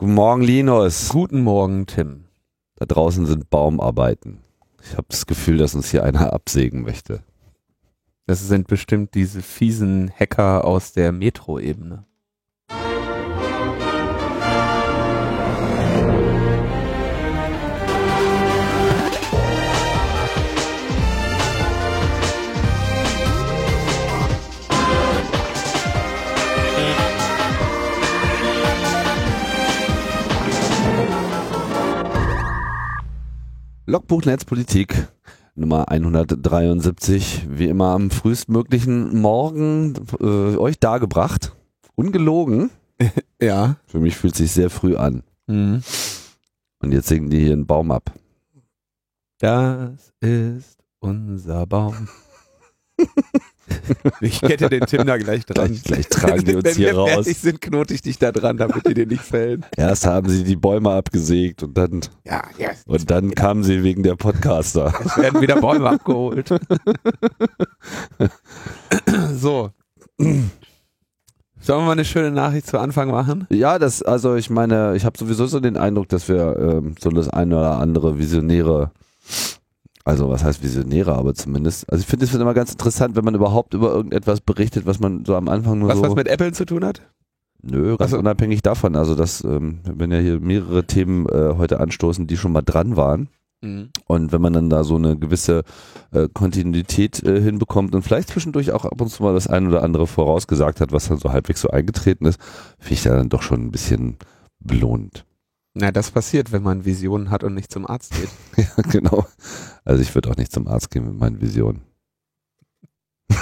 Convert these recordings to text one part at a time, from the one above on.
Guten Morgen, Linus. Guten Morgen, Tim. Da draußen sind Baumarbeiten. Ich habe das Gefühl, dass uns hier einer absägen möchte. Das sind bestimmt diese fiesen Hacker aus der Metro-Ebene. Logbuch Netzpolitik Nummer 173, wie immer am frühestmöglichen Morgen äh, euch dargebracht. Ungelogen. Ja. Für mich fühlt sich sehr früh an. Mhm. Und jetzt sägen die hier einen Baum ab. Das ist unser Baum. ich hätte den Tim da gleich dran. Gleich, gleich tragen die uns Wenn hier wir raus. fertig sind, knote ich dich da dran, damit die dir nichts fällen. Erst haben sie die Bäume abgesägt und dann, Ja, ja. und dann kamen sie wegen der Podcaster. Es werden wieder Bäume abgeholt. so. Sollen wir mal eine schöne Nachricht zu Anfang machen? Ja, das, also ich meine, ich habe sowieso so den Eindruck, dass wir ähm, so das eine oder andere Visionäre, also was heißt Visionäre, aber zumindest, also ich finde es wird immer ganz interessant, wenn man überhaupt über irgendetwas berichtet, was man so am Anfang nur Was so, was mit Apple zu tun hat? nö, ganz Also- unabhängig davon, also das, ähm, wenn ja hier mehrere Themen äh, heute anstoßen, die schon mal dran waren und wenn man dann da so eine gewisse äh, Kontinuität äh, hinbekommt und vielleicht zwischendurch auch ab und zu mal das ein oder andere vorausgesagt hat, was dann so halbwegs so eingetreten ist, finde ich da dann doch schon ein bisschen belohnt. Na, das passiert, wenn man Visionen hat und nicht zum Arzt geht. Ja, genau. Also ich würde auch nicht zum Arzt gehen mit meinen Visionen.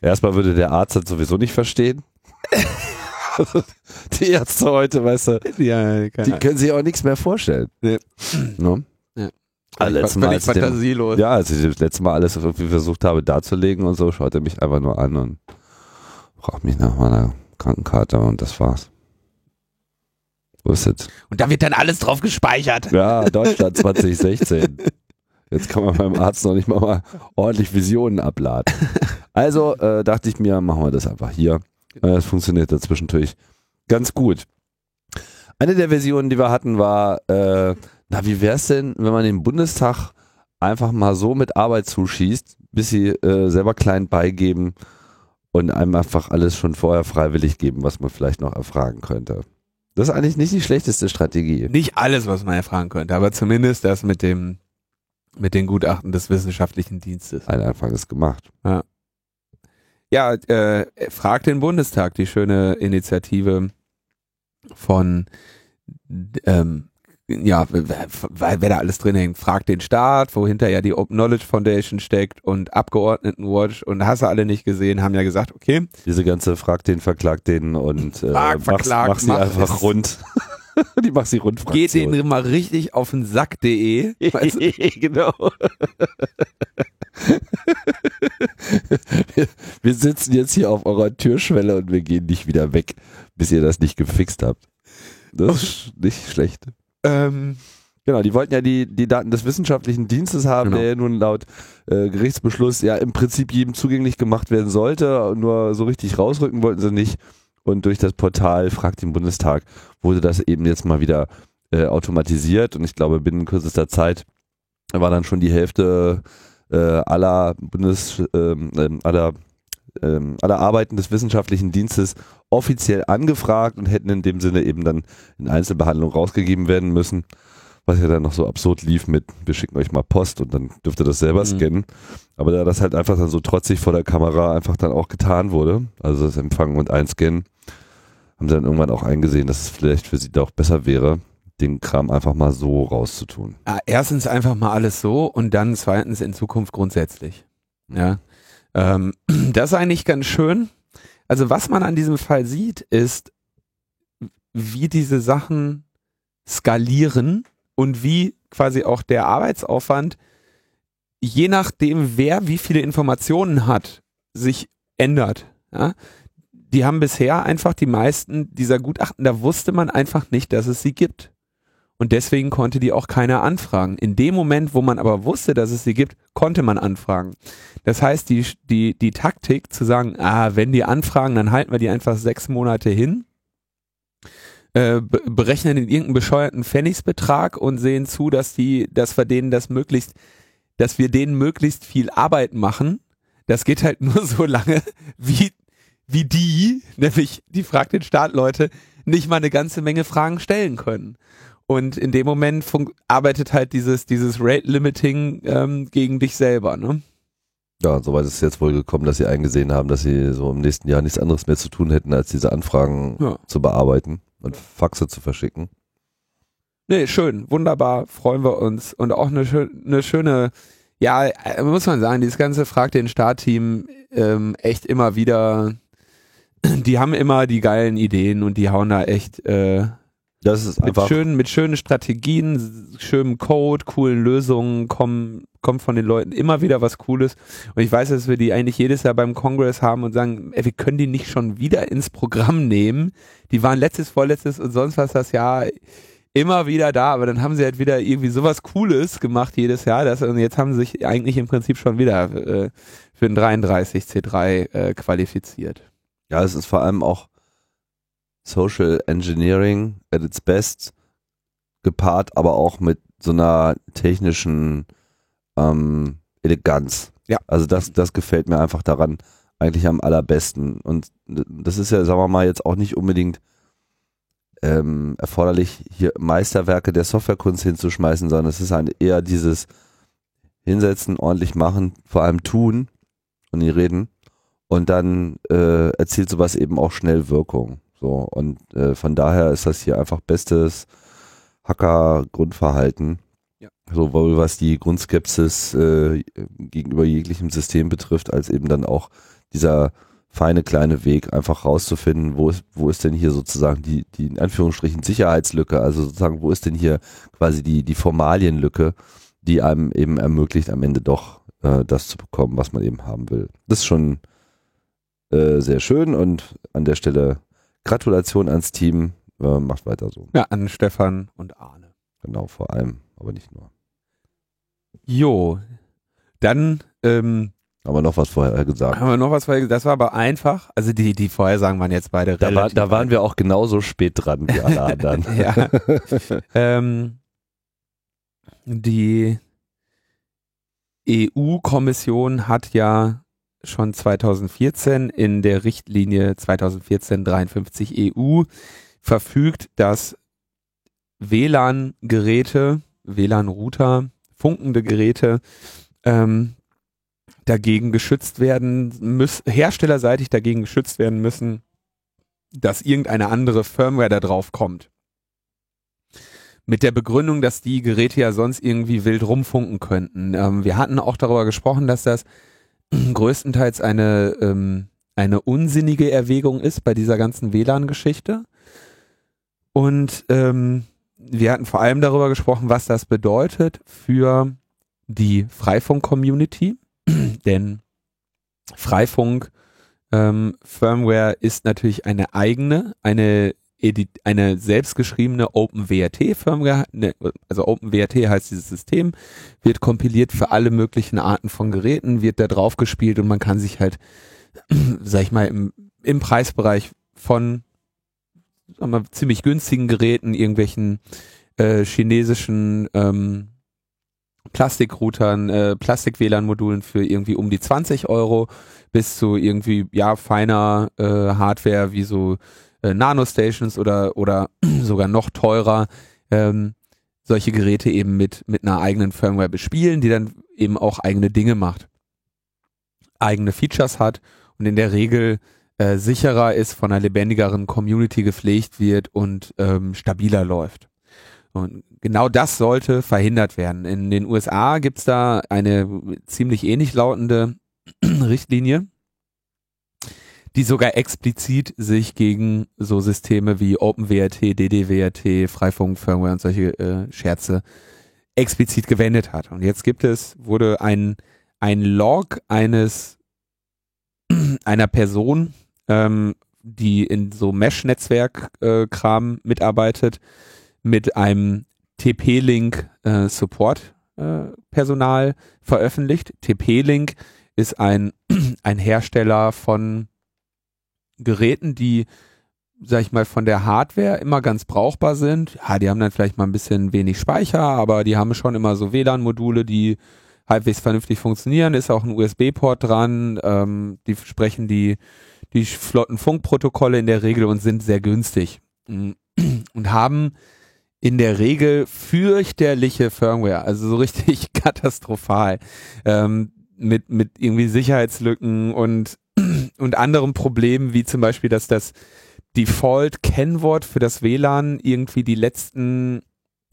Erstmal würde der Arzt das sowieso nicht verstehen. Die Ärzte heute, weißt du, ja, die können sich auch nichts mehr vorstellen. Nee. Ne? Ja. Also letztes Mal, als ich dem- fantasielos. Ja, als ich das letzte Mal alles irgendwie versucht habe darzulegen und so, schaut er mich einfach nur an und fragt mich nach meiner Krankenkarte und das war's. So ist es. Und da wird dann alles drauf gespeichert. Ja, Deutschland 2016. Jetzt kann man beim Arzt noch nicht mal, mal ordentlich Visionen abladen. Also äh, dachte ich mir, machen wir das einfach hier. Äh, Das funktioniert dazwischen natürlich ganz gut. Eine der Versionen, die wir hatten, war, äh, na, wie wär's denn, wenn man den Bundestag einfach mal so mit Arbeit zuschießt, bis sie äh, selber klein beigeben und einem einfach alles schon vorher freiwillig geben, was man vielleicht noch erfragen könnte. Das ist eigentlich nicht die schlechteste Strategie. Nicht alles, was man erfragen könnte, aber zumindest das mit dem mit den Gutachten des wissenschaftlichen Dienstes. Ein Anfang ist gemacht. Ja, äh, frag den Bundestag, die schöne Initiative von ähm, ja, wer, wer da alles drin hängt, frag den Staat, wohinter ja die Open Knowledge Foundation steckt und Abgeordnetenwatch und hast du alle nicht gesehen, haben ja gesagt, okay, Diese ganze Frag den, verklag den und äh, Frag, mach's- verklag, mach sie mach einfach es. rund. die mach sie rund. geht denen mal richtig auf den Sack.de. Genau. wir, wir sitzen jetzt hier auf eurer Türschwelle und wir gehen nicht wieder weg, bis ihr das nicht gefixt habt. Das ist nicht schlecht. Ähm, Genau, die wollten ja die, die Daten des wissenschaftlichen Dienstes haben, Genau. der ja nun laut äh, Gerichtsbeschluss ja im Prinzip jedem zugänglich gemacht werden sollte. Nur so richtig rausrücken wollten sie nicht. Und durch das Portal Fragt den Bundestag wurde das eben jetzt mal wieder äh, automatisiert. Und ich glaube, binnen kürzester Zeit war dann schon die Hälfte äh, aller Bundes, ähm, aller, ähm, aller Arbeiten des wissenschaftlichen Dienstes offiziell angefragt und hätten in dem Sinne eben dann in Einzelbehandlung rausgegeben werden müssen was ja dann noch so absurd lief mit, wir schicken euch mal Post und dann dürft ihr das selber Mhm. scannen. Aber da das halt einfach dann so trotzig vor der Kamera einfach dann auch getan wurde, also das Empfangen und Einscannen, haben sie dann irgendwann auch eingesehen, dass es vielleicht für sie doch besser wäre, den Kram einfach mal so rauszutun. ah, erstens einfach mal alles so und dann zweitens in Zukunft grundsätzlich. Ja. Ähm, das ist eigentlich ganz schön. Also was man an diesem Fall sieht, ist, wie diese Sachen skalieren und wie quasi auch der Arbeitsaufwand, je nachdem, wer wie viele Informationen hat, sich ändert. Ja? Die haben bisher einfach die meisten dieser Gutachten, da wusste man einfach nicht, dass es sie gibt. Und deswegen konnte die auch keiner anfragen. In dem Moment, wo man aber wusste, dass es sie gibt, konnte man anfragen. Das heißt, die, die, die Taktik zu sagen, ah, wenn die anfragen, dann halten wir die einfach sechs Monate hin, äh, berechnen in irgendeinen bescheuerten Pfennigsbetrag und sehen zu, dass die, dass wir denen das möglichst, dass wir denen möglichst viel Arbeit machen. Das geht halt nur so lange, wie, wie die, nämlich die fragt den Staat Leute, nicht mal eine ganze Menge Fragen stellen können. Und in dem Moment arbeitet halt dieses, dieses Rate Limiting ähm, gegen dich selber, ne? Ja, soweit ist es jetzt wohl gekommen, dass sie eingesehen haben, dass sie so im nächsten Jahr nichts anderes mehr zu tun hätten, als diese Anfragen ja. zu bearbeiten und Faxe zu verschicken. Nee, schön, wunderbar, freuen wir uns. Und auch eine, eine schöne, ja, muss man sagen, dieses ganze Frag den Startteam ähm, echt immer wieder, die haben immer die geilen Ideen und die hauen da echt äh, das ist mit schönen, mit schönen Strategien, schönem Code, coolen Lösungen kommen, kommt von den Leuten immer wieder was Cooles. Und ich weiß, dass wir die eigentlich jedes Jahr beim Kongress haben und sagen, ey, wir können die nicht schon wieder ins Programm nehmen. Die waren letztes, vorletztes und sonst was das Jahr immer wieder da, aber dann haben sie halt wieder irgendwie sowas Cooles gemacht jedes Jahr. Das, und jetzt haben sie sich eigentlich im Prinzip schon wieder äh, für den 33 C3 äh, qualifiziert. Ja, es ist vor allem auch Social Engineering at its best, gepaart aber auch mit so einer technischen ähm, Eleganz. Ja. Also das, das gefällt mir einfach daran eigentlich am allerbesten. Und das ist ja, sagen wir mal, jetzt auch nicht unbedingt ähm, erforderlich, hier Meisterwerke der Softwarekunst hinzuschmeißen, sondern es ist halt eher dieses Hinsetzen, ordentlich machen, vor allem tun und nie reden. Und dann äh, erzielt sowas eben auch schnell Wirkung. So, und äh, von daher ist das hier einfach bestes Hacker-Grundverhalten. Ja. Sowohl was die Grundskepsis äh, gegenüber jeglichem System betrifft, als eben dann auch dieser feine kleine Weg, einfach rauszufinden, wo ist, wo ist denn hier sozusagen die, die in Anführungsstrichen Sicherheitslücke, also sozusagen, wo ist denn hier quasi die, die Formalienlücke, die einem eben ermöglicht, am Ende doch äh, das zu bekommen, was man eben haben will. Das ist schon äh, sehr schön und an der Stelle Gratulation ans Team. Äh, macht weiter so. Ja, an Stefan und Arne. Genau, vor allem, aber nicht nur. Jo, dann ähm, haben wir noch was vorher gesagt. Haben wir noch was vorher gesagt. Das war aber einfach. Also die, die Vorhersagen waren jetzt beide da relativ. War, da waren wir auch genauso spät dran wie alle anderen. ja. ähm, die EU-Kommission hat ja schon 2014 in der Richtlinie 2014-53 EU verfügt, dass WLAN-Geräte, WLAN-Router, funkende Geräte ähm, dagegen geschützt werden müssen, herstellerseitig dagegen geschützt werden müssen, dass irgendeine andere Firmware da drauf kommt. Mit der Begründung, dass die Geräte ja sonst irgendwie wild rumfunken könnten. Ähm, wir hatten auch darüber gesprochen, dass das größtenteils eine, ähm, eine unsinnige Erwägung ist bei dieser ganzen WLAN-Geschichte. Und ähm, wir hatten vor allem darüber gesprochen, was das bedeutet für die Freifunk-Community, denn Freifunk ähm, ist natürlich eine eigene, eine eine selbstgeschriebene OpenWRT-Firmware, ne, also OpenWRT heißt dieses System, wird kompiliert für alle möglichen Arten von Geräten, wird da drauf gespielt und man kann sich halt, sag ich mal, im, im Preisbereich von sagen wir, ziemlich günstigen Geräten, irgendwelchen äh, chinesischen ähm, Plastikroutern, äh, Plastik-WLAN-Modulen für irgendwie um die 20 Euro bis zu irgendwie, ja, feiner äh, Hardware wie so äh, Nano-Stations oder, oder sogar noch teurer ähm, solche Geräte eben mit, mit einer eigenen Firmware bespielen, die dann eben auch eigene Dinge macht, eigene Features hat und in der Regel äh, sicherer ist, von einer lebendigeren Community gepflegt wird und ähm, stabiler läuft. Und genau das sollte verhindert werden. In den USA gibt's da eine ziemlich ähnlich lautende Richtlinie, die sogar explizit sich gegen so Systeme wie OpenWRT, DDWRT, Freifunk, Firmware und solche äh, Scherze explizit gewendet hat. Und jetzt gibt es, wurde ein, ein Log eines einer Person, ähm, die in so Mesh-Netzwerk-Kram äh, mitarbeitet, mit einem TP-Link äh, Support äh, Personal veröffentlicht. TP-Link ist ein, ein Hersteller von Geräten, die sag ich mal, von der Hardware immer ganz brauchbar sind. Ja, die haben dann vielleicht mal ein bisschen wenig Speicher, aber die haben schon immer so WLAN-Module, die halbwegs vernünftig funktionieren. Ist auch ein USB-Port dran. Ähm, die sprechen die, die flotten Funkprotokolle in der Regel und sind sehr günstig. Und haben in der Regel fürchterliche Firmware, also so richtig katastrophal. Ähm, mit, mit irgendwie Sicherheitslücken und, und anderen Problemen, wie zum Beispiel, dass das Default-Kennwort für das WLAN irgendwie die letzten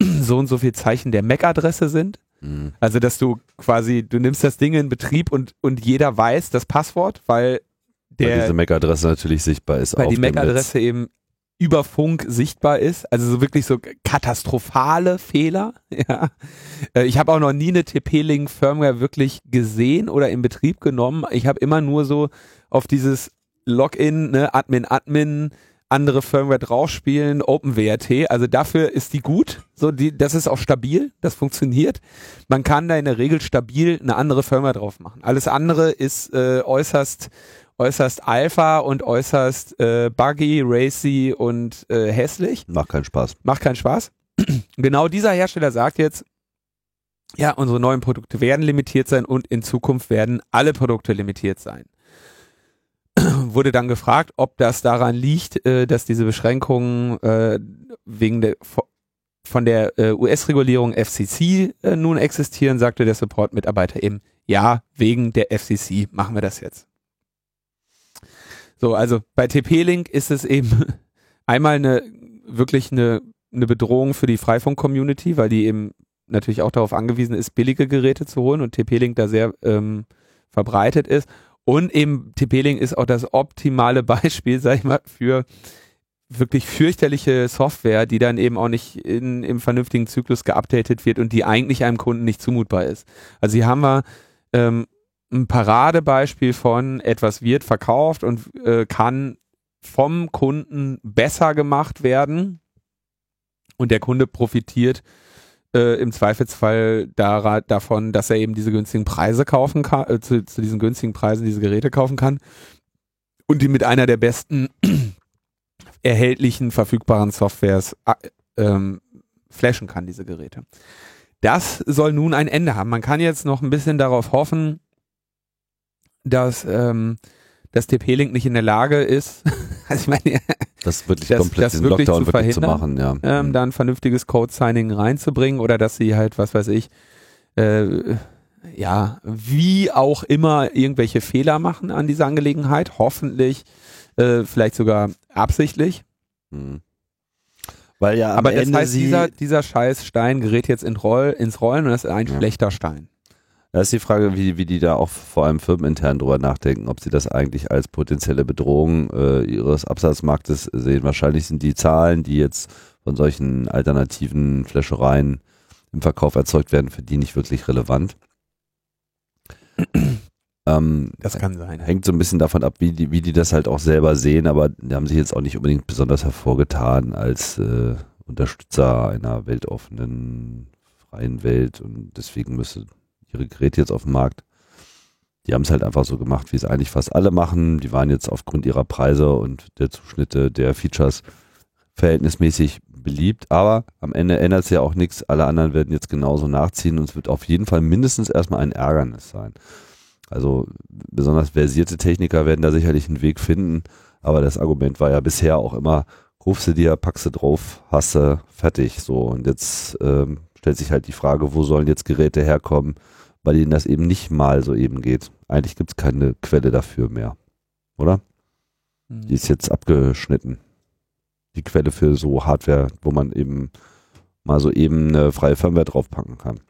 so und so viel Zeichen der MAC-Adresse sind. Mhm. Also, dass du quasi, du nimmst das Ding in Betrieb und, und jeder weiß das Passwort, weil der. Weil diese MAC-Adresse natürlich sichtbar ist. Weil die MAC-Adresse eben über Funk sichtbar ist. Also so wirklich so katastrophale Fehler. Ja. Äh, ich habe auch noch nie eine TP-Link-Firmware wirklich gesehen oder in Betrieb genommen. Ich habe immer nur so auf dieses Login, ne, Admin, Admin, andere Firmware draufspielen, OpenWRT. Also dafür ist die gut. So, die, das ist auch stabil, das funktioniert. Man kann da in der Regel stabil eine andere Firmware drauf machen. Alles andere ist äh, äußerst äußerst alpha und äußerst äh, buggy, racy und äh, hässlich. Macht keinen Spaß. Macht keinen Spaß. genau dieser Hersteller sagt jetzt, ja, unsere neuen Produkte werden limitiert sein und in Zukunft werden alle Produkte limitiert sein. Wurde dann gefragt, ob das daran liegt, äh, dass diese Beschränkungen äh, wegen der von der äh, US-Regulierung FCC äh, nun existieren, sagte der Support-Mitarbeiter eben, ja, wegen der FCC machen wir das jetzt. So, also bei TP-Link ist es eben einmal eine wirklich eine, eine Bedrohung für die Freifunk-Community, weil die eben natürlich auch darauf angewiesen ist, billige Geräte zu holen und TP-Link da sehr ähm, verbreitet ist. Und eben TP-Link ist auch das optimale Beispiel, sag ich mal, für wirklich fürchterliche Software, die dann eben auch nicht in, im vernünftigen Zyklus geupdatet wird und die eigentlich einem Kunden nicht zumutbar ist. Also hier haben wir ähm, ein Paradebeispiel von etwas wird verkauft und äh, kann vom Kunden besser gemacht werden und der Kunde profitiert äh, im Zweifelsfall da, davon, dass er eben diese günstigen Preise kaufen kann, äh, zu, zu, diesen günstigen Preisen diese Geräte kaufen kann und die mit einer der besten erhältlichen verfügbaren Softwares äh, ähm, flashen kann, diese Geräte. Das soll nun ein Ende haben. Man kann jetzt noch ein bisschen darauf hoffen, dass ähm, das TP-Link nicht in der Lage ist, also ich meine, das wirklich das, komplett das wirklich Lockdown zu wirklich zu machen, ja. Ähm, mhm. da ein vernünftiges Code-Signing reinzubringen oder dass sie halt, was weiß ich, äh, ja, wie auch immer irgendwelche Fehler machen an dieser Angelegenheit, hoffentlich äh, vielleicht sogar absichtlich. Mhm. Weil ja Aber das Ende heißt, dieser, dieser scheiß Stein gerät jetzt in Roll, ins Rollen und das ist ein ja. schlechter Stein. Da ist die Frage, wie, wie die da auch vor allem firmenintern drüber nachdenken, ob sie das eigentlich als potenzielle Bedrohung äh, ihres Absatzmarktes sehen. Wahrscheinlich sind die Zahlen, die jetzt von solchen alternativen Fläschereien im Verkauf erzeugt werden, für die nicht wirklich relevant. ähm, das kann sein. Hängt so ein bisschen davon ab, wie die, wie die das halt auch selber sehen, aber die haben sich jetzt auch nicht unbedingt besonders hervorgetan als äh, Unterstützer einer weltoffenen, freien Welt und deswegen müsste ihre Geräte jetzt auf dem Markt. Die haben es halt einfach so gemacht, wie es eigentlich fast alle machen. Die waren jetzt aufgrund ihrer Preise und der Zuschnitte der Features verhältnismäßig beliebt, aber am Ende ändert es ja auch nichts. Alle anderen werden jetzt genauso nachziehen und es wird auf jeden Fall mindestens erstmal ein Ärgernis sein. Also besonders versierte Techniker werden da sicherlich einen Weg finden, aber das Argument war ja bisher auch immer, rufst du dir, packst du drauf, hast du, fertig. So, und jetzt ähm, stellt sich halt die Frage, wo sollen jetzt Geräte herkommen, bei denen das eben nicht mal so eben geht. Eigentlich gibt es keine Quelle dafür mehr, oder? Mhm. Die ist jetzt abgeschnitten. Die Quelle für so Hardware, wo man eben mal so eben eine freie Firmware draufpacken kann.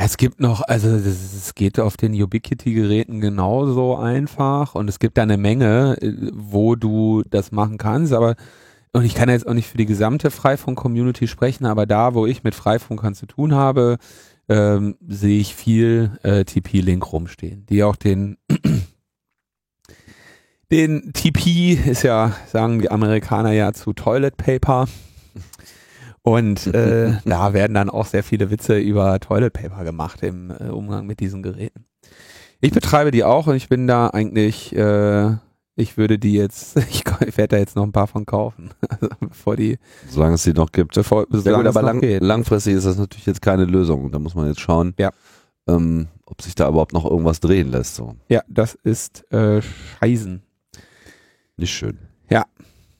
Es gibt noch, also es geht auf den Ubiquiti-Geräten genauso einfach und es gibt da eine Menge, äh, wo du das machen kannst, aber und ich kann jetzt auch nicht für die gesamte Freifunk-Community sprechen, aber da, wo ich mit Freifunkern zu tun habe, ähm, sehe ich viel äh, TP-Link rumstehen, die auch den den TP ist ja, sagen die Amerikaner ja zu Toilet Paper. Und äh, da werden dann auch sehr viele Witze über Toilet Paper gemacht im äh, Umgang mit diesen Geräten. Ich betreibe die auch und ich bin da eigentlich äh, ich würde die jetzt, ich, werde da jetzt noch ein paar von kaufen, also bevor die. Solange es die noch gibt. Bevor, ja gut, aber lang, langfristig ist das natürlich jetzt keine Lösung. Da muss man jetzt schauen, ja. ähm, ob sich da überhaupt noch irgendwas drehen lässt. So. Ja, das ist äh, Scheißen. Nicht schön. Ja.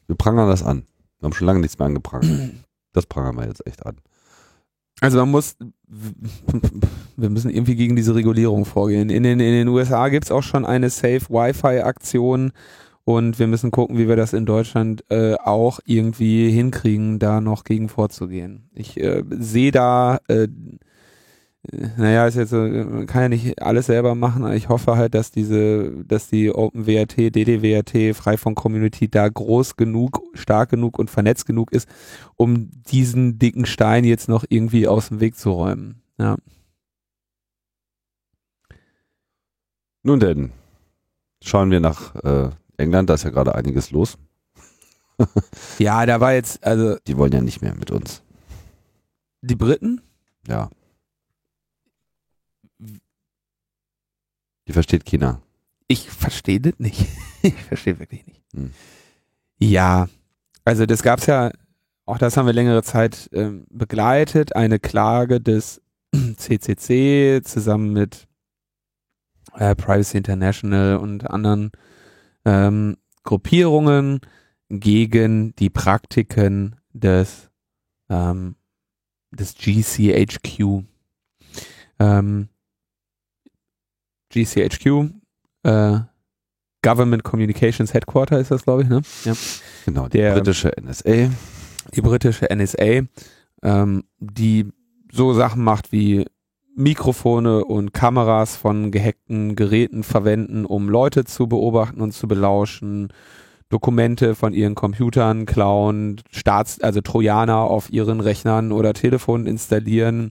Wir prangern das an. Wir haben schon lange nichts mehr angeprangert. das prangern wir jetzt echt an. Also man muss, wir müssen irgendwie gegen diese Regulierung vorgehen. In den, in den USA gibt es auch schon eine Safe Wi-Fi-Aktion und wir müssen gucken, wie wir das in Deutschland äh, auch irgendwie hinkriegen, da noch gegen vorzugehen. Ich äh, sehe da äh, naja, ist jetzt so, man kann ja nicht alles selber machen, aber ich hoffe halt, dass diese, dass die OpenWRT, DDWRT, Freifunk-Community da groß genug, stark genug und vernetzt genug ist, um diesen dicken Stein jetzt noch irgendwie aus dem Weg zu räumen. Ja. Nun denn, schauen wir nach äh, England, da ist ja gerade einiges los. ja, da war jetzt, also. Die wollen ja nicht mehr mit uns. Die Briten? Ja. Die versteht China. Ich verstehe das nicht. ich verstehe wirklich nicht. Hm. Ja, also das gab es ja, auch das haben wir längere Zeit ähm, begleitet, eine Klage des CCC zusammen mit äh, Privacy International und anderen ähm, Gruppierungen gegen die Praktiken des, ähm, des GCHQ. Ähm, GCHQ, äh, Government Communications Headquarter ist das, glaube ich, ne? Ja. Genau, die Der, britische NSA. Die britische NSA, ähm, die so Sachen macht wie Mikrofone und Kameras von gehackten Geräten verwenden, um Leute zu beobachten und zu belauschen, Dokumente von ihren Computern klauen, Staats, also Trojaner auf ihren Rechnern oder Telefonen installieren,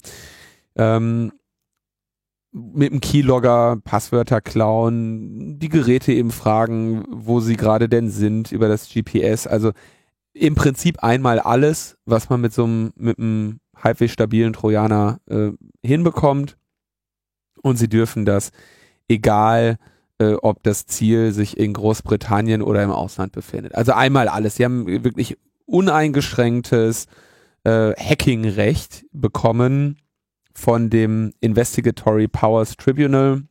ähm, mit dem Keylogger Passwörter klauen, die Geräte eben fragen, wo sie gerade denn sind über das GPS. Also im Prinzip einmal alles, was man mit so einem, mit einem halbwegs stabilen Trojaner äh, hinbekommt. Und sie dürfen das, egal äh, ob das Ziel sich in Großbritannien oder im Ausland befindet. Also einmal alles. Sie haben wirklich uneingeschränktes äh, Hackingrecht bekommen von dem Investigatory Powers Tribunal,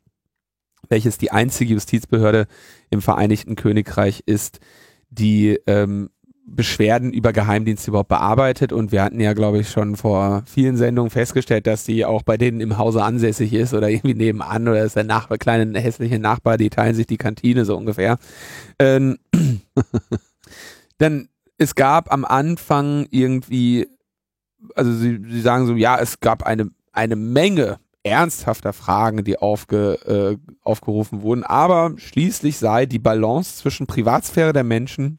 welches die einzige Justizbehörde im Vereinigten Königreich ist, die ähm, Beschwerden über Geheimdienste überhaupt bearbeitet. Und wir hatten ja, glaube ich, schon vor vielen Sendungen festgestellt, dass die auch bei denen im Hause ansässig ist oder irgendwie nebenan oder ist der Nachbar, kleine hässliche Nachbar, die teilen sich die Kantine so ungefähr. Ähm, dann, es gab am Anfang irgendwie, also sie, sie sagen so, ja, es gab eine eine Menge ernsthafter Fragen, die aufge, äh, aufgerufen wurden. Aber schließlich sei die Balance zwischen Privatsphäre der Menschen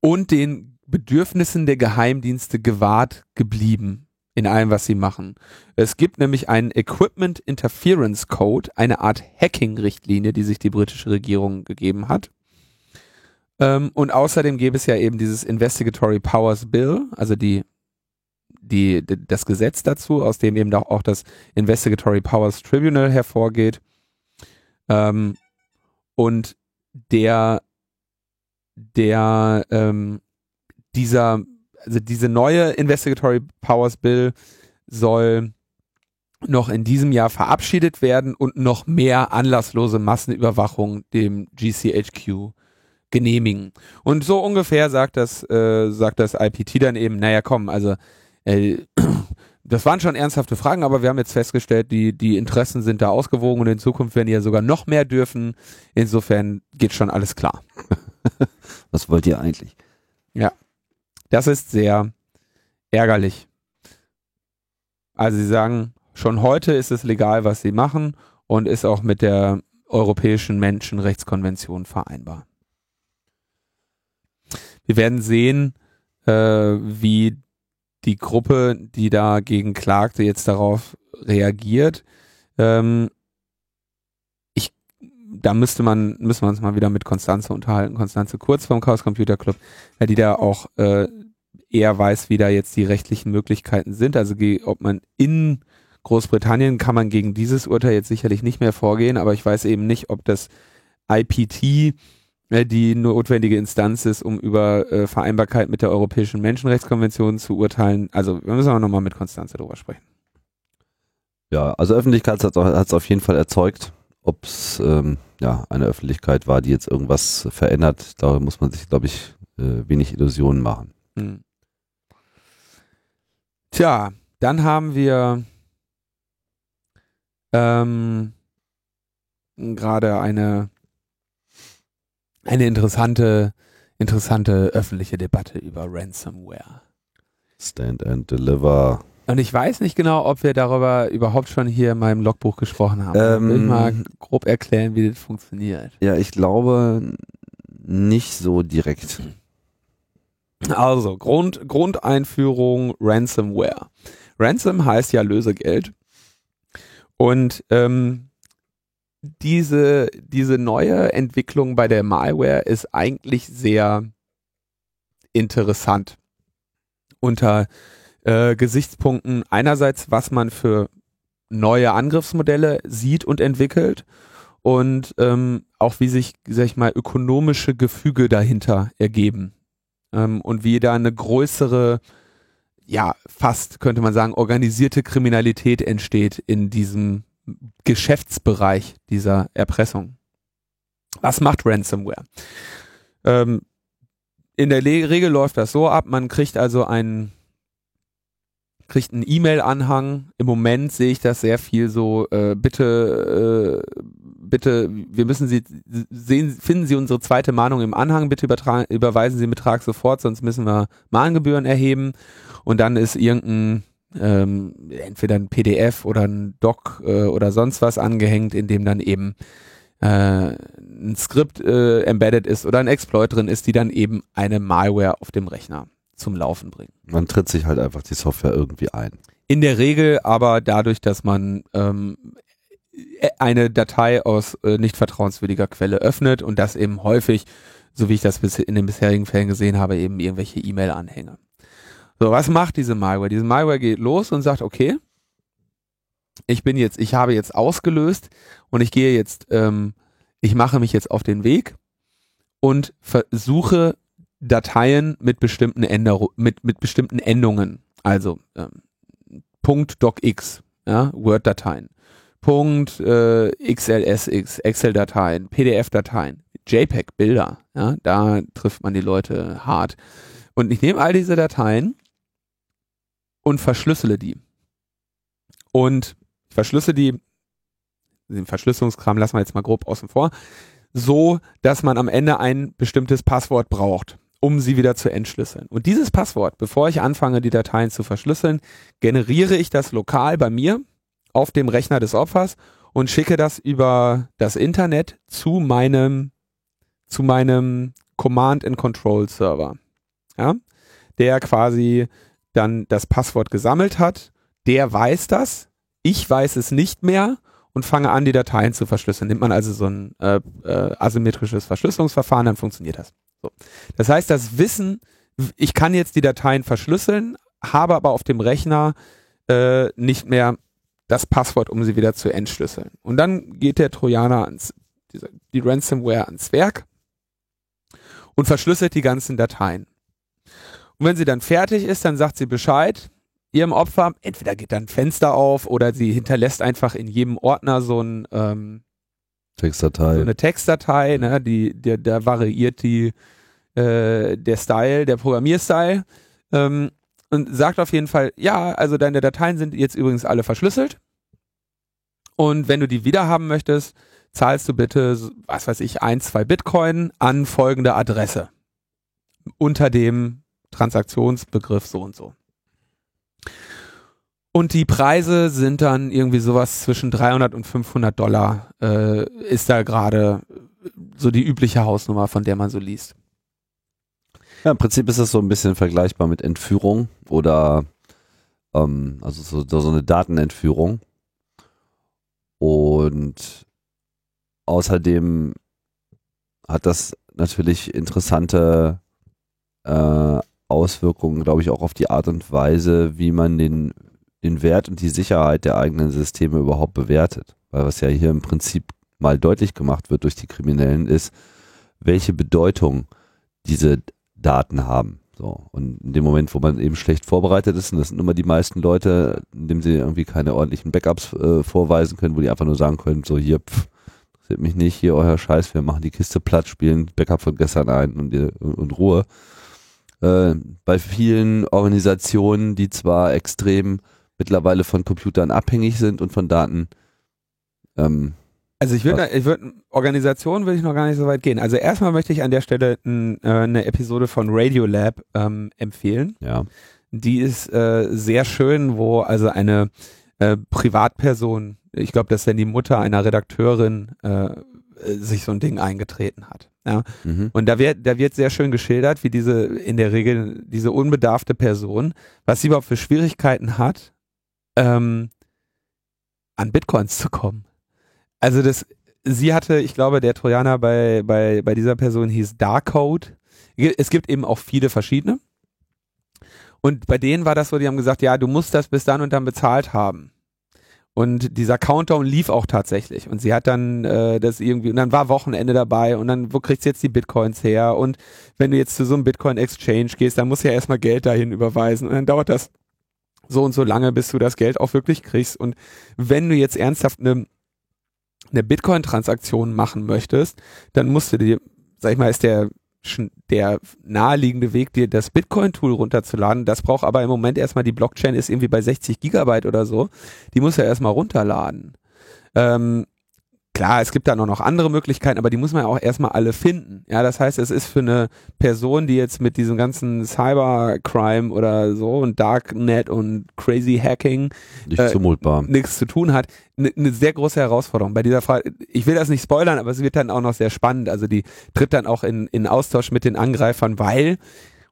und den Bedürfnissen der Geheimdienste gewahrt geblieben in allem, was sie machen. Es gibt nämlich einen Equipment Interference Code, eine Art Hacking-Richtlinie, die sich die britische Regierung gegeben hat. Ähm, und außerdem gäbe es ja eben dieses Investigatory Powers Bill, also die die, das Gesetz dazu, aus dem eben auch das Investigatory Powers Tribunal hervorgeht. Ähm, und der, der, ähm, dieser, also diese neue Investigatory Powers Bill soll noch in diesem Jahr verabschiedet werden und noch mehr anlasslose Massenüberwachung dem GCHQ genehmigen. Und so ungefähr sagt das, äh, sagt das IPT dann eben, naja komm, also äh, das waren schon ernsthafte Fragen, aber wir haben jetzt festgestellt, die, die Interessen sind da ausgewogen und in Zukunft werden die ja sogar noch mehr dürfen. Insofern geht schon alles klar. Was wollt ihr eigentlich? Ja, das ist sehr ärgerlich. Also sie sagen, schon heute ist es legal, was sie machen und ist auch mit der Europäischen Menschenrechtskonvention vereinbar. Wir werden sehen, äh, wie die Gruppe, die dagegen klagte, jetzt darauf reagiert. Ähm, ich, da müsste man, müssen wir uns mal wieder mit Konstanze unterhalten. Konstanze Kurz vom Chaos Computer Club, die da auch äh, eher weiß, wie da jetzt die rechtlichen Möglichkeiten sind. Also ob man in Großbritannien kann man gegen dieses Urteil jetzt sicherlich nicht mehr vorgehen, aber ich weiß eben nicht, ob das IPT die notwendige Instanz ist, um über äh, Vereinbarkeit mit der Europäischen Menschenrechtskonvention zu urteilen. Also wir müssen auch nochmal mit Konstanze drüber sprechen. Ja, also Öffentlichkeit hat es auf jeden Fall erzeugt. Ob es ähm, ja, eine Öffentlichkeit war, die jetzt irgendwas verändert, da muss man sich, glaube ich, äh, wenig Illusionen machen. Hm. Tja, dann haben wir ähm, gerade eine eine interessante, interessante öffentliche Debatte über Ransomware. Stand and Deliver. Und ich weiß nicht genau, ob wir darüber überhaupt schon hier in meinem Logbuch gesprochen haben. Ähm, Will ich mal grob erklären, wie das funktioniert? Ja, ich glaube nicht so direkt. Also, Grund, Grundeinführung Ransomware. Ransom heißt ja Lösegeld. Und ähm, diese, diese neue Entwicklung bei der Malware ist eigentlich sehr interessant. Unter äh, Gesichtspunkten einerseits, was man für neue Angriffsmodelle sieht und entwickelt und ähm, auch wie sich, sag ich mal, ökonomische Gefüge dahinter ergeben ähm, und wie da eine größere, ja, fast könnte man sagen, organisierte Kriminalität entsteht in diesem Geschäftsbereich dieser Erpressung. Was macht Ransomware? Ähm, in der Regel läuft das so ab, man kriegt also einen kriegt einen E-Mail-Anhang. Im Moment sehe ich das sehr viel so, äh, bitte, äh, bitte, wir müssen Sie sehen, finden Sie unsere zweite Mahnung im Anhang, bitte überweisen Sie den Betrag sofort, sonst müssen wir Mahngebühren erheben. Und dann ist irgendein ähm, entweder ein PDF oder ein Doc äh, oder sonst was angehängt, in dem dann eben äh, ein Skript äh, embedded ist oder ein Exploit drin ist, die dann eben eine Malware auf dem Rechner zum Laufen bringen. Man tritt sich halt einfach die Software irgendwie ein. In der Regel aber dadurch, dass man ähm, e-, eine Datei aus äh, nicht vertrauenswürdiger Quelle öffnet und das eben häufig, so wie ich das in den bisherigen Fällen gesehen habe, eben irgendwelche E-Mail-Anhänge. So, was macht diese Malware? Diese Malware geht los und sagt, okay, ich bin jetzt, ich habe jetzt ausgelöst und ich gehe jetzt, ähm, ich mache mich jetzt auf den Weg und versuche Dateien mit bestimmten Änderungen, mit, mit bestimmten Endungen, also ähm, Punkt .docx, ja, Word-Dateien, Punkt äh, XLSX, Excel-Dateien, PDF-Dateien, JPEG-Bilder, ja, da trifft man die Leute hart. Und ich nehme all diese Dateien und verschlüssele die. Und ich verschlüssele die, den Verschlüsselungskram lassen wir jetzt mal grob außen vor, so, dass man am Ende ein bestimmtes Passwort braucht, um sie wieder zu entschlüsseln. Und dieses Passwort, bevor ich anfange, die Dateien zu verschlüsseln, generiere ich das lokal bei mir auf dem Rechner des Opfers und schicke das über das Internet zu meinem, zu meinem Command and Control Server. Ja, der quasi dann das Passwort gesammelt hat, der weiß das, ich weiß es nicht mehr und fange an, die Dateien zu verschlüsseln. Nimmt man also so ein äh, äh, asymmetrisches Verschlüsselungsverfahren, dann funktioniert das. So. Das heißt, das Wissen, ich kann jetzt die Dateien verschlüsseln, habe aber auf dem Rechner äh, nicht mehr das Passwort, um sie wieder zu entschlüsseln. Und dann geht der Trojaner ans, die Ransomware ans Werk und verschlüsselt die ganzen Dateien. Und wenn sie dann fertig ist, dann sagt sie Bescheid ihrem Opfer. Entweder geht dann ein Fenster auf oder sie hinterlässt einfach in jedem Ordner so ein ähm, Textdatei. So eine Textdatei, ne, die, der, da variiert die äh, der Style, der Programmierstyle. Ähm, und sagt auf jeden Fall, ja, also deine Dateien sind jetzt übrigens alle verschlüsselt. Und wenn du die wiederhaben möchtest, zahlst du bitte, was weiß ich, ein, zwei Bitcoin an folgende Adresse. Unter dem Transaktionsbegriff so und so. Und die Preise sind dann irgendwie sowas zwischen 300 und 500 Dollar, äh, ist da gerade so die übliche Hausnummer, von der man so liest. Ja, im Prinzip ist das so ein bisschen vergleichbar mit Entführung oder ähm, also so, so eine Datenentführung. Und außerdem hat das natürlich interessante äh, Auswirkungen, glaube ich, auch auf die Art und Weise, wie man den, den Wert und die Sicherheit der eigenen Systeme überhaupt bewertet. Weil was ja hier im Prinzip mal deutlich gemacht wird durch die Kriminellen, ist, welche Bedeutung diese Daten haben. So. Und in dem Moment, wo man eben schlecht vorbereitet ist, und das sind immer die meisten Leute, indem sie irgendwie keine ordentlichen Backups äh, vorweisen können, wo die einfach nur sagen können, so hier, pff, interessiert mich nicht, hier euer Scheiß, wir machen die Kiste platt, spielen Backup von gestern ein und, und, und Ruhe. Äh, bei vielen Organisationen, die zwar extrem mittlerweile von Computern abhängig sind und von Daten, ähm, also ich würde, ich würde, Organisation würde ich noch gar nicht so weit gehen. Also erstmal möchte ich an der Stelle n, äh, eine Episode von Radiolab ähm, empfehlen. Ja. Die ist äh, sehr schön, wo also eine äh, Privatperson, ich glaube, das ist dann die Mutter einer Redakteurin, äh, sich so ein Ding eingetreten hat. Ja. Mhm. Und da wird, da wird sehr schön geschildert, wie diese in der Regel diese unbedarfte Person, was sie überhaupt für Schwierigkeiten hat, ähm, an Bitcoins zu kommen. Also das, sie hatte, ich glaube, der Trojaner bei, bei, bei dieser Person hieß Darkcode. Es gibt eben auch viele verschiedene. Und bei denen war das so, die haben gesagt, ja, du musst das bis dann und dann bezahlt haben. Und dieser Countdown lief auch tatsächlich. Und sie hat dann äh, das irgendwie, und dann war Wochenende dabei und dann, wo kriegst du jetzt die Bitcoins her? Und wenn du jetzt zu so einem Bitcoin-Exchange gehst, dann musst du ja erstmal Geld dahin überweisen. Und dann dauert das so und so lange, bis du das Geld auch wirklich kriegst. Und wenn du jetzt ernsthaft eine eine Bitcoin-Transaktion machen möchtest, dann musst du dir, sag ich mal, ist der der naheliegende Weg, dir das Bitcoin-Tool runterzuladen. Das braucht aber im Moment erstmal die Blockchain ist irgendwie bei 60 Gigabyte oder so. Die muss ja erstmal runterladen. Ähm, Klar, es gibt da noch andere Möglichkeiten, aber die muss man ja auch erstmal alle finden. Ja, das heißt, es ist für eine Person, die jetzt mit diesem ganzen Cybercrime oder so und Darknet und Crazy Hacking nicht äh, zumutbar. nichts zu tun hat, eine ne sehr große Herausforderung. Bei dieser Frage, ich will das nicht spoilern, aber es wird dann auch noch sehr spannend. Also die tritt dann auch in, in Austausch mit den Angreifern, weil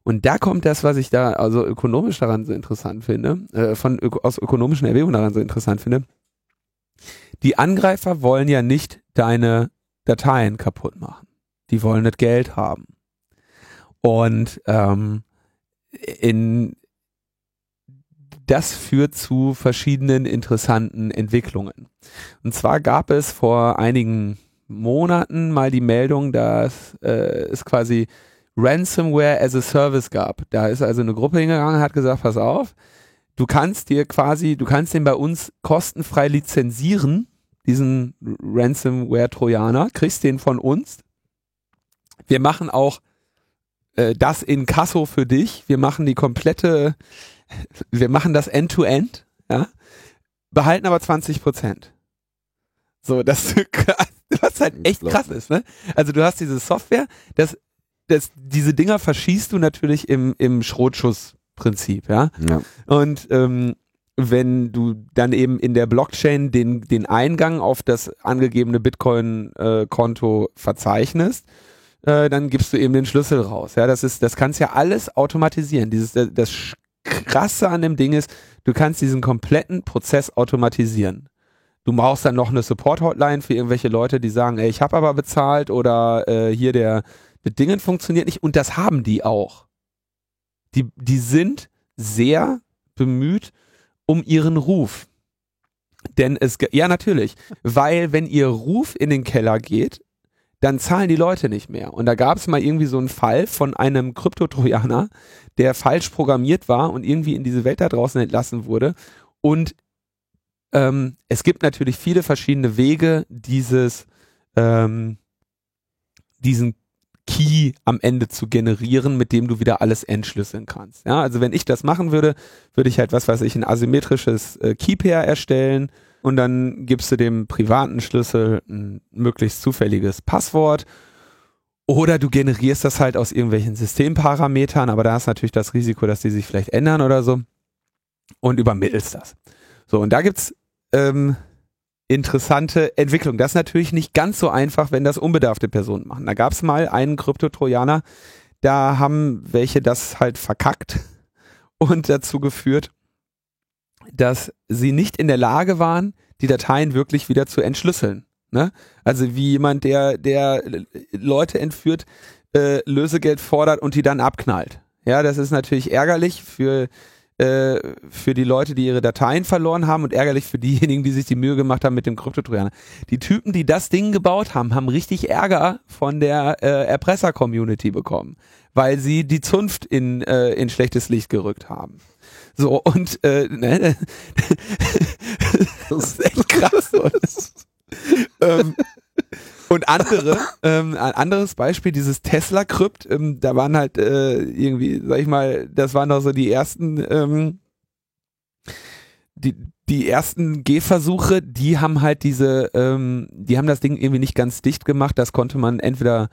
und da kommt das, was ich da also ökonomisch daran so interessant finde, äh, von aus ökonomischen Erwägungen daran so interessant finde die Angreifer wollen ja nicht deine Dateien kaputt machen. Die wollen das Geld haben. Und ähm, in das führt zu verschiedenen interessanten Entwicklungen. Und zwar gab es vor einigen Monaten mal die Meldung, dass äh, es quasi Ransomware as a Service gab. Da ist also eine Gruppe hingegangen, hat gesagt, pass auf, du kannst dir quasi, du kannst den bei uns kostenfrei lizenzieren diesen Ransomware-Trojaner, kriegst den von uns. Wir machen auch äh, das in Kasso für dich. Wir machen die komplette, wir machen das End-to-End, -End, ja, behalten aber 20 Prozent. So, das, was halt echt krass ist, ne? Also du hast diese Software, das, das, diese Dinger verschießt du natürlich im, im Schrotschuss-Prinzip, ja? ja. Und ähm, wenn du dann eben in der Blockchain den, den Eingang auf das angegebene Bitcoin-Konto äh, verzeichnest, äh, dann gibst du eben den Schlüssel raus. Ja, das ist, das kannst ja alles automatisieren. Dieses, das Krasse an dem Ding ist, du kannst diesen kompletten Prozess automatisieren. Du brauchst dann noch eine Support-Hotline für irgendwelche Leute, die sagen, ey, ich habe aber bezahlt oder äh, hier der mit Dingen funktioniert nicht. Und das haben die auch. Die, die sind sehr bemüht, um ihren Ruf. Denn es, ja natürlich, weil wenn ihr Ruf in den Keller geht, dann zahlen die Leute nicht mehr. Und da gab es mal irgendwie so einen Fall von einem Kryptotrojaner, der falsch programmiert war und irgendwie in diese Welt da draußen entlassen wurde. Und ähm, es gibt natürlich viele verschiedene Wege, dieses, ähm, diesen Key am Ende zu generieren, mit dem du wieder alles entschlüsseln kannst. Ja, also wenn ich das machen würde, würde ich halt was weiß ich, ein asymmetrisches äh, Key-Pair erstellen und dann gibst du dem privaten Schlüssel ein möglichst zufälliges Passwort oder du generierst das halt aus irgendwelchen Systemparametern, aber da ist natürlich das Risiko, dass die sich vielleicht ändern oder so und übermittelst das. So, und da gibt's ähm, interessante Entwicklung. Das ist natürlich nicht ganz so einfach, wenn das unbedarfte Personen machen. Da gab es mal einen Kryptotrojaner, da haben welche das halt verkackt und dazu geführt, dass sie nicht in der Lage waren, die Dateien wirklich wieder zu entschlüsseln. Ne? Also wie jemand, der, der Leute entführt, äh, Lösegeld fordert und die dann abknallt. Ja, das ist natürlich ärgerlich für äh, für die Leute, die ihre Dateien verloren haben und ärgerlich für diejenigen, die sich die Mühe gemacht haben mit dem Kryptotrojaner. Die Typen, die das Ding gebaut haben, haben richtig Ärger von der äh, Erpresser-Community bekommen, weil sie die Zunft in, äh, in schlechtes Licht gerückt haben. So, und äh, ne, das ist echt krass. ähm, und andere, ähm, ein anderes Beispiel, dieses Tesla-Krypt, ähm, da waren halt äh, irgendwie, sag ich mal, das waren doch so die ersten, ähm, die, die ersten Gehversuche, die haben halt diese, ähm, die haben das Ding irgendwie nicht ganz dicht gemacht. Das konnte man entweder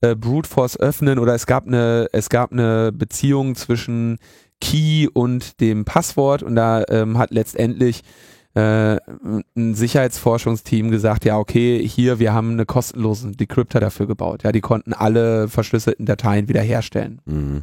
äh, Brute Force öffnen oder es gab eine, es gab eine Beziehung zwischen Key und dem Passwort und da ähm, hat letztendlich äh, ein Sicherheitsforschungsteam gesagt, ja, okay, hier, wir haben eine kostenlose Decryptor dafür gebaut. Ja, die konnten alle verschlüsselten Dateien wiederherstellen. Mhm.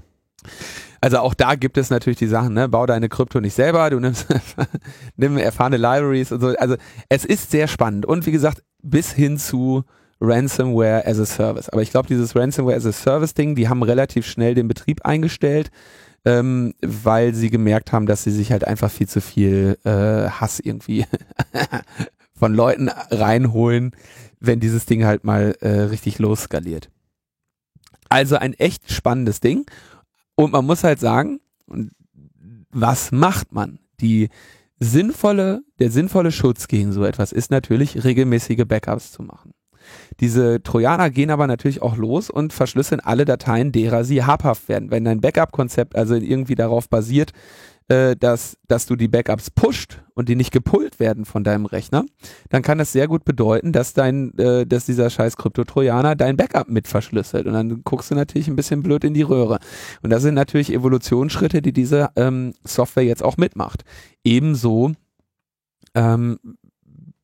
Also auch da gibt es natürlich die Sachen, ne, bau deine Krypto nicht selber, du nimmst, nimm erfahrene Libraries und so. Also es ist sehr spannend und wie gesagt, bis hin zu Ransomware as a Service. Aber ich glaube, dieses Ransomware as a Service Ding, die haben relativ schnell den Betrieb eingestellt ähm, weil sie gemerkt haben, dass sie sich halt einfach viel zu viel äh, Hass irgendwie von Leuten reinholen, wenn dieses Ding halt mal äh, richtig losskaliert. Also ein echt spannendes Ding. Und man muss halt sagen, was macht man? Die sinnvolle, der sinnvolle Schutz gegen so etwas ist natürlich regelmäßige Backups zu machen. Diese Trojaner gehen aber natürlich auch los und verschlüsseln alle Dateien, derer sie habhaft werden. Wenn dein Backup-Konzept also irgendwie darauf basiert, äh, dass, dass du die Backups pusht und die nicht gepullt werden von deinem Rechner, dann kann das sehr gut bedeuten, dass dein, äh, dass dieser scheiß Krypto-Trojaner dein Backup mit verschlüsselt. Und dann guckst du natürlich ein bisschen blöd in die Röhre. Und das sind natürlich Evolutionsschritte, die diese ähm, Software jetzt auch mitmacht. Ebenso ähm,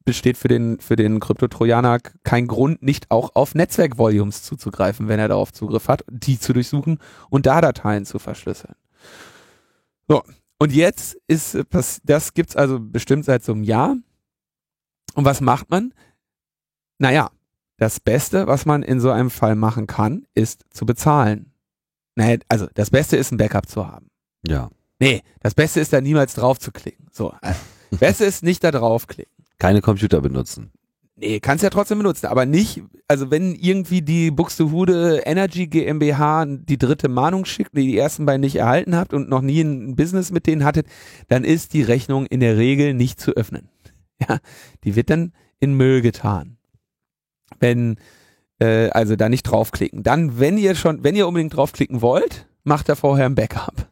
besteht für den, für den Krypto-Trojaner kein Grund, nicht auch auf Netzwerk-Volumes zuzugreifen, wenn er darauf Zugriff hat, die zu durchsuchen und da Dateien zu verschlüsseln. So. Und jetzt ist, das gibt's also bestimmt seit so einem Jahr. Und was macht man? Naja, das Beste, was man in so einem Fall machen kann, ist zu bezahlen. Naja, also das Beste ist ein Backup zu haben. Ja. Nee, das Beste ist da niemals drauf zu klicken. So. Also, Beste ist nicht da draufklicken. Keine Computer benutzen. Nee, kannst ja trotzdem benutzen, aber nicht, also wenn irgendwie die Buxtehude Energy GmbH die dritte Mahnung schickt, die die ersten beiden nicht erhalten habt und noch nie ein Business mit denen hattet, dann ist die Rechnung in der Regel nicht zu öffnen. Ja, die wird dann in Müll getan. Wenn, äh, also da nicht draufklicken. Dann, wenn ihr schon, wenn ihr unbedingt draufklicken wollt, macht da vorher ein Backup.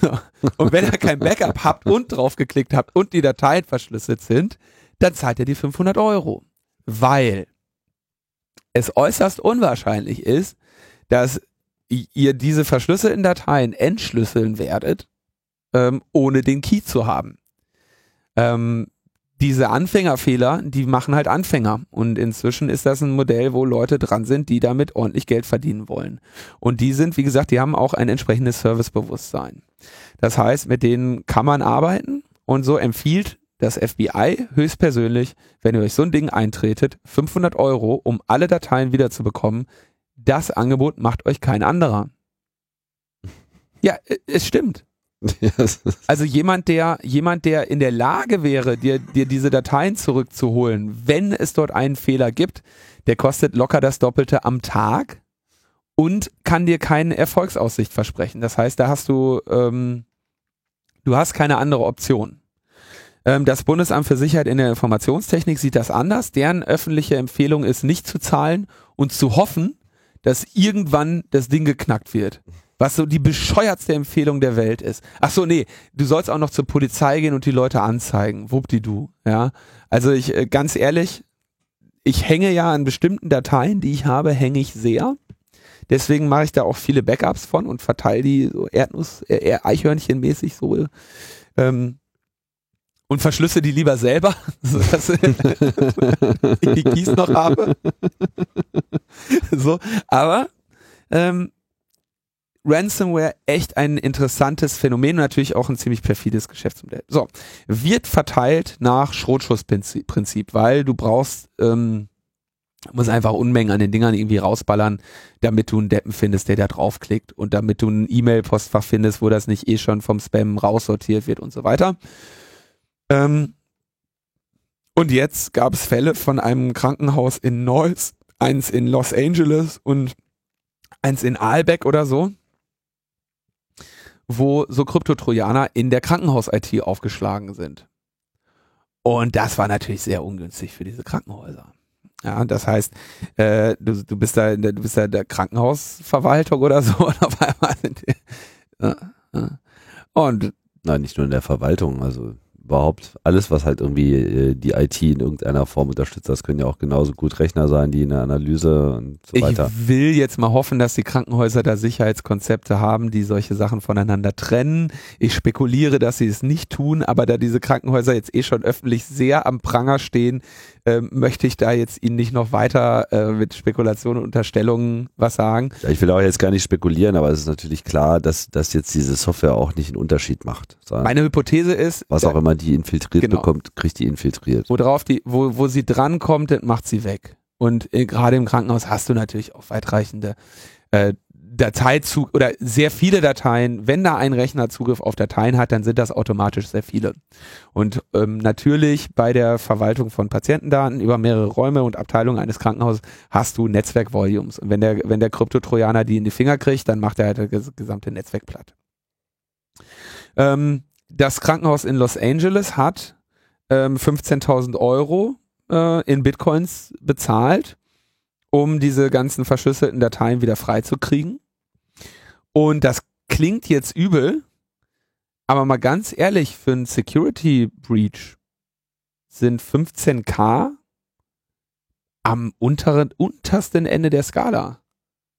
Und wenn ihr kein Backup habt und draufgeklickt habt und die Dateien verschlüsselt sind, dann zahlt ihr die 500 Euro. Weil es äußerst unwahrscheinlich ist, dass ihr diese verschlüsselten Dateien entschlüsseln werdet, ähm, ohne den Key zu haben. Ähm, diese Anfängerfehler, die machen halt Anfänger. Und inzwischen ist das ein Modell, wo Leute dran sind, die damit ordentlich Geld verdienen wollen. Und die sind, wie gesagt, die haben auch ein entsprechendes Servicebewusstsein. Das heißt, mit denen kann man arbeiten und so empfiehlt das FBI höchstpersönlich, wenn ihr euch so ein Ding eintretet, 500 Euro, um alle Dateien wiederzubekommen. Das Angebot macht euch kein anderer. Ja, es stimmt. Also jemand, der, jemand, der in der Lage wäre, dir, dir diese Dateien zurückzuholen, wenn es dort einen Fehler gibt, der kostet locker das Doppelte am Tag und kann dir keine Erfolgsaussicht versprechen. Das heißt, da hast du, ähm, du hast keine andere Option. Ähm, das Bundesamt für Sicherheit in der Informationstechnik sieht das anders. Deren öffentliche Empfehlung ist, nicht zu zahlen und zu hoffen, dass irgendwann das Ding geknackt wird. Was so die bescheuertste Empfehlung der Welt ist. Ach so, nee, du sollst auch noch zur Polizei gehen und die Leute anzeigen. Wuppdidu, ja. Also ich, äh, ganz ehrlich, ich hänge ja an bestimmten Dateien, die ich habe, hänge ich sehr. Deswegen mache ich da auch viele Backups von und verteile die so Erdnuss, äh, Eichhörnchenmäßig so ähm, und verschlüsse die lieber selber, sodass ich die Keys noch habe. so, aber ähm, Ransomware echt ein interessantes Phänomen und natürlich auch ein ziemlich perfides Geschäftsmodell. So, wird verteilt nach Schrotschussprinzip, weil du brauchst ähm, muss einfach Unmengen an den Dingern irgendwie rausballern, damit du einen Deppen findest, der da draufklickt und damit du ein E-Mail-Postfach findest, wo das nicht eh schon vom Spam raussortiert wird und so weiter. Ähm und jetzt gab es Fälle von einem Krankenhaus in Neuss, eins in Los Angeles und eins in Aalbeck oder so, wo so Kryptotrojaner in der Krankenhaus-IT aufgeschlagen sind. Und das war natürlich sehr ungünstig für diese Krankenhäuser. Ja, das heißt, äh, du, du bist da, du bist da der Krankenhausverwaltung oder so und auf einmal sind die, äh, äh. und Nein, nicht nur in der Verwaltung, also überhaupt alles, was halt irgendwie äh, die IT in irgendeiner Form unterstützt, das können ja auch genauso gut Rechner sein, die in der Analyse und so weiter. Ich will jetzt mal hoffen, dass die Krankenhäuser da Sicherheitskonzepte haben, die solche Sachen voneinander trennen. Ich spekuliere, dass sie es nicht tun, aber da diese Krankenhäuser jetzt eh schon öffentlich sehr am Pranger stehen, äh, möchte ich da jetzt Ihnen nicht noch weiter äh, mit Spekulationen und Unterstellungen was sagen. Ja, ich will auch jetzt gar nicht spekulieren, aber es ist natürlich klar, dass, dass jetzt diese Software auch nicht einen Unterschied macht. Meine Hypothese ist, was auch immer die infiltriert genau. bekommt, kriegt die infiltriert. Worauf die, wo, wo sie drankommt, macht sie weg. Und äh, gerade im Krankenhaus hast du natürlich auch weitreichende äh, Dateizug oder sehr viele Dateien, wenn da ein Rechner Zugriff auf Dateien hat, dann sind das automatisch sehr viele. Und ähm, natürlich bei der Verwaltung von Patientendaten über mehrere Räume und Abteilungen eines Krankenhauses hast du Netzwerkvolumes. Und wenn der, wenn der Kryptotrojaner die in die Finger kriegt, dann macht er halt das gesamte Netzwerk platt. Ähm, das Krankenhaus in Los Angeles hat ähm, 15.000 Euro äh, in Bitcoins bezahlt um diese ganzen verschlüsselten Dateien wieder freizukriegen. Und das klingt jetzt übel, aber mal ganz ehrlich, für einen Security Breach sind 15k am unteren, untersten Ende der Skala.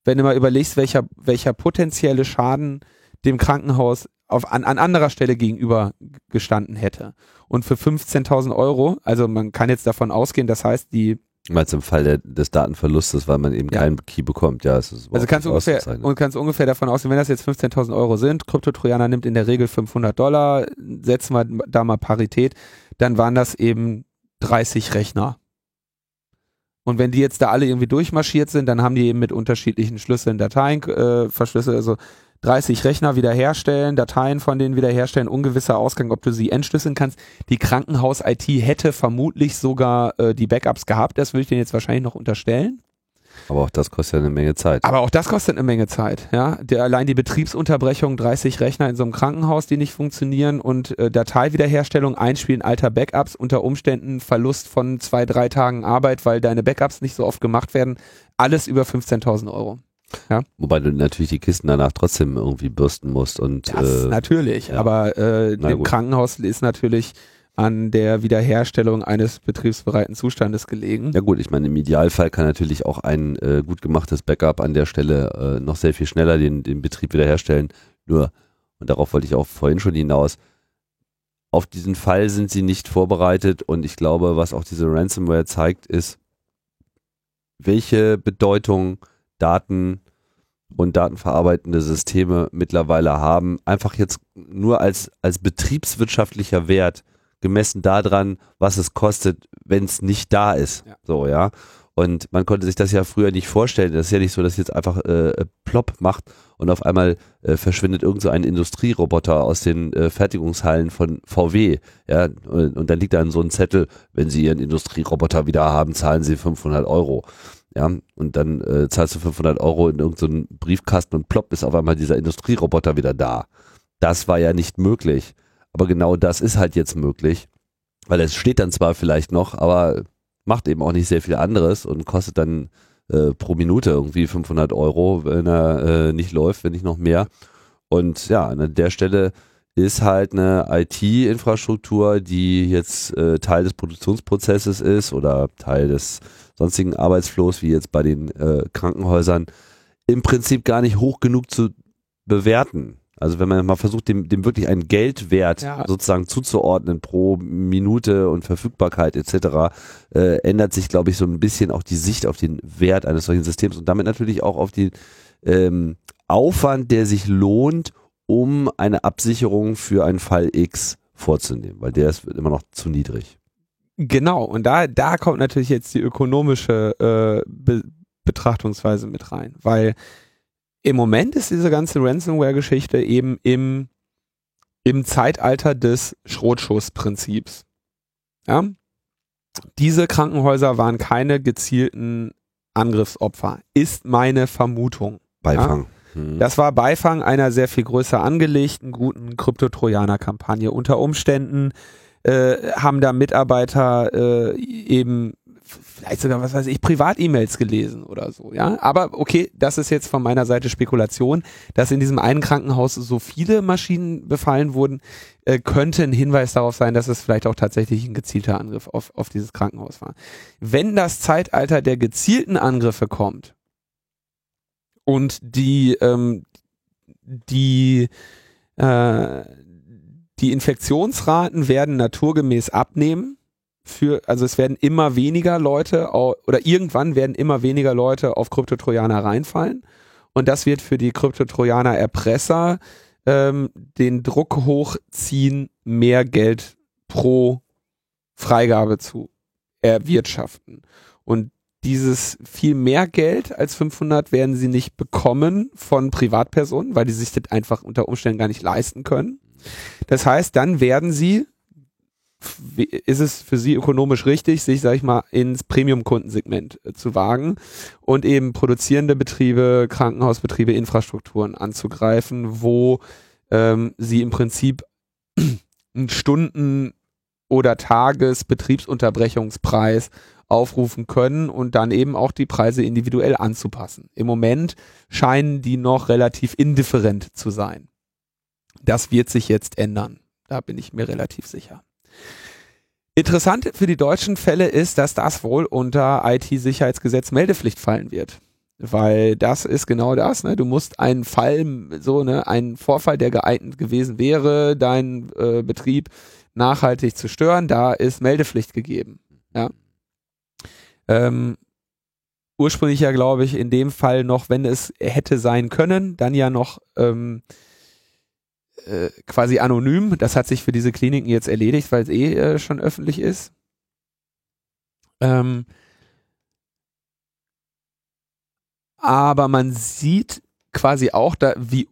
Wenn du mal überlegst, welcher, welcher potenzielle Schaden dem Krankenhaus auf, an, an anderer Stelle gegenüber gestanden hätte. Und für 15.000 Euro, also man kann jetzt davon ausgehen, das heißt, die Meinst im Fall der, des Datenverlustes, weil man eben ja. keinen Key bekommt, ja, es ist Also kannst du ungefähr, und kannst ungefähr davon ausgehen, wenn das jetzt 15.000 Euro sind, Kryptotrojaner nimmt in der Regel 500 Dollar, setzen wir da mal Parität, dann waren das eben 30 Rechner. Und wenn die jetzt da alle irgendwie durchmarschiert sind, dann haben die eben mit unterschiedlichen Schlüsseln Dateien äh, verschlüsselt, also 30 Rechner wiederherstellen, Dateien von denen wiederherstellen, ungewisser Ausgang, ob du sie entschlüsseln kannst. Die Krankenhaus-IT hätte vermutlich sogar äh, die Backups gehabt, das würde ich denen jetzt wahrscheinlich noch unterstellen. Aber auch das kostet ja eine Menge Zeit. Aber auch das kostet eine Menge Zeit, ja. Der, allein die Betriebsunterbrechung, 30 Rechner in so einem Krankenhaus, die nicht funktionieren und äh, Dateiwiederherstellung, Einspielen alter Backups, unter Umständen Verlust von zwei, drei Tagen Arbeit, weil deine Backups nicht so oft gemacht werden, alles über 15.000 Euro. Ja. Wobei du natürlich die Kisten danach trotzdem irgendwie bürsten musst und das äh, natürlich, ja. aber äh, im Krankenhaus ist natürlich an der Wiederherstellung eines betriebsbereiten Zustandes gelegen. Ja gut, ich meine, im Idealfall kann natürlich auch ein äh, gut gemachtes Backup an der Stelle äh, noch sehr viel schneller den, den Betrieb wiederherstellen. Nur, und darauf wollte ich auch vorhin schon hinaus, auf diesen Fall sind sie nicht vorbereitet und ich glaube, was auch diese Ransomware zeigt, ist, welche Bedeutung Daten und datenverarbeitende Systeme mittlerweile haben, einfach jetzt nur als, als betriebswirtschaftlicher Wert gemessen daran, was es kostet, wenn es nicht da ist. Ja. So, ja. Und man konnte sich das ja früher nicht vorstellen. Das ist ja nicht so, dass jetzt einfach äh, plopp macht und auf einmal äh, verschwindet irgend so ein Industrieroboter aus den äh, Fertigungshallen von VW. Ja, und, und dann liegt da so ein Zettel, wenn Sie Ihren Industrieroboter wieder haben, zahlen Sie 500 Euro ja, und dann äh, zahlst du 500 Euro in irgendeinen so Briefkasten und plopp ist auf einmal dieser Industrieroboter wieder da. Das war ja nicht möglich. Aber genau das ist halt jetzt möglich, weil es steht dann zwar vielleicht noch, aber macht eben auch nicht sehr viel anderes und kostet dann äh, pro Minute irgendwie 500 Euro, wenn er äh, nicht läuft, wenn nicht noch mehr. Und ja, an der Stelle ist halt eine IT-Infrastruktur, die jetzt äh, Teil des Produktionsprozesses ist oder Teil des sonstigen Arbeitsflows, wie jetzt bei den äh, Krankenhäusern, im Prinzip gar nicht hoch genug zu bewerten. Also wenn man mal versucht, dem, dem wirklich einen Geldwert ja. sozusagen zuzuordnen pro Minute und Verfügbarkeit etc., äh, ändert sich, glaube ich, so ein bisschen auch die Sicht auf den Wert eines solchen Systems und damit natürlich auch auf den ähm, Aufwand, der sich lohnt, um eine Absicherung für einen Fall X vorzunehmen, weil der ist immer noch zu niedrig. Genau, und da, da kommt natürlich jetzt die ökonomische äh, Be Betrachtungsweise mit rein, weil im Moment ist diese ganze Ransomware-Geschichte eben im, im Zeitalter des Schrotschussprinzips. Ja? Diese Krankenhäuser waren keine gezielten Angriffsopfer, ist meine Vermutung. Beifang. Ja? Hm. Das war Beifang einer sehr viel größer angelegten, guten Kryptotrojaner-Kampagne. Unter Umständen äh, haben da Mitarbeiter äh, eben vielleicht sogar, was weiß ich, Privat-E-Mails gelesen oder so, ja. Aber okay, das ist jetzt von meiner Seite Spekulation, dass in diesem einen Krankenhaus so viele Maschinen befallen wurden, äh, könnte ein Hinweis darauf sein, dass es vielleicht auch tatsächlich ein gezielter Angriff auf, auf dieses Krankenhaus war. Wenn das Zeitalter der gezielten Angriffe kommt und die, ähm, die, äh, die Infektionsraten werden naturgemäß abnehmen, für, also es werden immer weniger Leute oder irgendwann werden immer weniger Leute auf Kryptotrojaner reinfallen. Und das wird für die Kryptotrojaner Erpresser ähm, den Druck hochziehen, mehr Geld pro Freigabe zu erwirtschaften. Und dieses viel mehr Geld als 500 werden sie nicht bekommen von Privatpersonen, weil die sich das einfach unter Umständen gar nicht leisten können. Das heißt, dann werden sie ist es für sie ökonomisch richtig, sich, sag ich mal, ins Premium-Kundensegment äh, zu wagen und eben produzierende Betriebe, Krankenhausbetriebe, Infrastrukturen anzugreifen, wo ähm, sie im Prinzip einen Stunden- oder Tagesbetriebsunterbrechungspreis aufrufen können und dann eben auch die Preise individuell anzupassen. Im Moment scheinen die noch relativ indifferent zu sein. Das wird sich jetzt ändern. Da bin ich mir relativ sicher. Interessant für die deutschen Fälle ist, dass das wohl unter IT-Sicherheitsgesetz Meldepflicht fallen wird. Weil das ist genau das, ne? Du musst einen Fall, so, ne, einen Vorfall, der geeignet gewesen wäre, deinen äh, Betrieb nachhaltig zu stören, da ist Meldepflicht gegeben. Ja. Ähm, ursprünglich ja, glaube ich, in dem Fall noch, wenn es hätte sein können, dann ja noch ähm, äh, quasi anonym. Das hat sich für diese Kliniken jetzt erledigt, weil es eh äh, schon öffentlich ist. Ähm, aber man sieht quasi auch da, wie,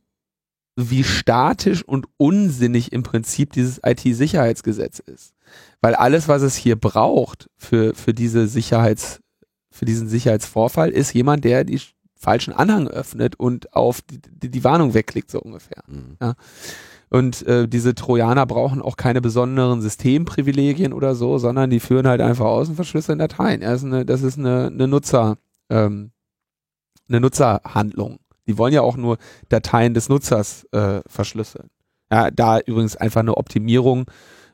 wie statisch und unsinnig im Prinzip dieses IT-Sicherheitsgesetz ist. Weil alles, was es hier braucht für, für diese Sicherheits, für diesen Sicherheitsvorfall, ist jemand, der die falschen Anhang öffnet und auf die, die, Warnung wegklickt, so ungefähr. Mhm. Ja. Und äh, diese Trojaner brauchen auch keine besonderen Systemprivilegien oder so, sondern die führen halt einfach aus und verschlüsseln Dateien. Das ist eine, das ist eine, eine Nutzer, ähm, eine Nutzerhandlung. Die wollen ja auch nur Dateien des Nutzers äh, verschlüsseln. Ja, da übrigens einfach eine Optimierung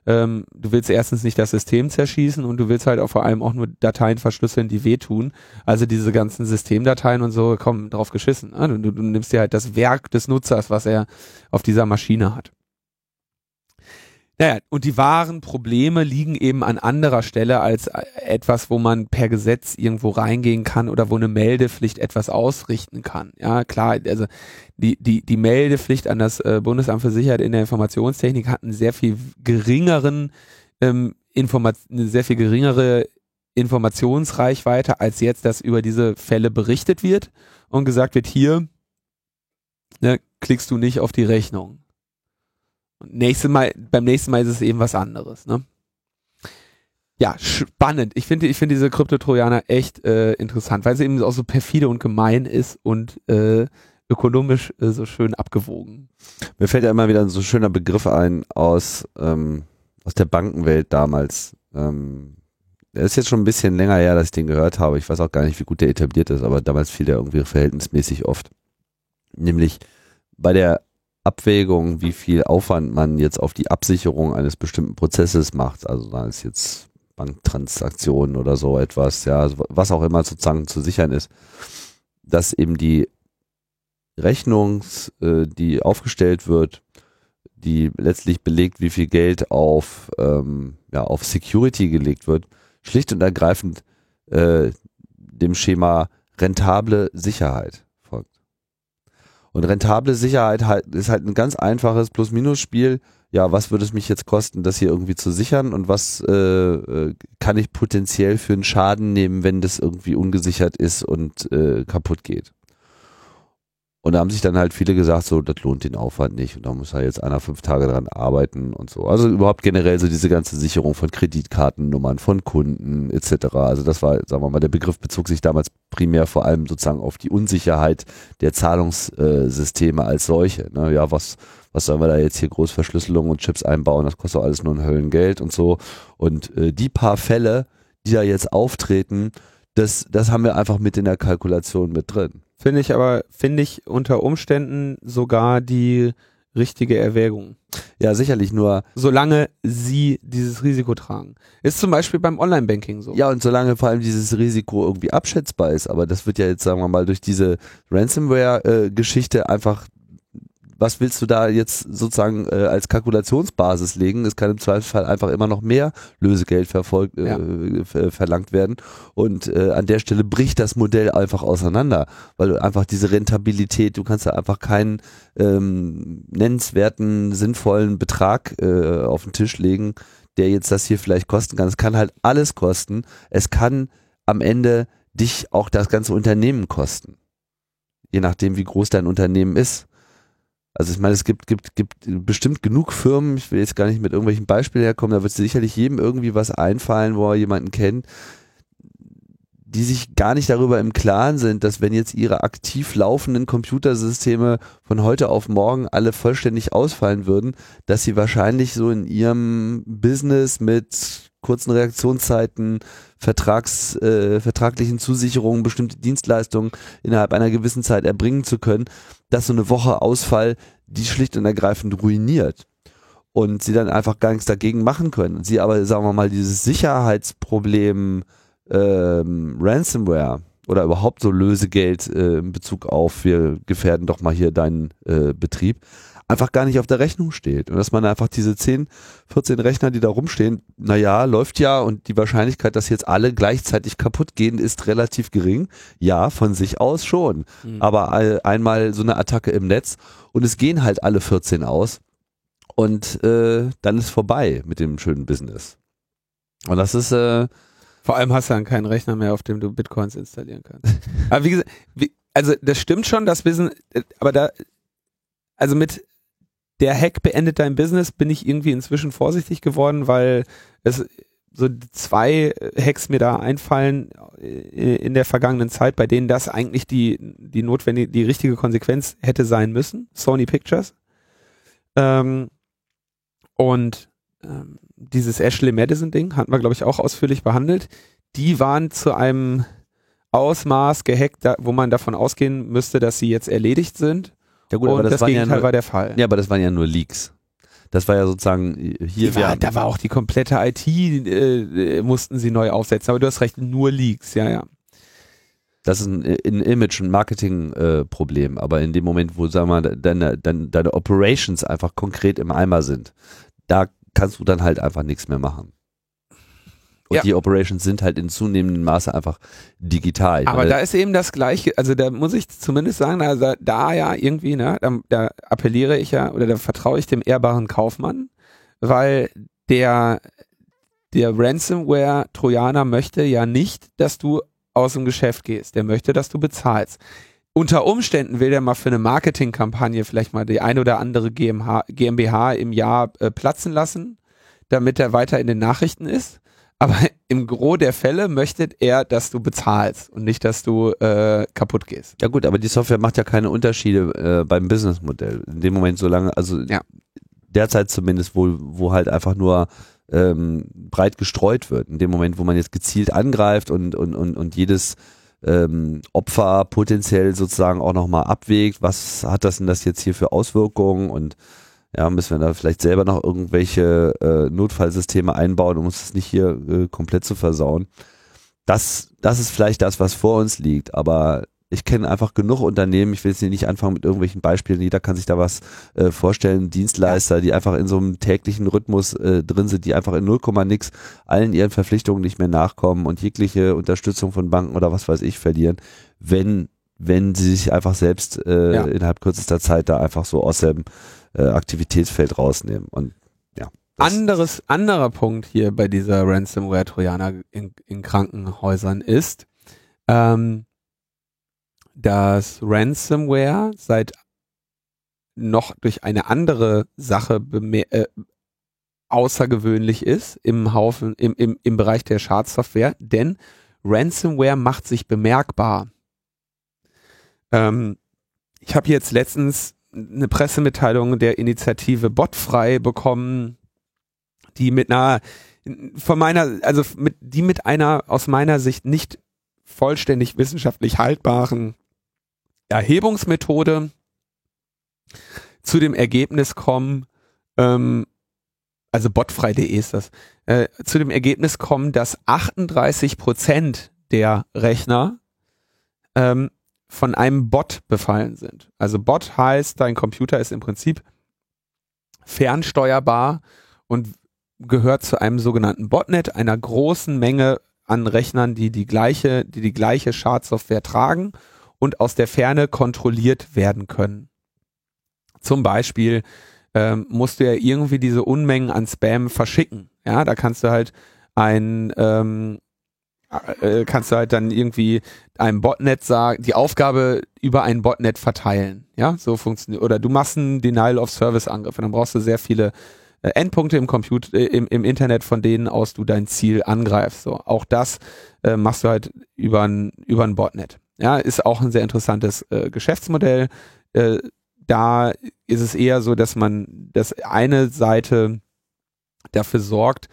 ähm, du willst erstens nicht das System zerschießen und du willst halt auch vor allem auch nur Dateien verschlüsseln, die wehtun. Also diese ganzen Systemdateien und so kommen drauf geschissen. Ne? Du, du nimmst dir halt das Werk des Nutzers, was er auf dieser Maschine hat. Naja, und die wahren Probleme liegen eben an anderer Stelle als äh, etwas, wo man per Gesetz irgendwo reingehen kann oder wo eine Meldepflicht etwas ausrichten kann. Ja, klar, also die, die, die Meldepflicht an das äh, Bundesamt für Sicherheit in der Informationstechnik hat einen sehr viel geringeren ähm, Informat eine sehr viel geringere Informationsreichweite, als jetzt, dass über diese Fälle berichtet wird und gesagt wird, hier ne, klickst du nicht auf die Rechnung und nächstes Mal, beim nächsten Mal ist es eben was anderes, ne? Ja, spannend. Ich finde, ich finde diese Kryptotrojaner echt äh, interessant, weil sie eben auch so perfide und gemein ist und äh, ökonomisch äh, so schön abgewogen. Mir fällt ja immer wieder ein so schöner Begriff ein aus, ähm, aus der Bankenwelt damals. Ähm, der ist jetzt schon ein bisschen länger her, dass ich den gehört habe. Ich weiß auch gar nicht, wie gut der etabliert ist, aber damals fiel der irgendwie verhältnismäßig oft. Nämlich bei der Abwägung, wie viel Aufwand man jetzt auf die Absicherung eines bestimmten Prozesses macht. Also da ist jetzt Banktransaktionen oder so etwas, ja, also was auch immer sozusagen zu sichern ist, dass eben die Rechnung, äh, die aufgestellt wird, die letztlich belegt, wie viel Geld auf, ähm, ja, auf Security gelegt wird, schlicht und ergreifend äh, dem Schema rentable Sicherheit. Und rentable Sicherheit halt, ist halt ein ganz einfaches Plus-Minus-Spiel. Ja, was würde es mich jetzt kosten, das hier irgendwie zu sichern und was äh, äh, kann ich potenziell für einen Schaden nehmen, wenn das irgendwie ungesichert ist und äh, kaputt geht? Und da haben sich dann halt viele gesagt, so, das lohnt den Aufwand nicht. Und da muss halt jetzt einer fünf Tage dran arbeiten und so. Also überhaupt generell so diese ganze Sicherung von Kreditkartennummern, von Kunden etc. Also das war, sagen wir mal, der Begriff bezog sich damals primär vor allem sozusagen auf die Unsicherheit der Zahlungssysteme als solche. Ne? Ja, was, was sollen wir da jetzt hier Großverschlüsselung und Chips einbauen? Das kostet alles nur ein Höllengeld und so. Und äh, die paar Fälle, die da jetzt auftreten, das, das haben wir einfach mit in der Kalkulation mit drin. Finde ich aber, finde ich unter Umständen sogar die richtige Erwägung. Ja, sicherlich nur. Solange sie dieses Risiko tragen. Ist zum Beispiel beim Online-Banking so. Ja, und solange vor allem dieses Risiko irgendwie abschätzbar ist. Aber das wird ja jetzt, sagen wir mal, durch diese Ransomware-Geschichte einfach was willst du da jetzt sozusagen äh, als Kalkulationsbasis legen? Es kann im Zweifelsfall einfach immer noch mehr Lösegeld verfolgt, äh, ja. verlangt werden. Und äh, an der Stelle bricht das Modell einfach auseinander, weil du einfach diese Rentabilität, du kannst da einfach keinen ähm, nennenswerten, sinnvollen Betrag äh, auf den Tisch legen, der jetzt das hier vielleicht kosten kann. Es kann halt alles kosten. Es kann am Ende dich auch das ganze Unternehmen kosten. Je nachdem, wie groß dein Unternehmen ist. Also ich meine, es gibt, gibt, gibt bestimmt genug Firmen, ich will jetzt gar nicht mit irgendwelchen Beispielen herkommen, da wird sicherlich jedem irgendwie was einfallen, wo er jemanden kennt, die sich gar nicht darüber im Klaren sind, dass wenn jetzt ihre aktiv laufenden Computersysteme von heute auf morgen alle vollständig ausfallen würden, dass sie wahrscheinlich so in ihrem Business mit kurzen Reaktionszeiten, Vertrags, äh, vertraglichen Zusicherungen, bestimmte Dienstleistungen innerhalb einer gewissen Zeit erbringen zu können, dass so eine Woche Ausfall die schlicht und ergreifend ruiniert und sie dann einfach gar nichts dagegen machen können. Sie aber, sagen wir mal, dieses Sicherheitsproblem ähm, Ransomware oder überhaupt so Lösegeld äh, in Bezug auf, wir gefährden doch mal hier deinen äh, Betrieb, einfach gar nicht auf der Rechnung steht. Und dass man einfach diese 10, 14 Rechner, die da rumstehen, naja, läuft ja und die Wahrscheinlichkeit, dass jetzt alle gleichzeitig kaputt gehen, ist relativ gering. Ja, von sich aus schon. Mhm. Aber einmal so eine Attacke im Netz und es gehen halt alle 14 aus und äh, dann ist vorbei mit dem schönen Business. Und das ist äh, vor allem hast du dann keinen Rechner mehr, auf dem du Bitcoins installieren kannst. aber wie gesagt, wie, also das stimmt schon, das Business, aber da, also mit der Hack beendet dein Business, bin ich irgendwie inzwischen vorsichtig geworden, weil es so zwei Hacks mir da einfallen äh, in der vergangenen Zeit, bei denen das eigentlich die, die notwendige, die richtige Konsequenz hätte sein müssen. Sony Pictures. Ähm, und ähm, dieses Ashley Madison Ding hatten wir, glaube ich, auch ausführlich behandelt. Die waren zu einem Ausmaß gehackt, wo man davon ausgehen müsste, dass sie jetzt erledigt sind. Ja gut, aber das, das Gegenteil ja nur, war der Fall. Ja, aber das waren ja nur Leaks. Das war ja sozusagen hier. War, da war auch die komplette IT, äh, mussten sie neu aufsetzen. Aber du hast recht, nur Leaks, ja, ja. Das ist ein, ein Image- und Marketing-Problem. Äh, aber in dem Moment, wo, sagen wir mal, deine, deine, deine Operations einfach konkret im Eimer sind, da kannst du dann halt einfach nichts mehr machen. Und ja. die Operations sind halt in zunehmendem Maße einfach digital. Aber da ist eben das Gleiche, also da muss ich zumindest sagen, also da ja irgendwie, ne, da, da appelliere ich ja oder da vertraue ich dem ehrbaren Kaufmann, weil der, der Ransomware-Trojaner möchte ja nicht, dass du aus dem Geschäft gehst. Der möchte, dass du bezahlst. Unter Umständen will der mal für eine Marketingkampagne vielleicht mal die eine oder andere GmbH, GmbH im Jahr äh, platzen lassen, damit er weiter in den Nachrichten ist. Aber im Gros der Fälle möchte er, dass du bezahlst und nicht, dass du äh, kaputt gehst. Ja gut, aber die Software macht ja keine Unterschiede äh, beim Businessmodell. In dem Moment, solange, also ja. derzeit zumindest, wo, wo halt einfach nur ähm, breit gestreut wird. In dem Moment, wo man jetzt gezielt angreift und, und, und, und jedes ähm, Opfer potenziell sozusagen auch nochmal abwägt, was hat das denn das jetzt hier für Auswirkungen und ja, müssen wir da vielleicht selber noch irgendwelche äh, Notfallsysteme einbauen, um uns das nicht hier äh, komplett zu versauen. Das, das ist vielleicht das, was vor uns liegt, aber ich kenne einfach genug Unternehmen, ich will jetzt hier nicht anfangen mit irgendwelchen Beispielen, jeder kann sich da was äh, vorstellen, Dienstleister, die einfach in so einem täglichen Rhythmus äh, drin sind, die einfach in 0, nix allen ihren Verpflichtungen nicht mehr nachkommen und jegliche Unterstützung von Banken oder was weiß ich verlieren, wenn wenn sie sich einfach selbst äh, Ja. innerhalb kürzester Zeit da einfach so aus dem äh, Aktivitätsfeld rausnehmen. Und ja. Anderes, anderer Punkt hier bei dieser Ransomware-Trojaner in, in Krankenhäusern ist, ähm, dass Ransomware seit noch durch eine andere Sache äh, außergewöhnlich ist im Haufen, im, im, im Bereich der Schadsoftware, denn Ransomware macht sich bemerkbar. Ähm, ich habe jetzt letztens eine Pressemitteilung der Initiative Botfrei bekommen, die mit einer von meiner, also mit, die mit einer aus meiner Sicht nicht vollständig wissenschaftlich haltbaren Erhebungsmethode zu dem Ergebnis kommen, ähm, also botfrei.de ist das, äh, zu dem Ergebnis kommen, dass 38 Prozent der Rechner ähm, von einem Bot befallen sind. Also Bot heißt, dein Computer ist im Prinzip fernsteuerbar und gehört zu einem sogenannten Botnet, einer großen Menge an Rechnern, die die gleiche, die die gleiche Schadsoftware tragen und aus der Ferne kontrolliert werden können. Zum Beispiel ähm, musst du ja irgendwie diese Unmengen an Spam verschicken. Ja, da kannst du halt ein ähm, äh, kannst du halt dann irgendwie einem Botnet sagen, die Aufgabe über ein Botnet verteilen. Ja, so funktioniert. Oder du machst einen Denial of Service Angriff und dann brauchst du sehr viele äh, Endpunkte im Computer, äh, im, im Internet, von denen aus du dein Ziel angreifst. So, auch das äh, machst du halt über ein über ein Botnet. Ja, ist auch ein sehr interessantes äh, Geschäftsmodell. Äh, da ist es eher so, dass man, dass eine Seite dafür sorgt,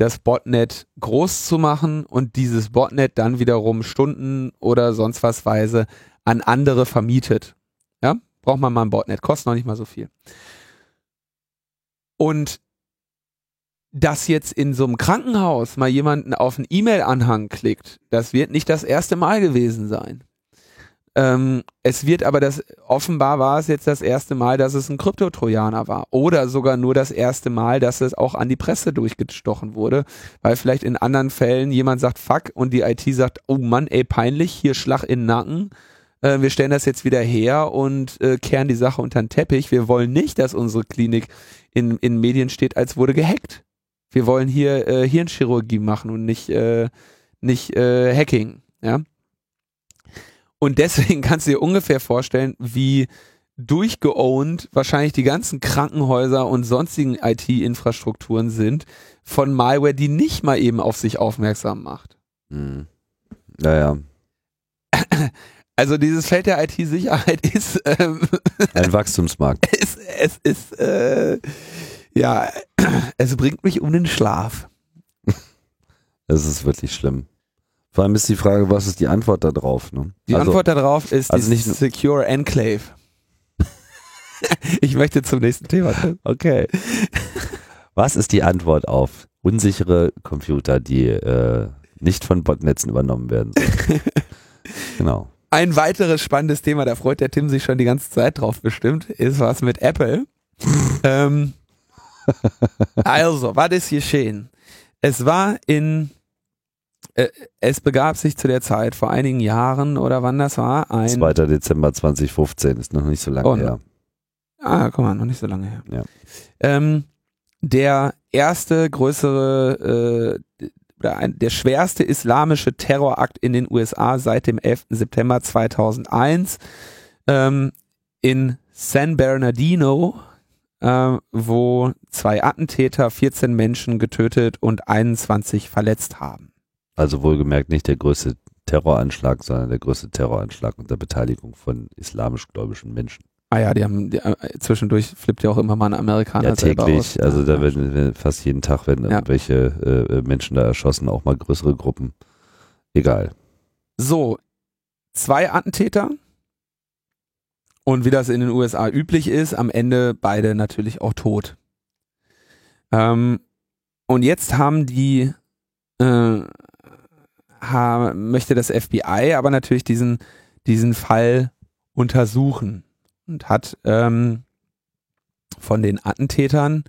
das Botnet groß zu machen und dieses Botnet dann wiederum Stunden oder sonst was weise an andere vermietet. Ja, braucht man mal ein Botnet, kostet noch nicht mal so viel. Und dass jetzt in so einem Krankenhaus mal jemanden auf einen E-Mail-Anhang klickt, das wird nicht das erste Mal gewesen sein. Ähm, es wird aber das, offenbar war es jetzt das erste Mal, dass es ein Kryptotrojaner war. Oder sogar nur das erste Mal, dass es auch an die Presse durchgestochen wurde. Weil vielleicht in anderen Fällen jemand sagt, fuck, und die IT sagt, oh Mann, ey, peinlich, hier Schlag in den Nacken. Äh, wir stellen das jetzt wieder her und äh, kehren die Sache unter den Teppich. Wir wollen nicht, dass unsere Klinik in, in Medien steht, als wurde gehackt. Wir wollen hier äh, Hirnchirurgie machen und nicht, äh, nicht äh, Hacking. Ja. Und deswegen kannst du dir ungefähr vorstellen, wie durchgeowned wahrscheinlich die ganzen Krankenhäuser und sonstigen IT-Infrastrukturen sind von Malware, die nicht mal eben auf sich aufmerksam macht. Hm. Naja, Also dieses Feld der IT-Sicherheit ist, ähm, ein Wachstumsmarkt. es, es ist, äh, ja, es bringt mich um den Schlaf. Es ist wirklich schlimm. Vor allem ist die Frage, was ist die Antwort darauf? Ne? Die also, Antwort darauf ist also nicht- Secure Enclave. ich möchte zum nächsten Thema. Okay. Was ist die Antwort auf unsichere Computer, die äh, nicht von Botnetzen übernommen werden? sollen? genau. Ein weiteres spannendes Thema, da freut der Tim sich schon die ganze Zeit drauf bestimmt, ist was mit Apple. ähm, also, was ist geschehen? Es war in, es begab sich zu der Zeit vor einigen Jahren oder wann das war, ein, 2. Dezember 2015 ist noch nicht so lange Oh, her. ah, guck mal, noch nicht so lange her. Ja. Ähm, der erste größere, äh, oder ein, der schwerste islamische Terrorakt in den USA seit dem 11. September 2001 ähm, in San Bernardino, äh, wo zwei Attentäter 14 Menschen getötet und 21 verletzt haben. Also wohlgemerkt nicht der größte Terroranschlag, sondern der größte Terroranschlag unter Beteiligung von islamisch-gläubischen Menschen. Ah ja, die haben die, äh, zwischendurch flippt ja auch immer mal ein Amerikaner Ja, selber aus. täglich. Also Ja, da werden werden fast jeden Tag werden Ja. irgendwelche äh, Menschen da erschossen, auch mal größere Gruppen. Egal. So, zwei Attentäter. Und wie das in den USA üblich ist, am Ende beide natürlich auch tot. Ähm, und jetzt haben die, äh, möchte das FBI aber natürlich diesen, diesen Fall untersuchen und hat ähm, von den Attentätern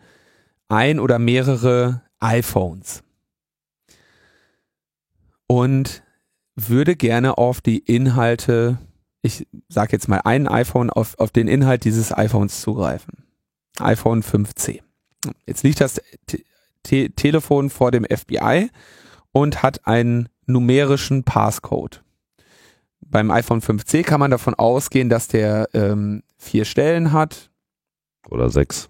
ein oder mehrere iPhones. Und würde gerne auf die Inhalte ich sage jetzt mal ein iPhone, auf, auf den Inhalt dieses iPhones zugreifen. iPhone 5C. Jetzt liegt das Te Telefon vor dem FBI und hat einen numerischen Passcode. Beim iPhone 5C kann man davon ausgehen, dass der ähm, vier Stellen hat. Oder sechs.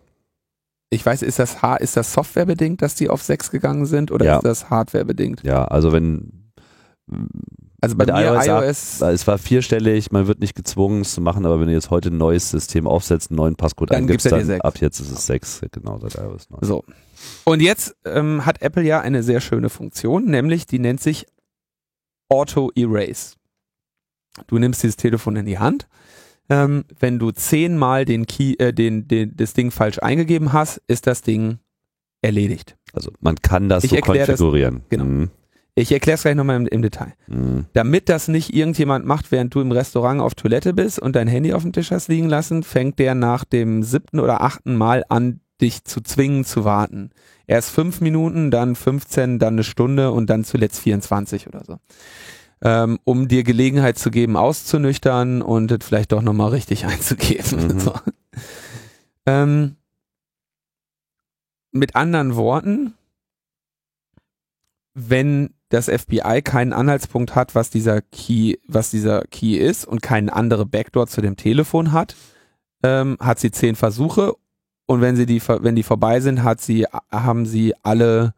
Ich weiß, ist das, ist das softwarebedingt, dass die auf sechs gegangen sind oder Ja. ist das hardwarebedingt? Ja, also wenn Also bei mir iOS ab- iOS, es war vierstellig, man wird nicht gezwungen es zu machen, aber wenn du jetzt heute ein neues System aufsetzt, einen neuen Passcode Dann eingibst, dann ab jetzt ist es sechs, genau, seit iOS 9. so. Und jetzt ähm, hat Apple ja eine sehr schöne Funktion, nämlich die nennt sich Auto Erase. Du nimmst dieses Telefon in die Hand. Ähm, wenn du zehnmal den Key, äh, den, den, das Ding falsch eingegeben hast, ist das Ding erledigt. Also man kann das Ich so erklär das- konfigurieren. genau. Mhm. Ich erkläre es gleich nochmal im, im Detail. Mhm. Damit das nicht irgendjemand macht, während du im Restaurant auf Toilette bist und dein Handy auf dem Tisch hast liegen lassen, fängt der nach dem siebten oder achten Mal an, dich zu zwingen zu warten. Erst fünf Minuten, dann 15, dann eine Stunde und dann zuletzt 24 oder so. Ähm, um dir Gelegenheit zu geben, auszunüchtern und es vielleicht doch nochmal richtig einzugeben. Mhm. So. Ähm, mit anderen Worten, wenn das FBI keinen Anhaltspunkt hat, was dieser Key, was dieser Key ist und keine andere Backdoor zu dem Telefon hat, ähm, hat sie zehn Versuche und wenn sie die, wenn die vorbei sind, hat sie, haben sie alle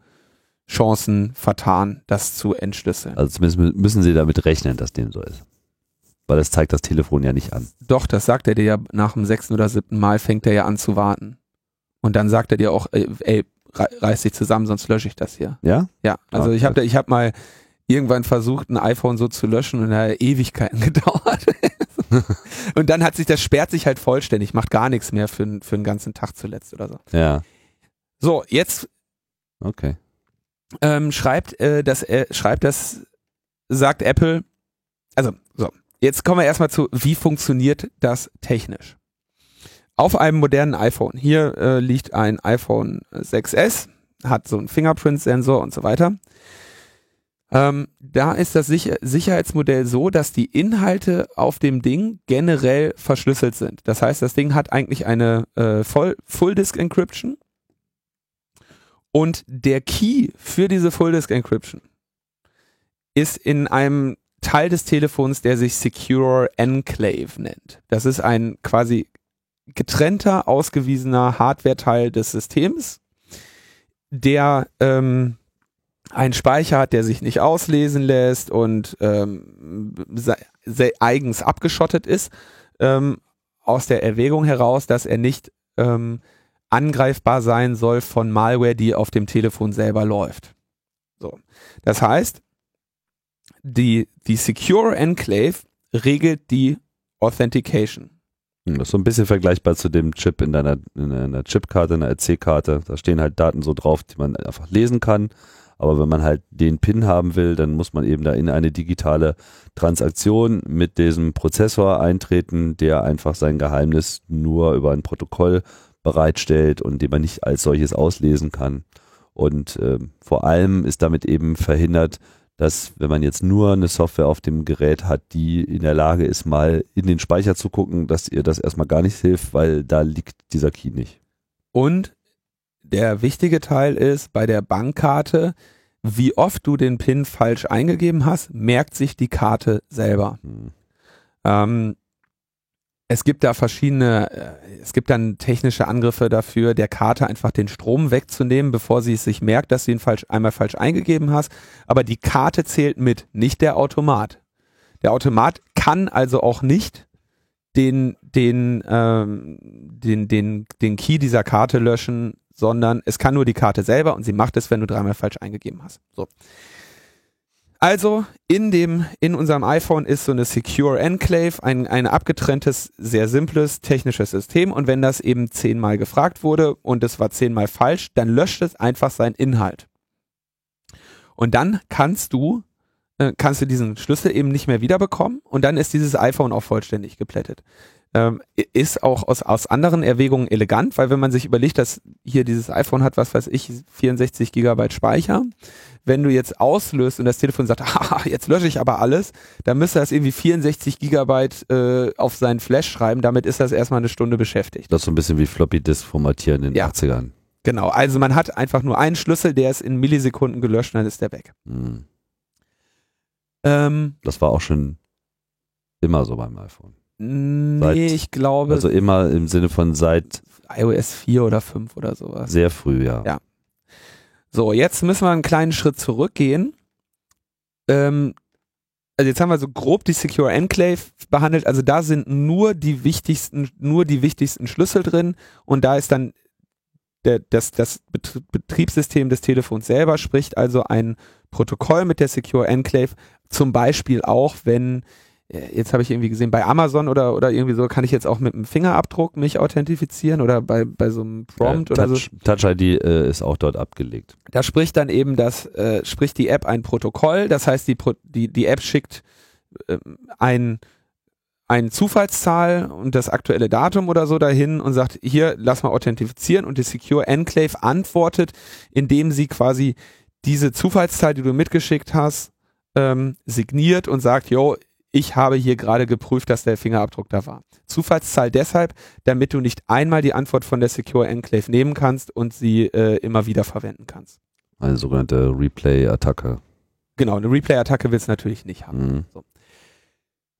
Chancen vertan, das zu entschlüsseln. Also zumindest mü- müssen sie damit rechnen, dass dem so ist. Weil das zeigt das Telefon ja nicht an. Doch, das sagt er dir ja nach dem sechsten oder siebten Mal fängt er ja an zu warten. Und dann sagt er dir auch, ey, ey rei- reiß dich zusammen, sonst lösche ich das hier. Ja? Ja, also Ah, ich habe ich hab mal irgendwann versucht, ein iPhone so zu löschen und da hat Ewigkeiten gedauert. und dann hat sich, das sperrt sich halt vollständig, macht gar nichts mehr für, für einen ganzen Tag zuletzt oder so. Ja. So, jetzt Okay. ähm, schreibt, äh, das, äh, schreibt das, sagt Apple, also so, jetzt kommen wir erstmal zu, wie funktioniert das technisch? Auf einem modernen iPhone, hier äh, liegt ein iPhone 6S, hat so einen Fingerprint-Sensor und so weiter. Ähm, da ist das Sicher Sicherheitsmodell so, dass die Inhalte auf dem Ding generell verschlüsselt sind. Das heißt, das Ding hat eigentlich eine äh, Voll Full-Disk-Encryption und der Key für diese Full-Disk-Encryption ist in einem Teil des Telefons, der sich Secure Enclave nennt. Das ist ein quasi getrennter, ausgewiesener Hardware-Teil des Systems, der ähm, einen Speicher hat, der sich nicht auslesen lässt und ähm, eigens abgeschottet ist, ähm, aus der Erwägung heraus, dass er nicht ähm, angreifbar sein soll von Malware, die auf dem Telefon selber läuft. So. Das heißt, die, die Secure Enclave regelt die Authentication. Hm, Das ist so ein bisschen vergleichbar zu dem Chip in deiner, in einer Chipkarte, einer RC-Karte. Da stehen halt Daten so drauf, die man einfach lesen kann. Aber wenn man halt den PIN haben will, dann muss man eben da in eine digitale Transaktion mit diesem Prozessor eintreten, der einfach sein Geheimnis nur über ein Protokoll bereitstellt und den man nicht als solches auslesen kann. Und ähm, vor allem ist damit eben verhindert, dass wenn man jetzt nur eine Software auf dem Gerät hat, die in der Lage ist, mal in den Speicher zu gucken, dass ihr das erstmal gar nicht hilft, weil da liegt dieser Key nicht. Und der wichtige Teil ist bei der Bankkarte, wie oft du den PIN falsch eingegeben hast, merkt sich die Karte selber. Hm. Ähm, es gibt da verschiedene, äh, es gibt dann technische Angriffe dafür, der Karte einfach den Strom wegzunehmen, bevor sie es sich merkt, dass du ihn falsch, einmal falsch eingegeben hast. Aber die Karte zählt mit, nicht der Automat. Der Automat kann also auch nicht den, den, ähm, den, den, den Key dieser Karte löschen, sondern es kann nur die Karte selber und sie macht es, wenn du dreimal falsch eingegeben hast. So. Also in dem, in unserem iPhone ist so eine Secure Enclave, ein, ein abgetrenntes, sehr simples technisches System und wenn das eben zehnmal gefragt wurde und es war zehnmal falsch, dann löscht es einfach seinen Inhalt. Und dann kannst du, äh, kannst du diesen Schlüssel eben nicht mehr wiederbekommen und dann ist dieses iPhone auch vollständig geplättet. Ähm, ist auch aus, aus anderen Erwägungen elegant, weil wenn man sich überlegt, dass hier dieses iPhone hat, was weiß ich, 64 Gigabyte Speicher, wenn du jetzt auslöst und das Telefon sagt, haha, jetzt lösche ich aber alles, dann müsste das irgendwie 64 Gigabyte äh, auf seinen Flash schreiben, damit ist das erstmal eine Stunde beschäftigt. Das ist so ein bisschen wie Floppy Disk formatieren in den Ja. 80ern. Genau, also man hat einfach nur einen Schlüssel, der ist in Millisekunden gelöscht und dann ist der weg. Hm. Ähm, Das war auch schon immer so beim iPhone. Nee, Seit- ich glaube Also immer im Sinne von seit iOS 4 oder 5 oder sowas. sehr früh, ja. Ja. So, jetzt müssen wir einen kleinen Schritt zurückgehen. Ähm, also jetzt haben wir so grob die Secure Enclave behandelt. Also da sind nur die wichtigsten, nur die wichtigsten Schlüssel drin und da ist dann der, das, das Bet- Betriebssystem des Telefons selber spricht also ein Protokoll mit der Secure Enclave. Zum Beispiel auch, wenn jetzt habe ich irgendwie gesehen, bei Amazon oder, oder irgendwie so kann ich jetzt auch mit einem Fingerabdruck mich authentifizieren oder bei, bei so einem Prompt Äh, oder so. Touch, Touch ID äh, ist auch dort abgelegt. Da spricht dann eben das, äh, spricht die App ein Protokoll, das heißt, die, Pro die, die App schickt ähm, ein, ein Zufallszahl und das aktuelle Datum oder so dahin und sagt, hier, lass mal authentifizieren und die Secure Enclave antwortet, indem sie quasi diese Zufallszahl, die du mitgeschickt hast, ähm, signiert und sagt, yo, ich habe hier gerade geprüft, dass der Fingerabdruck da war. Zufallszahl deshalb, damit du nicht einmal die Antwort von der Secure Enclave nehmen kannst und sie äh, immer wieder verwenden kannst. Eine sogenannte Replay-Attacke. Genau, eine Replay-Attacke willst du natürlich nicht haben. Mhm.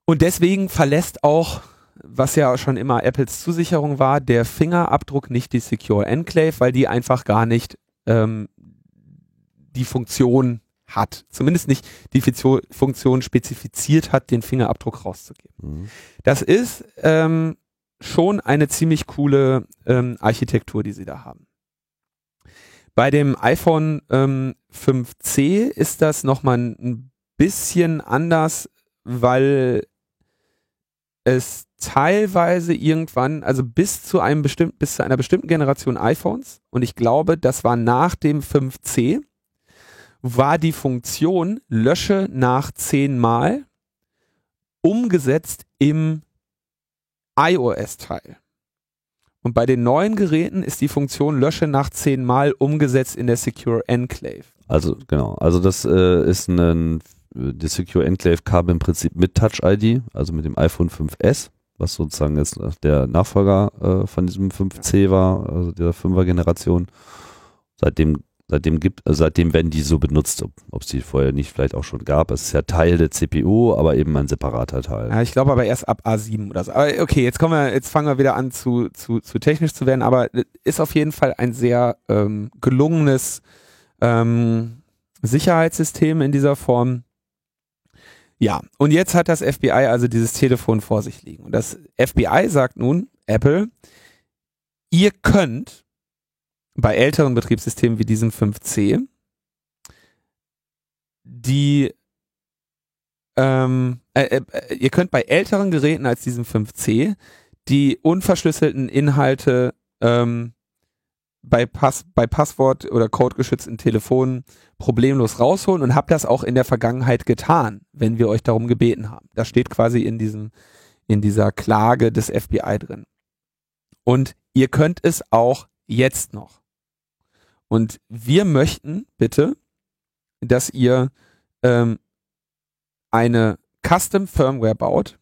Und deswegen verlässt auch, was ja schon immer Apples Zusicherung war, der Fingerabdruck nicht die Secure Enclave, weil die einfach gar nicht ähm, die Funktion hat. Zumindest nicht die Funktion spezifiziert hat, den Fingerabdruck rauszugeben. Mhm. Das ist ähm, schon eine ziemlich coole ähm, Architektur, die sie da haben. Bei dem iPhone ähm, 5C ist das nochmal ein bisschen anders, weil es teilweise irgendwann, also bis zu einem bestimmten, bis zu einer bestimmten Generation iPhones, und ich glaube, das war nach dem 5C, war die Funktion lösche nach zehnmal umgesetzt im iOS-Teil. Und bei den neuen Geräten ist die Funktion lösche nach zehnmal umgesetzt in der Secure Enclave. Also genau, also das äh, ist ein die Secure Enclave kam im Prinzip mit Touch ID, also mit dem iPhone 5S, was sozusagen jetzt der Nachfolger äh, von diesem 5C war, also der 5er Generation. Seitdem seitdem gibt also seitdem werden die so benutzt, ob es die vorher nicht vielleicht auch schon gab. Es ist ja Teil der CPU, aber eben ein separater Teil. Ja, ich glaube aber erst ab A7 oder so. Aber okay, jetzt kommen wir, jetzt fangen wir wieder an zu, zu, zu technisch zu werden, aber ist auf jeden Fall ein sehr ähm, gelungenes ähm, Sicherheitssystem in dieser Form. Ja, und jetzt hat das FBI also dieses Telefon vor sich liegen. Und das FBI sagt nun, Apple, ihr könnt bei älteren Betriebssystemen wie diesem 5C die ähm, äh, äh, ihr könnt bei älteren Geräten als diesem 5C die unverschlüsselten Inhalte ähm, bei, Pass bei Passwort- oder codegeschützten Telefonen problemlos rausholen und habt das auch in der Vergangenheit getan, wenn wir euch darum gebeten haben. Das steht quasi in diesem in dieser Klage des FBI drin. Und ihr könnt es auch jetzt noch. Und wir möchten bitte, dass ihr ähm, eine Custom Firmware baut,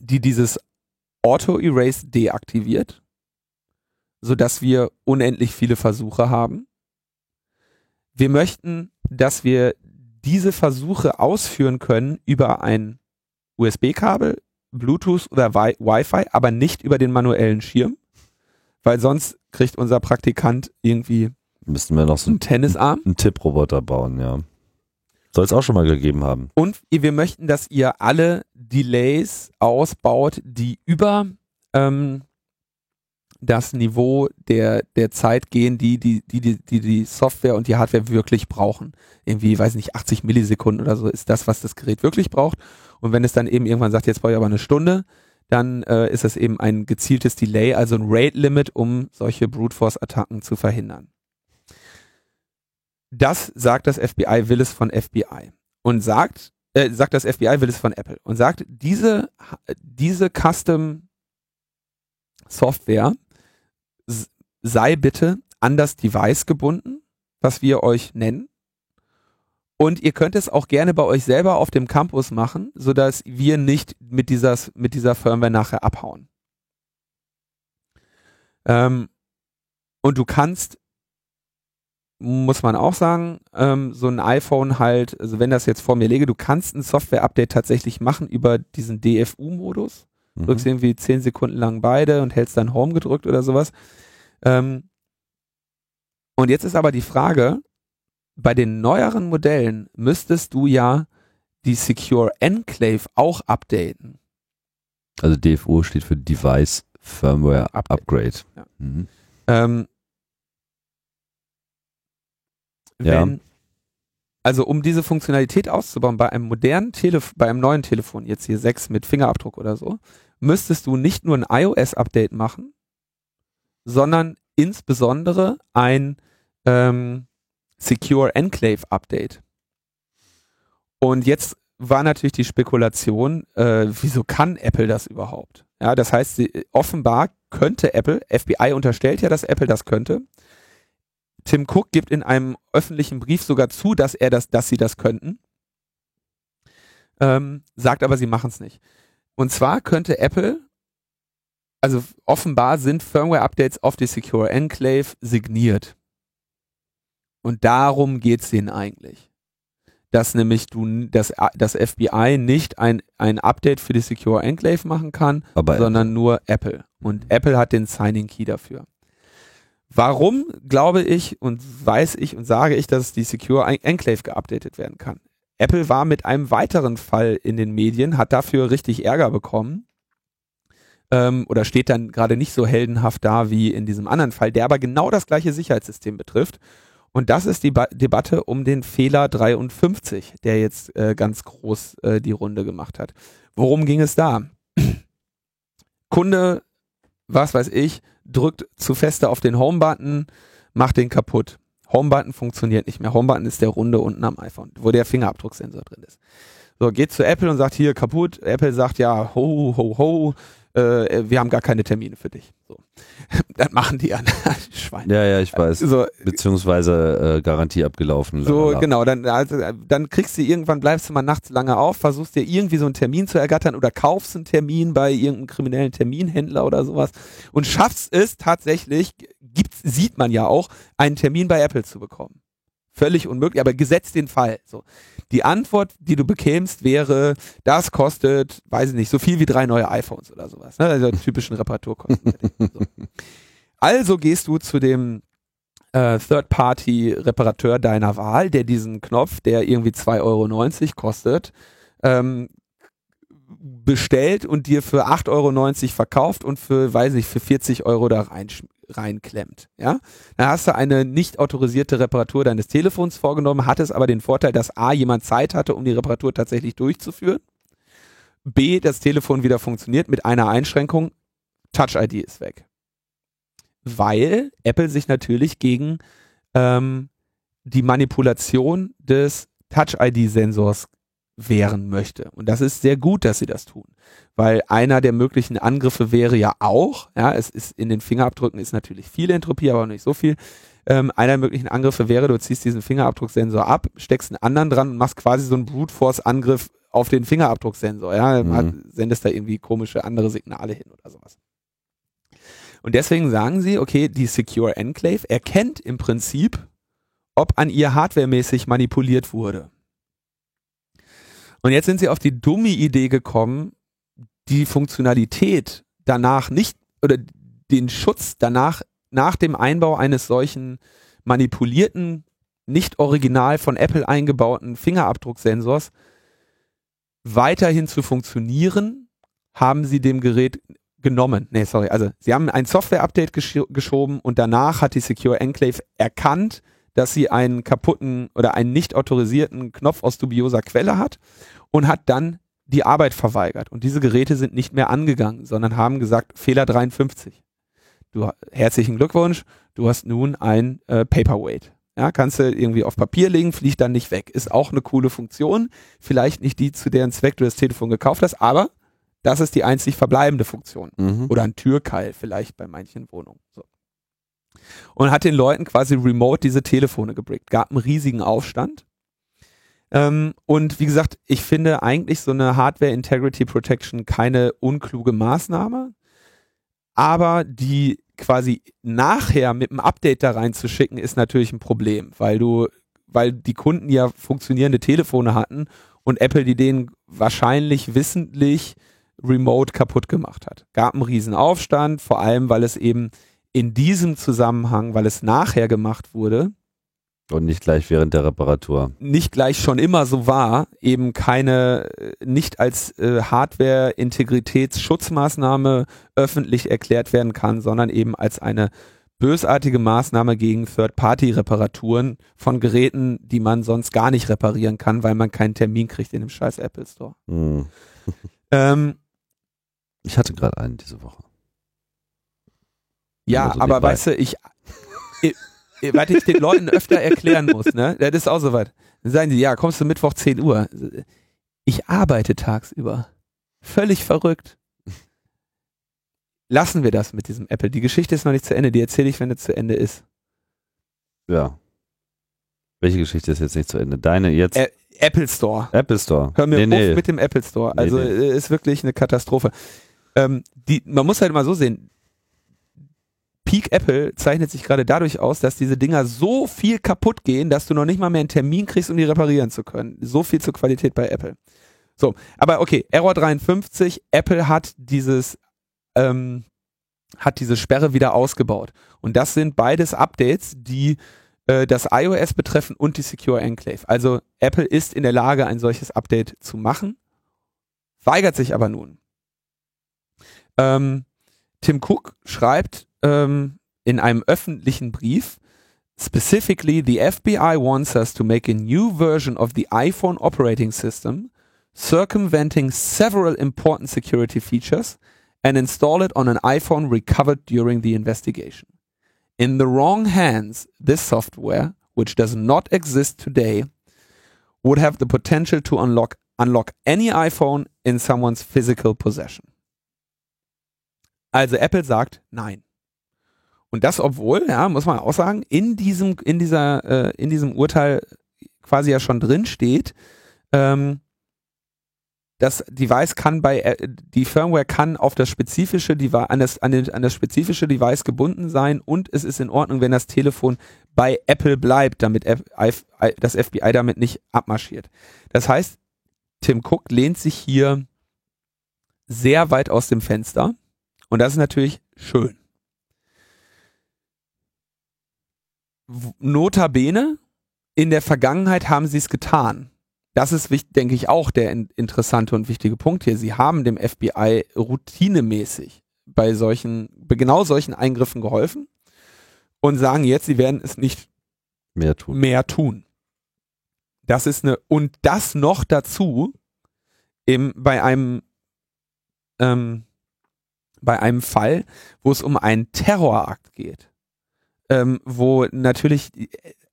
die dieses Auto Erase deaktiviert, sodass wir unendlich viele Versuche haben. Wir möchten, dass wir diese Versuche ausführen können über ein USB-Kabel, Bluetooth oder Wi- Wi-Fi, aber nicht über den manuellen Schirm, weil sonst kriegt unser Praktikant irgendwie Müssten wir noch so einen Tennisarm. einen Tipproboter bauen, ja. Soll es auch schon mal gegeben haben. Und wir möchten, dass ihr alle Delays ausbaut, die über ähm, das Niveau der, der Zeit gehen, die die, die, die, die die Software und die Hardware wirklich brauchen. Irgendwie, weiß nicht, 80 Millisekunden oder so ist das, was das Gerät wirklich braucht. Und wenn es dann eben irgendwann sagt, jetzt brauche ich aber eine Stunde, dann äh, ist es eben ein gezieltes Delay, also ein Rate-Limit, um solche Brute Force-Attacken zu verhindern. Das sagt das FBI, will es von FBI. Und sagt, äh, sagt das FBI will es von Apple und sagt, diese, diese Custom Software sei bitte an das Device gebunden, was wir euch nennen. Und ihr könnt es auch gerne bei euch selber auf dem Campus machen, sodass wir nicht mit dieser, mit dieser Firmware nachher abhauen. Ähm, und du kannst, muss man auch sagen, ähm, so ein iPhone halt, also wenn das jetzt vor mir lege, du kannst ein Software-Update tatsächlich machen über diesen DFU-Modus. Mhm. Drückst irgendwie zehn Sekunden lang beide und hältst dann Home gedrückt oder sowas. Ähm, und jetzt ist aber die Frage, bei den neueren Modellen müsstest du ja die Secure Enclave auch updaten. Also DFO steht für Device Firmware Upgrade. Upgrade. Ja. Mhm. Ähm, wenn, ja. Also um diese Funktionalität auszubauen bei einem modernen Telefon, bei einem neuen Telefon, jetzt hier 6 mit Fingerabdruck oder so, müsstest du nicht nur ein iOS-Update machen, sondern insbesondere ein ähm, Secure Enclave Update. Und jetzt war natürlich die Spekulation, äh, wieso kann Apple das überhaupt? Ja, das heißt, sie, offenbar könnte Apple, FBI unterstellt ja, dass Apple das könnte. Tim Cook gibt in einem öffentlichen Brief sogar zu, dass er das, dass sie das könnten. Ähm, sagt aber, sie machen es nicht. Und zwar könnte Apple, also offenbar sind Firmware-Updates auf die Secure Enclave signiert. Und darum geht es denen eigentlich. Dass nämlich du das, das FBI nicht ein, ein Update für die Secure Enclave machen kann, Aber sondern Apple. nur Apple. Und mhm. Apple hat den Signing Key dafür. Warum glaube ich und weiß ich und sage ich, dass die Secure Enclave geupdatet werden kann? Apple war mit einem weiteren Fall in den Medien, hat dafür richtig Ärger bekommen ähm, oder steht dann gerade nicht so heldenhaft da wie in diesem anderen Fall, der aber genau das gleiche Sicherheitssystem betrifft. Und das ist die ba Debatte um den Fehler 53, der jetzt äh, ganz groß äh, die Runde gemacht hat. Worum ging es da? Kunde, was weiß ich, drückt zu feste auf den Home-Button, macht den kaputt. Home-Button funktioniert nicht mehr. Home-Button ist der runde unten am iPhone, wo der Fingerabdrucksensor drin ist. So, geht zu Apple und sagt, hier kaputt. Apple sagt, ja, ho, ho, ho, äh, wir haben gar keine Termine für dich. So. Dann machen die an Schweine. Ja, ja, ich weiß. So, Beziehungsweise äh, Garantie abgelaufen. So, lalala. genau. Dann, also, dann kriegst du irgendwann, bleibst du mal nachts lange auf, versuchst dir irgendwie so einen Termin zu ergattern oder kaufst einen Termin bei irgendeinem kriminellen Terminhändler oder sowas und schaffst es tatsächlich, gibt's, sieht man ja auch, einen Termin bei Apple zu bekommen. Völlig unmöglich, aber gesetzt den Fall. So. Die Antwort, die du bekämst, wäre, das kostet, weiß ich nicht, so viel wie drei neue iPhones oder sowas. Ne? Also typischen Reparaturkosten. so. Also gehst du zu dem äh, Third-Party-Reparateur deiner Wahl, der diesen Knopf, der irgendwie 2,90 Euro kostet, ähm, bestellt und dir für 8,90 Euro verkauft und für, weiß ich, für 40 Euro da rein, reinklemmt. Ja? Dann hast du eine nicht autorisierte Reparatur deines Telefons vorgenommen, hattest aber den Vorteil, dass A, jemand Zeit hatte, um die Reparatur tatsächlich durchzuführen. B, das Telefon wieder funktioniert mit einer Einschränkung. Touch ID ist weg. Weil Apple sich natürlich gegen ähm, die Manipulation des Touch ID-Sensors wehren möchte. Und das ist sehr gut, dass sie das tun. Weil einer der möglichen Angriffe wäre ja auch, ja, es ist in den Fingerabdrücken ist natürlich viel Entropie, aber nicht so viel. Ähm, einer der möglichen Angriffe wäre, du ziehst diesen Fingerabdrucksensor ab, steckst einen anderen dran und machst quasi so einen Brute Force Angriff auf den Fingerabdrucksensor, ja, mhm. sendest da irgendwie komische andere Signale hin oder sowas. Und deswegen sagen sie, okay, die Secure Enclave erkennt im Prinzip, ob an ihr hardwaremäßig manipuliert wurde. Und jetzt sind sie auf die dumme Idee gekommen, die Funktionalität danach nicht oder den Schutz danach nach dem Einbau eines solchen manipulierten, nicht original von Apple eingebauten Fingerabdrucksensors weiterhin zu funktionieren, haben sie dem Gerät genommen. Nee, sorry, also sie haben ein Software-Update gesch geschoben und danach hat die Secure Enclave erkannt, dass sie einen kaputten oder einen nicht autorisierten Knopf aus dubioser Quelle hat und hat dann die Arbeit verweigert. Und diese Geräte sind nicht mehr angegangen, sondern haben gesagt, Fehler 53. Du, herzlichen Glückwunsch, du hast nun ein äh, Paperweight. Ja, kannst du irgendwie auf Papier legen, fliegt dann nicht weg. Ist auch eine coole Funktion. Vielleicht nicht die, zu deren Zweck du das Telefon gekauft hast, aber das ist die einzig verbleibende Funktion. Mhm. Oder ein Türkeil vielleicht bei manchen Wohnungen. So. Und hat den Leuten quasi remote diese Telefone gebrickt. Gab einen riesigen Aufstand. Ähm, und wie gesagt, ich finde eigentlich so eine Hardware Integrity Protection keine unkluge Maßnahme. Aber die quasi nachher mit einem Update da reinzuschicken, ist natürlich ein Problem, weil du, weil die Kunden ja funktionierende Telefone hatten und Apple die denen wahrscheinlich wissentlich remote kaputt gemacht hat. Gab einen riesen Aufstand, vor allem weil es eben in diesem Zusammenhang, weil es nachher gemacht wurde, Und nicht gleich während der Reparatur. nicht gleich schon immer so war, eben keine, äh, nicht als äh, Hardware-Integritätsschutzmaßnahme öffentlich erklärt werden kann, sondern eben als eine bösartige Maßnahme gegen Third-Party-Reparaturen von Geräten, die man sonst gar nicht reparieren kann, weil man keinen Termin kriegt in dem scheiß Apple Store. Hm. Ähm, Ich hatte gerade einen diese Woche. Ja, so aber nebenbei. weißt du, ich, ich, ich, was ich den Leuten öfter erklären muss, ne, das ist auch soweit. Dann sagen die, ja, kommst du Mittwoch 10 Uhr? Ich arbeite tagsüber. Völlig verrückt. Lassen wir das mit diesem Apple. Die Geschichte ist noch nicht zu Ende. Die erzähle ich, wenn es zu Ende ist. Ja. Welche Geschichte ist jetzt nicht zu Ende? Deine jetzt? Ä- Apple Store. Apple Store. Hör mir nee, auf nee. mit dem Apple Store. Nee, Also nee. äh, ist wirklich eine Katastrophe. Ähm, die, man muss halt mal so sehen. Peak Apple zeichnet sich gerade dadurch aus, dass diese Dinger so viel kaputt gehen, dass du noch nicht mal mehr einen Termin kriegst, um die reparieren zu können. So viel zur Qualität bei Apple. So, aber okay, Error 53, Apple hat dieses ähm, hat diese Sperre wieder ausgebaut. Und das sind beides Updates, die äh, das iOS betreffen und die Secure Enclave. Also Apple ist in der Lage, ein solches Update zu machen, weigert sich aber nun. Ähm, Tim Cook schreibt ähm, in einem öffentlichen Brief, Specifically, the FBI wants us to make a new version of the iPhone operating system, circumventing several important security features, and install it on an iPhone recovered during the investigation. In the wrong hands, this software, which does not exist today, would have the potential to unlock unlock any iPhone in someone's physical possession. Also Apple sagt nein. Und das, obwohl, ja, muss man auch sagen, in diesem, in dieser, äh, in diesem Urteil quasi ja schon drin steht, ähm, das Device kann bei, äh, die Firmware kann auf das spezifische Device, an das, an, den, an das spezifische Device gebunden sein und es ist in Ordnung, wenn das Telefon bei Apple bleibt, damit F, I, das FBI damit nicht abmarschiert. Das heißt, Tim Cook lehnt sich hier sehr weit aus dem Fenster und das ist natürlich schön. Notabene, in der Vergangenheit haben sie es getan. Das ist, denke ich, auch der in interessante und wichtige Punkt hier. Sie haben dem FBI routinemäßig bei solchen, bei genau solchen Eingriffen geholfen und sagen jetzt, sie werden es nicht Mehr tun. mehr tun. Das ist eine, und das noch dazu im, bei einem, ähm, bei einem Fall, wo es um einen Terrorakt geht, ähm, wo natürlich die-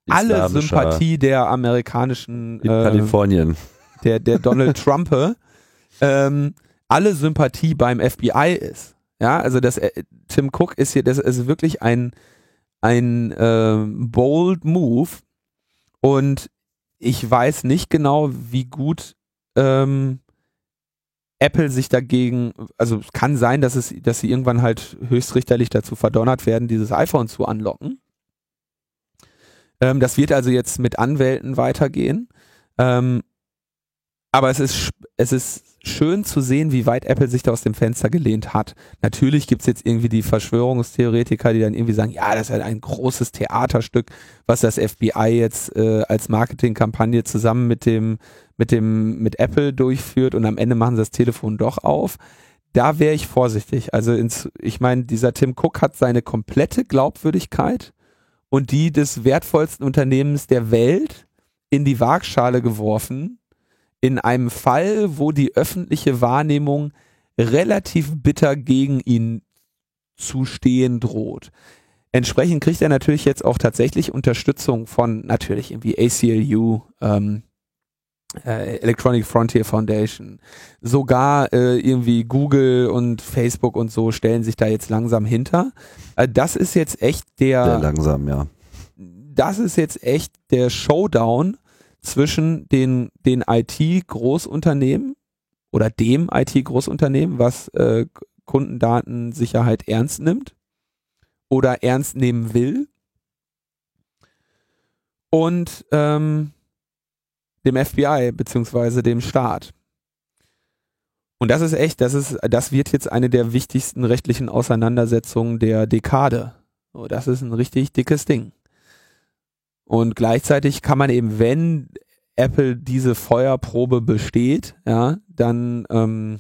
alle Sympathie der amerikanischen, In äh, Kalifornien. der, der Donald Trump, ähm, alle Sympathie beim FBI ist. Ja, also das äh, Tim Cook ist hier, das ist wirklich ein ein ähm, bold Move und ich weiß nicht genau, wie gut ähm, Apple sich dagegen, also es kann sein, dass es, dass sie irgendwann halt höchstrichterlich dazu verdonnert werden, dieses iPhone zu unlocken. Ähm, das wird also jetzt mit Anwälten weitergehen. Ähm, aber es ist, es ist schön zu sehen, wie weit Apple sich da aus dem Fenster gelehnt hat. Natürlich gibt's jetzt irgendwie die Verschwörungstheoretiker, die dann irgendwie sagen, ja, das ist halt ein großes Theaterstück, was das FBI jetzt äh, als Marketingkampagne zusammen mit dem, mit dem, mit Apple durchführt und am Ende machen sie das Telefon doch auf. Da wäre ich vorsichtig. Also ins, ich meine, dieser Tim Cook hat seine komplette Glaubwürdigkeit und die des wertvollsten Unternehmens der Welt in die Waagschale geworfen, in einem Fall, wo die öffentliche Wahrnehmung relativ bitter gegen ihn zu stehen droht. entsprechend kriegt er natürlich jetzt auch tatsächlich Unterstützung von natürlich irgendwie ACLU, ähm, äh, Electronic Frontier Foundation. Sogar äh, irgendwie Google und Facebook und so stellen sich da jetzt langsam hinter. Äh, das ist jetzt echt der. Sehr langsam, ja. Das ist jetzt echt der Showdown zwischen den, den IT-Großunternehmen oder dem IT-Großunternehmen, was äh, Kundendatensicherheit ernst nimmt oder ernst nehmen will. Und ähm, dem FBI beziehungsweise dem Staat. Und das ist echt, das ist, das wird jetzt eine der wichtigsten rechtlichen Auseinandersetzungen der Dekade. Das ist ein richtig dickes Ding. Und gleichzeitig kann man eben, wenn Apple diese Feuerprobe besteht, ja, dann, ähm,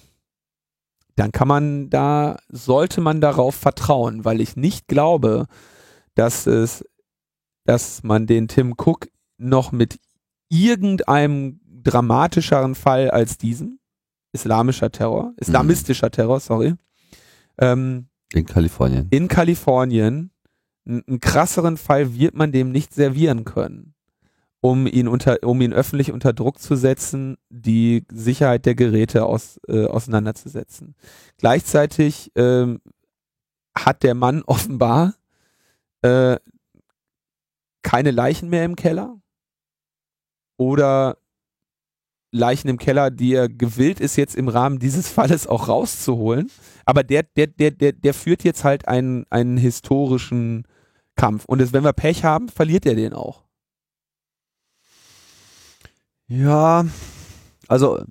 dann kann man da, sollte man darauf vertrauen, weil ich nicht glaube, dass es, dass man den Tim Cook noch mit irgendeinem dramatischeren Fall als diesem, islamischer Terror, islamistischer Terror, sorry, ähm, in Kalifornien. In Kalifornien, einen krasseren Fall wird man dem nicht servieren können, um ihn unter, um ihn öffentlich unter Druck zu setzen, die Sicherheit der Geräte aus, äh, auseinanderzusetzen. Gleichzeitig ähm, hat der Mann offenbar äh, keine Leichen mehr im Keller oder Leichen im Keller, die er gewillt ist, jetzt im Rahmen dieses Falles auch rauszuholen. Aber der, der, der, der, der führt jetzt halt einen, einen historischen Kampf. Und das, wenn wir Pech haben, verliert er den auch. Ja, also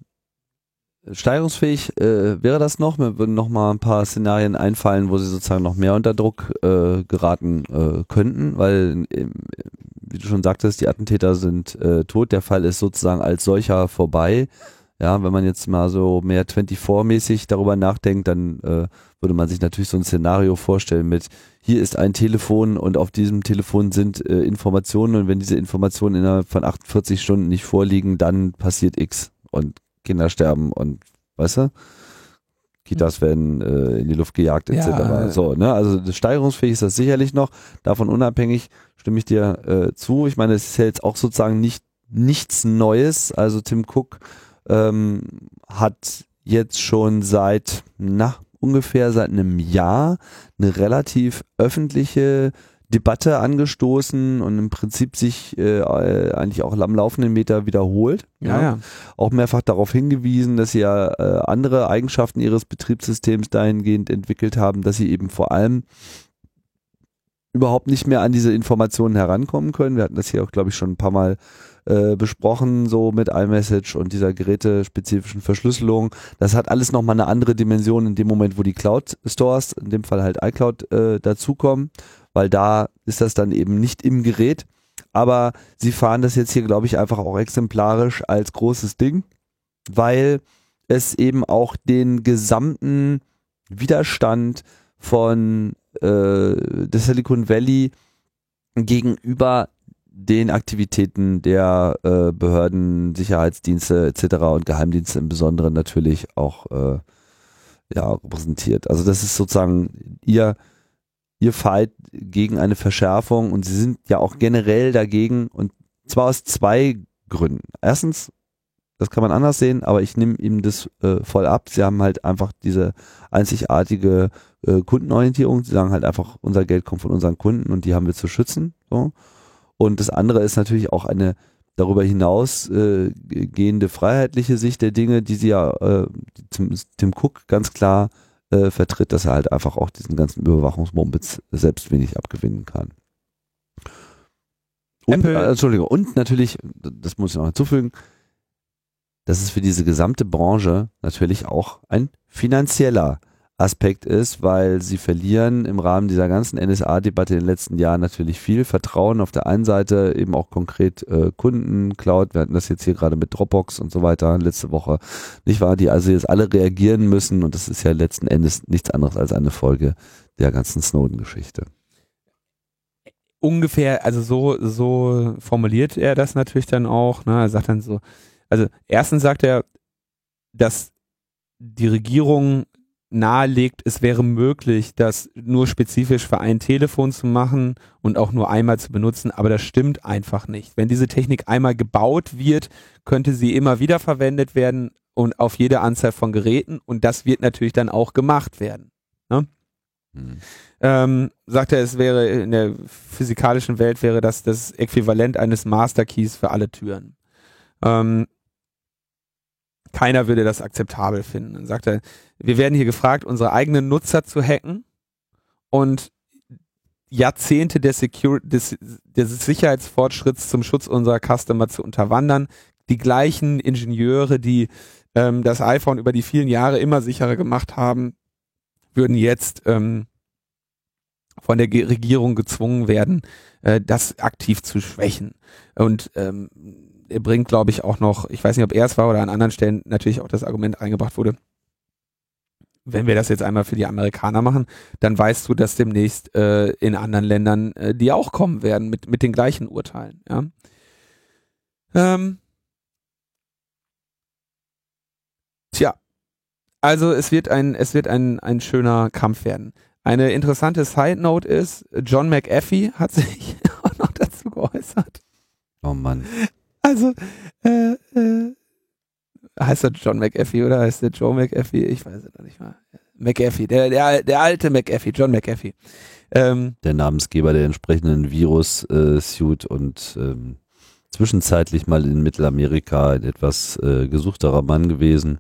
steigerungsfähig äh, wäre das noch. Mir würden noch mal ein paar Szenarien einfallen, wo sie sozusagen noch mehr unter Druck äh, geraten äh, könnten, weil äh, wie du schon sagtest, die Attentäter sind äh, tot. Der Fall ist sozusagen als solcher vorbei. Ja, wenn man jetzt mal so mehr 24-mäßig darüber nachdenkt, dann äh, würde man sich natürlich so ein Szenario vorstellen mit, hier ist ein Telefon und auf diesem Telefon sind äh, Informationen und wenn diese Informationen innerhalb von 48 Stunden nicht vorliegen, dann passiert X und Kinder sterben und, weißt du? Kitas werden äh, in die Luft gejagt etc. Ja. So, ne? Also steigerungsfähig ist das sicherlich noch. Davon unabhängig stimme ich dir äh, zu. Ich meine, es ist ja jetzt auch sozusagen nicht nichts Neues. Also Tim Cook ähm, hat jetzt schon seit na ungefähr seit einem Jahr eine relativ öffentliche Debatte angestoßen und im Prinzip sich äh, eigentlich auch am laufenden Meter wiederholt. Ja, ja. Auch mehrfach darauf hingewiesen, dass sie ja äh, andere Eigenschaften ihres Betriebssystems dahingehend entwickelt haben, dass sie eben vor allem überhaupt nicht mehr an diese Informationen herankommen können. Wir hatten das hier auch, glaube ich, schon ein paar Mal äh, besprochen, so mit iMessage und dieser gerätespezifischen Verschlüsselung. Das hat alles nochmal eine andere Dimension in dem Moment, wo die Cloud-Stores, in dem Fall halt iCloud, äh, dazukommen weil da ist das dann eben nicht im Gerät. Aber sie fahren das jetzt hier, glaube ich, einfach auch exemplarisch als großes Ding, weil es eben auch den gesamten Widerstand von äh, des Silicon Valley gegenüber den Aktivitäten der äh, Behörden, Sicherheitsdienste etc. und Geheimdienste im Besonderen natürlich auch äh, ja, repräsentiert. Also das ist sozusagen ihr ihr Fight gegen eine Verschärfung und sie sind ja auch generell dagegen und zwar aus zwei Gründen. Erstens, das kann man anders sehen, aber ich nehme ihm das äh, voll ab. Sie haben halt einfach diese einzigartige äh, Kundenorientierung. Sie sagen halt einfach, unser Geld kommt von unseren Kunden und die haben wir zu schützen. So. Und das andere ist natürlich auch eine darüber hinaus äh, gehende freiheitliche Sicht der Dinge, die sie ja äh, Tim, Tim Cook ganz klar äh, vertritt, dass er halt einfach auch diesen ganzen Überwachungsmumpitz selbst wenig abgewinnen kann. Und, äh, Entschuldigung, und natürlich, das muss ich noch hinzufügen, dass es für diese gesamte Branche natürlich auch ein finanzieller Aspekt ist, weil sie verlieren im Rahmen dieser ganzen NSA-Debatte in den letzten Jahren natürlich viel Vertrauen. Auf der einen Seite eben auch konkret äh, Kunden, Cloud, wir hatten das jetzt hier gerade mit Dropbox und so weiter letzte Woche, nicht wahr, die also jetzt alle reagieren müssen und das ist ja letzten Endes nichts anderes als eine Folge der ganzen Snowden-Geschichte. Ungefähr, also so, so formuliert er das natürlich dann auch, ne? er sagt dann so, also erstens sagt er, dass die Regierung nahelegt, es wäre möglich, das nur spezifisch für ein Telefon zu machen und auch nur einmal zu benutzen, aber das stimmt einfach nicht. Wenn diese Technik einmal gebaut wird, könnte sie immer wieder verwendet werden und auf jede Anzahl von Geräten und das wird natürlich dann auch gemacht werden. Ne? Hm. Ähm, sagt er, es wäre in der physikalischen Welt wäre das das Äquivalent eines Master Keys für alle Türen. Ähm, keiner würde das akzeptabel finden. Dann sagt er, wir werden hier gefragt, unsere eigenen Nutzer zu hacken und Jahrzehnte des, Secur des, des Sicherheitsfortschritts zum Schutz unserer Customer zu unterwandern. Die gleichen Ingenieure, die ähm, das iPhone über die vielen Jahre immer sicherer gemacht haben, würden jetzt ähm, von der Regierung gezwungen werden, äh, das aktiv zu schwächen. Und ähm, bringt, glaube ich, auch noch, ich weiß nicht, ob er es war oder an anderen Stellen natürlich auch das Argument eingebracht wurde, wenn wir das jetzt einmal für die Amerikaner machen, dann weißt du, dass demnächst äh, in anderen Ländern äh, die auch kommen werden mit, mit den gleichen Urteilen. Ja? Ähm, tja, also es wird ein, es wird ein, ein schöner Kampf werden. Eine interessante Side Note ist, John McAfee hat sich auch noch dazu geäußert. Oh Mann. Also, äh, äh, heißt er John McAfee oder heißt der Joe McAfee? Ich weiß es noch nicht mal. McAfee, der, der, der alte McAfee, John McAfee. Ähm, der Namensgeber der entsprechenden Virus-Suit äh, und ähm, zwischenzeitlich mal in Mittelamerika ein etwas äh, gesuchterer Mann gewesen,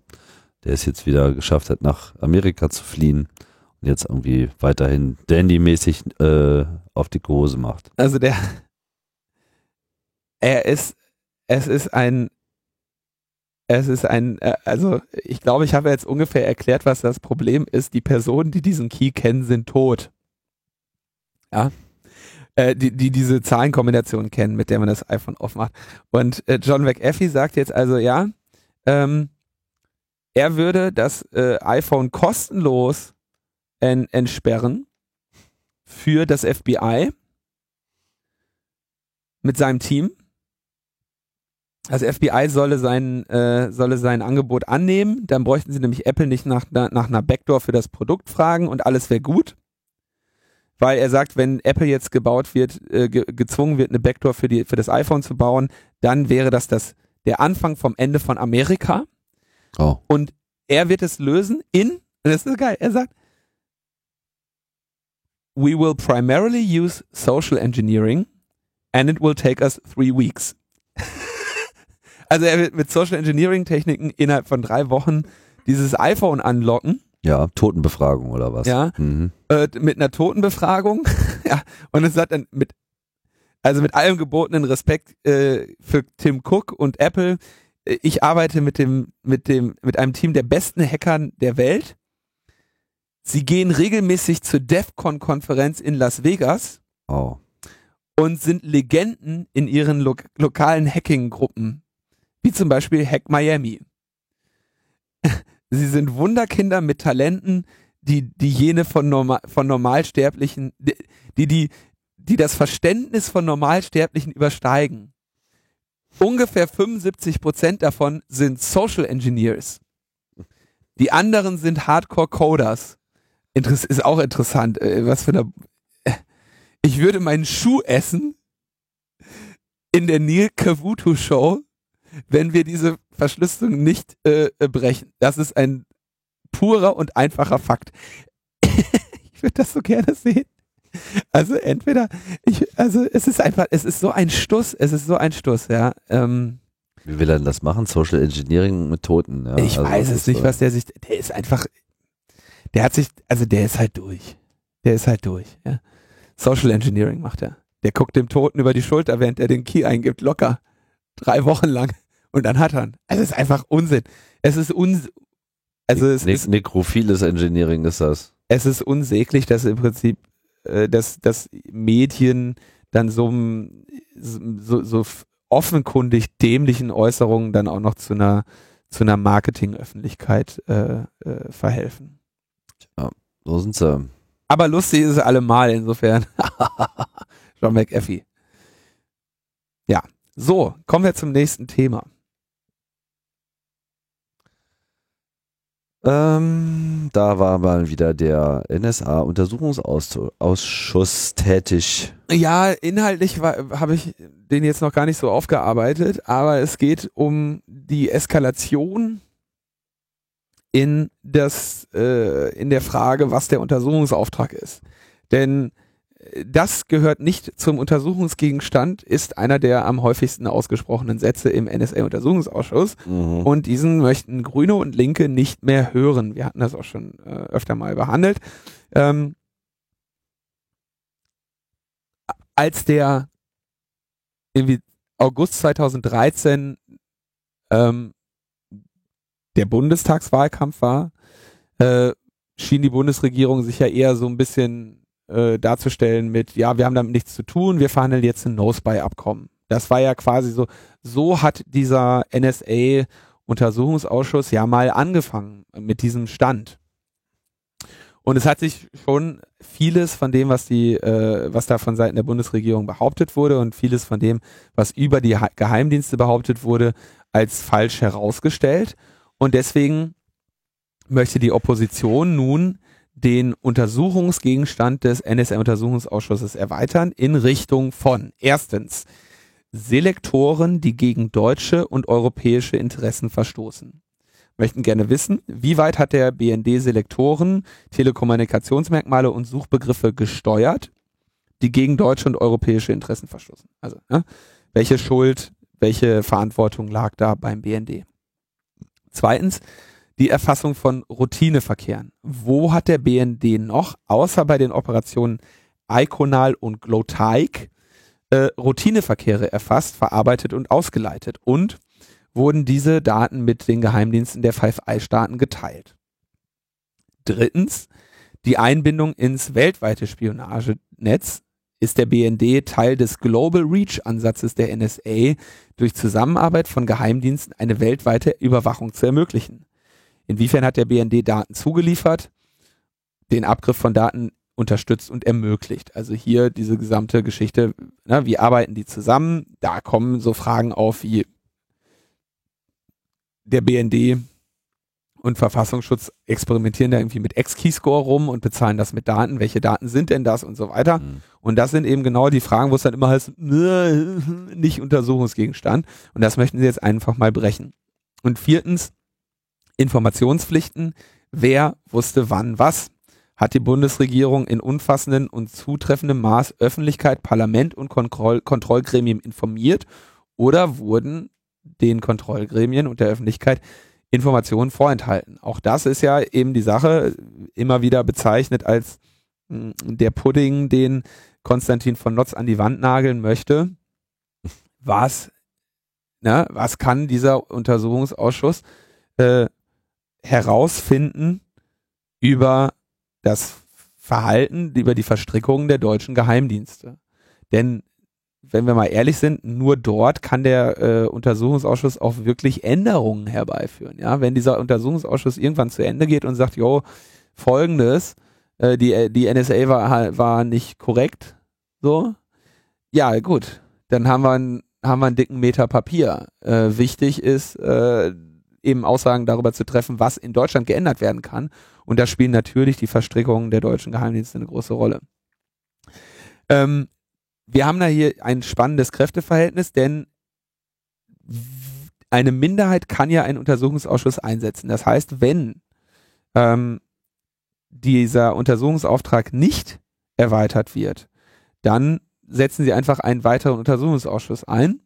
der es jetzt wieder geschafft hat, nach Amerika zu fliehen und jetzt irgendwie weiterhin dandy-mäßig äh, auf die Hose macht. Also der, er ist es ist ein, es ist ein, äh, also ich glaube, ich habe jetzt ungefähr erklärt, was das Problem ist. Die Personen, die diesen Key kennen, sind tot. Ja. Äh, die, die diese Zahlenkombination kennen, mit der man das iPhone aufmacht. Und äh, John McAfee sagt jetzt also, ja, ähm, er würde das äh, iPhone kostenlos en entsperren für das FBI mit seinem Team das FBI solle sein, äh, solle sein Angebot annehmen, dann bräuchten sie nämlich Apple nicht nach, nach einer Backdoor für das Produkt fragen und alles wäre gut. Weil er sagt, wenn Apple jetzt gebaut wird, äh, ge gezwungen wird, eine Backdoor für, die, für das iPhone zu bauen, dann wäre das, das der Anfang vom Ende von Amerika. Oh. Und er wird es lösen in, das ist geil, er sagt, we will primarily use social engineering and it will take us three weeks. Also er wird mit Social Engineering Techniken innerhalb von drei Wochen dieses iPhone anlocken. Ja, Totenbefragung oder was? Ja, mhm. äh, mit einer Totenbefragung. ja, und es hat dann mit, also mit allem gebotenen Respekt äh, für Tim Cook und Apple. Äh, ich arbeite mit dem, mit dem, mit einem Team der besten Hackern der Welt. Sie gehen regelmäßig zur DEFCON Konferenz in Las Vegas. Oh. Und sind Legenden in ihren lo lokalen Hacking-Gruppen wie zum Beispiel Hack Miami. Sie sind Wunderkinder mit Talenten, die, die jene von, Normal, von Normalsterblichen, die, die, die das Verständnis von Normalsterblichen übersteigen. Ungefähr 75 Prozent davon sind Social Engineers. Die anderen sind Hardcore Coders. Interess ist auch interessant, äh, was für eine, ich würde meinen Schuh essen in der Neil Kavuto Show wenn wir diese Verschlüsselung nicht äh, äh, brechen. Das ist ein purer und einfacher Fakt. ich würde das so gerne sehen. Also entweder, ich, also es ist einfach, es ist so ein Stuss, es ist so ein Stuss, ja. Ähm, Wie will er denn das machen? Social Engineering Methoden? Ja, ich also weiß es nicht, so. was der sich, der ist einfach, der hat sich, also der ist halt durch. Der ist halt durch, ja. Social Engineering macht er. Der guckt dem Toten über die Schulter, während er den Key eingibt, locker. Drei Wochen lang und dann hat er. Also es ist einfach Unsinn. Es ist uns, also es ne ist nekrophiles Engineering ist das. Es ist unsäglich, dass im Prinzip, äh, dass, dass Medien dann so, so, so offenkundig dämlichen Äußerungen dann auch noch zu einer zu einer Marketingöffentlichkeit äh, äh, verhelfen. Ja, so sind sie. Aber lustig ist es allemal, insofern. John McAfee. Ja, so, kommen wir zum nächsten Thema. Ähm, Da war mal wieder der NSA-Untersuchungsausschuss tätig. Ja, inhaltlich habe ich den jetzt noch gar nicht so aufgearbeitet, aber es geht um die Eskalation in das äh, in der Frage, was der Untersuchungsauftrag ist. Denn das gehört nicht zum Untersuchungsgegenstand, ist einer der am häufigsten ausgesprochenen Sätze im NSA-Untersuchungsausschuss. Mhm. Und diesen möchten Grüne und Linke nicht mehr hören. Wir hatten das auch schon äh, öfter mal behandelt. Ähm, als der irgendwie August 2013 ähm, der Bundestagswahlkampf war, äh, schien die Bundesregierung sich ja eher so ein bisschen äh, darzustellen mit, ja, wir haben damit nichts zu tun, wir verhandeln jetzt ein No-Spy-Abkommen. Das war ja quasi so, so hat dieser NSA-Untersuchungsausschuss ja mal angefangen mit diesem Stand. Und es hat sich schon vieles von dem, was die, äh, was da von Seiten der Bundesregierung behauptet wurde und vieles von dem, was über die Geheimdienste behauptet wurde, als falsch herausgestellt. Und deswegen möchte die Opposition nun den Untersuchungsgegenstand des NSA-Untersuchungsausschusses erweitern in Richtung von erstens Selektoren, die gegen deutsche und europäische Interessen verstoßen. Möchten gerne wissen, wie weit hat der BND Selektoren, Telekommunikationsmerkmale und Suchbegriffe gesteuert, die gegen deutsche und europäische Interessen verstoßen? Also, ne? welche Schuld, welche Verantwortung lag da beim BND? Zweitens, die Erfassung von Routineverkehren. Wo hat der BND noch, außer bei den Operationen Iconal und Glotaik, äh, Routineverkehre erfasst, verarbeitet und ausgeleitet? Und wurden diese Daten mit den Geheimdiensten der Five Eye-Staaten geteilt? Drittens, die Einbindung ins weltweite Spionagenetz ist der BND Teil des Global Reach Ansatzes der NSA, durch Zusammenarbeit von Geheimdiensten eine weltweite Überwachung zu ermöglichen. Inwiefern hat der BND Daten zugeliefert, den Abgriff von Daten unterstützt und ermöglicht? Also hier diese gesamte Geschichte, ne, wie arbeiten die zusammen? Da kommen so Fragen auf wie der BND und Verfassungsschutz experimentieren da irgendwie mit X-Keyscore rum und bezahlen das mit Daten. Welche Daten sind denn das und so weiter? Mhm. Und das sind eben genau die Fragen, wo es dann immer heißt, nicht Untersuchungsgegenstand. Und das möchten sie jetzt einfach mal brechen. Und viertens, Informationspflichten. Wer wusste wann was? Hat die Bundesregierung in umfassendem und zutreffendem Maß Öffentlichkeit, Parlament und Kontroll Kontrollgremien informiert oder wurden den Kontrollgremien und der Öffentlichkeit Informationen vorenthalten? Auch das ist ja eben die Sache, immer wieder bezeichnet als mh, hm, der Pudding, den Konstantin von Notz an die Wand nageln möchte. Was, ne, was kann dieser Untersuchungsausschuss äh, herausfinden über das Verhalten, über die Verstrickungen der deutschen Geheimdienste. Denn wenn wir mal ehrlich sind, nur dort kann der äh, Untersuchungsausschuss auch wirklich Änderungen herbeiführen. Ja, wenn dieser Untersuchungsausschuss irgendwann zu Ende geht und sagt, jo, folgendes, äh, die, die NSA war, war nicht korrekt, so, ja, gut, dann haben wir, einen, haben wir einen dicken Meter Papier. Äh, wichtig ist, äh, eben Aussagen darüber zu treffen, was in Deutschland geändert werden kann. Und da spielen natürlich die Verstrickungen der deutschen Geheimdienste eine große Rolle. Ähm, wir haben da hier ein spannendes Kräfteverhältnis, denn eine Minderheit kann ja einen Untersuchungsausschuss einsetzen. Das heißt, wenn ähm, dieser Untersuchungsauftrag nicht erweitert wird, dann setzen sie einfach einen weiteren Untersuchungsausschuss ein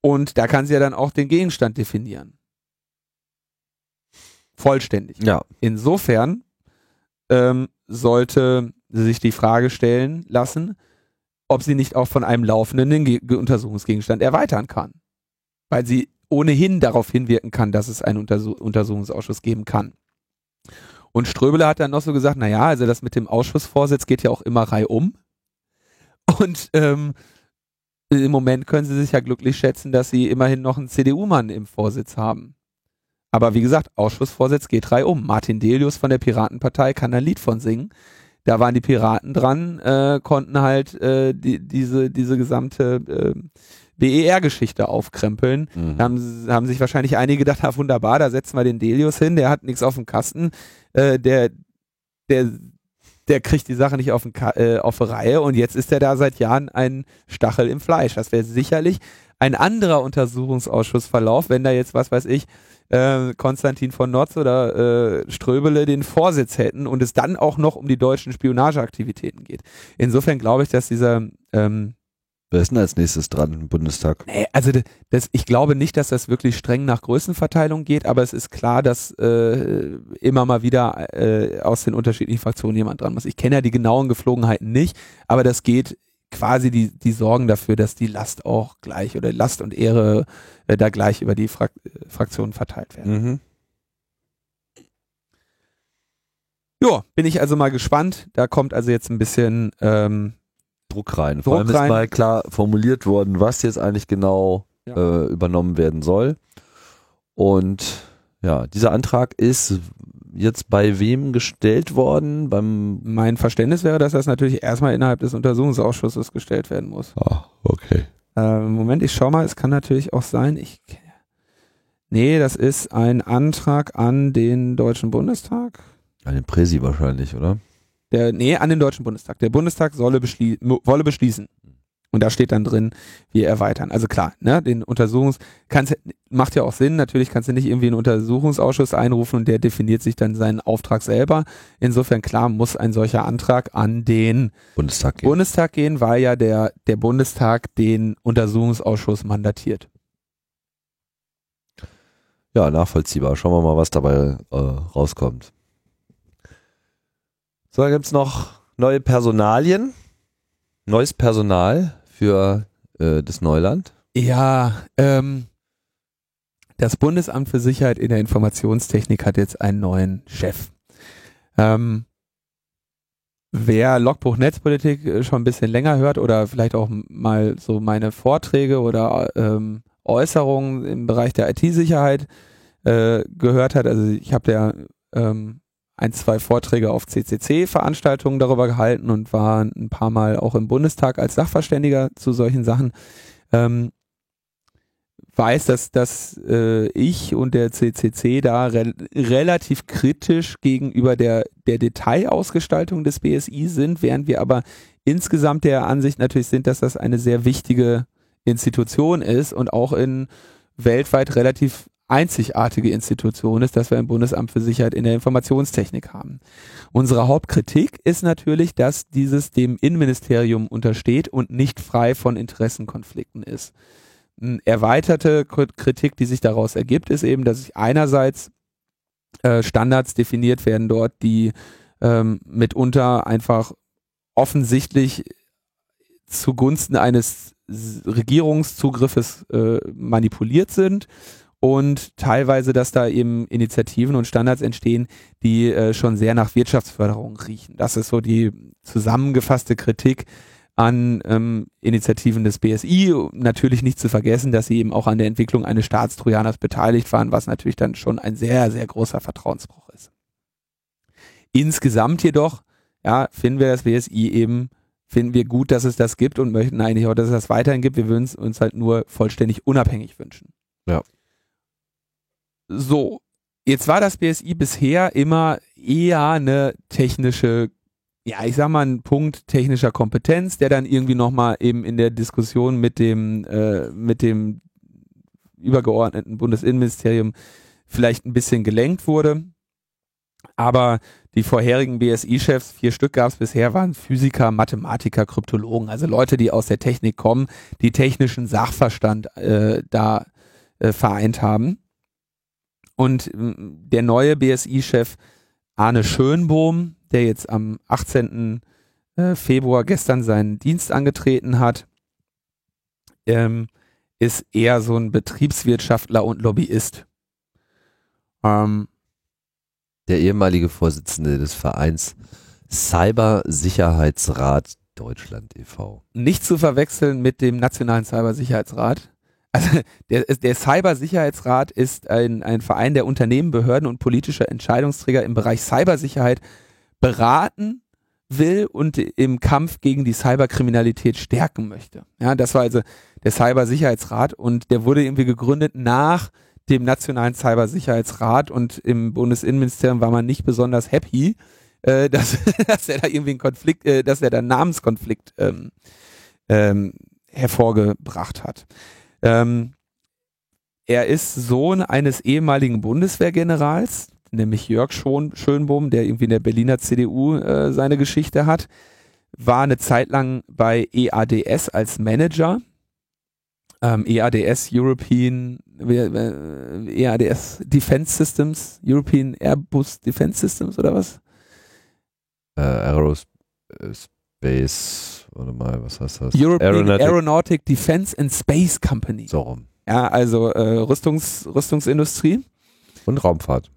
und da kann sie ja dann auch den Gegenstand definieren. Vollständig. Ja. Insofern ähm, sollte sie sich die Frage stellen lassen, ob sie nicht auch von einem laufenden Ge Untersuchungsgegenstand erweitern kann. Weil sie ohnehin darauf hinwirken kann, dass es einen Untersuch Untersuchungsausschuss geben kann. Und Ströbele hat dann noch so gesagt, naja, also das mit dem Ausschussvorsitz geht ja auch immer reihum. Und ähm, im Moment können sie sich ja glücklich schätzen, dass sie immerhin noch einen CDU-Mann im Vorsitz haben. Aber wie gesagt, Ausschussvorsitz geht drei um. Martin Delius von der Piratenpartei kann ein Lied von singen. da waren die Piraten dran, äh, konnten halt äh, die, diese, diese gesamte äh, BER-Geschichte aufkrempeln. Mhm. Da haben, haben sich wahrscheinlich einige gedacht, ha, wunderbar, da setzen wir den Delius hin, der hat nichts auf dem Kasten, äh, der, der, der kriegt die Sache nicht auf, den Ka äh, auf Reihe und jetzt ist er da seit Jahren ein Stachel im Fleisch. Das wäre sicherlich ein anderer Untersuchungsausschussverlauf, wenn da jetzt, was weiß ich, äh, Konstantin von Notz oder äh, Ströbele den Vorsitz hätten und es dann auch noch um die deutschen Spionageaktivitäten geht. Insofern glaube ich, dass dieser ähm, Wer ist denn als nächstes dran im Bundestag? Nee, also das, ich glaube nicht, dass das wirklich streng nach Größenverteilung geht, aber es ist klar, dass äh, immer mal wieder äh, aus den unterschiedlichen Fraktionen jemand dran muss. Ich kenne ja die genauen Geflogenheiten nicht, aber das geht quasi die, die Sorgen dafür, dass die Last auch gleich oder Last und Ehre äh, da gleich über die Frak Fraktionen verteilt werden. Mhm. Ja, bin ich also mal gespannt. Da kommt also jetzt ein bisschen ähm, Druck rein. Druck Vor allem ist rein. mal klar formuliert worden, was jetzt eigentlich genau Ja. äh, übernommen werden soll. Und ja, dieser Antrag ist jetzt bei wem gestellt worden? Beim mein Verständnis wäre, dass das natürlich erstmal innerhalb des Untersuchungsausschusses gestellt werden muss. Ah, okay. Äh, Moment, ich schau mal, es kann natürlich auch sein, ich Nee, das ist ein Antrag an den Deutschen Bundestag. An den Präsi wahrscheinlich, oder? Der, nee, an den Deutschen Bundestag. Der Bundestag solle beschlie mo- wolle beschließen. Und da steht dann drin, wir erweitern. Also klar, ne, den Untersuchungs, kannst, macht ja auch Sinn, natürlich kannst du nicht irgendwie einen Untersuchungsausschuss einrufen und der definiert sich dann seinen Auftrag selber. Insofern klar muss ein solcher Antrag an den Bundestag gehen. Bundestag gehen, weil ja der, der Bundestag den Untersuchungsausschuss mandatiert. Ja, nachvollziehbar. Schauen wir mal, was dabei äh, rauskommt. So, dann gibt's noch neue Personalien. Neues Personal für äh, das Neuland. Ja, ähm, das Bundesamt für Sicherheit in der Informationstechnik hat jetzt einen neuen Chef. Ähm, wer Logbuch Netzpolitik äh, schon ein bisschen länger hört oder vielleicht auch mal so meine Vorträge oder ähm, Äußerungen im Bereich der IT-Sicherheit äh, gehört hat, also ich habe ja ähm, ein, zwei Vorträge auf CCC-Veranstaltungen darüber gehalten und war ein paar Mal auch im Bundestag als Sachverständiger zu solchen Sachen. Ähm, weiß, dass, dass äh, ich und der CCC da re relativ kritisch gegenüber der, der Detailausgestaltung des BSI sind, während wir aber insgesamt der Ansicht natürlich sind, dass das eine sehr wichtige Institution ist und auch in weltweit relativ einzigartige Institution ist, dass wir ein Bundesamt für Sicherheit in der Informationstechnik haben. Unsere Hauptkritik ist natürlich, dass dieses dem Innenministerium untersteht und nicht frei von Interessenkonflikten ist. Eine erweiterte Kritik, die sich daraus ergibt, ist eben, dass sich einerseits äh, Standards definiert werden dort, die ähm, mitunter einfach offensichtlich zugunsten eines Regierungszugriffes äh, manipuliert sind und teilweise, dass da eben Initiativen und Standards entstehen, die äh, schon sehr nach Wirtschaftsförderung riechen. Das ist so die zusammengefasste Kritik an ähm, Initiativen des BSI. Natürlich nicht zu vergessen, dass sie eben auch an der Entwicklung eines Staatstrojaners beteiligt waren, was natürlich dann schon ein sehr, sehr großer Vertrauensbruch ist. Insgesamt jedoch, ja, finden wir das BSI eben, finden wir gut, dass es das gibt und möchten eigentlich auch, dass es das weiterhin gibt. Wir würden es uns halt nur vollständig unabhängig wünschen. Ja. So, jetzt war das BSI bisher immer eher eine technische, ja, ich sag mal, ein Punkt technischer Kompetenz, der dann irgendwie nochmal eben in der Diskussion mit dem, äh, mit dem übergeordneten Bundesinnenministerium vielleicht ein bisschen gelenkt wurde. Aber die vorherigen BSI-Chefs, vier Stück gab es bisher, waren Physiker, Mathematiker, Kryptologen, also Leute, die aus der Technik kommen, die technischen Sachverstand äh, da äh, vereint haben. Und ähm, der neue BSI-Chef Arne Schönbohm, der jetzt am 18. äh, Februar gestern seinen Dienst angetreten hat, ähm, ist eher so ein Betriebswirtschaftler und Lobbyist. Ähm, Der ehemalige Vorsitzende des Vereins Cybersicherheitsrat Deutschland e.V. nicht zu verwechseln mit dem Nationalen Cybersicherheitsrat. Also der, der Cybersicherheitsrat ist ein, ein Verein, der Unternehmen, Behörden und politische Entscheidungsträger im Bereich Cybersicherheit beraten, will und im Kampf gegen die Cyberkriminalität stärken möchte. Ja, das war also der Cybersicherheitsrat und der wurde irgendwie gegründet nach dem Nationalen Cybersicherheitsrat und im Bundesinnenministerium war man nicht besonders happy, äh, dass, dass er da irgendwie einen Konflikt, äh, dass er da einen Namenskonflikt ähm, ähm, hervorgebracht hat. Ähm, er ist Sohn eines ehemaligen Bundeswehrgenerals, nämlich Jörg Schon, Schönbohm, der irgendwie in der Berliner CDU äh, seine Geschichte hat, war eine Zeit lang bei EADS als Manager. Ähm, EADS European äh, EADS Defense Systems, European Airbus Defense Systems oder was? Äh, Aerospace, warte mal, was heißt das? European Aeronautic, Aeronautic Defense and Space Company. So rum. Ja, also äh, Rüstungs, Rüstungsindustrie. Und Raumfahrt.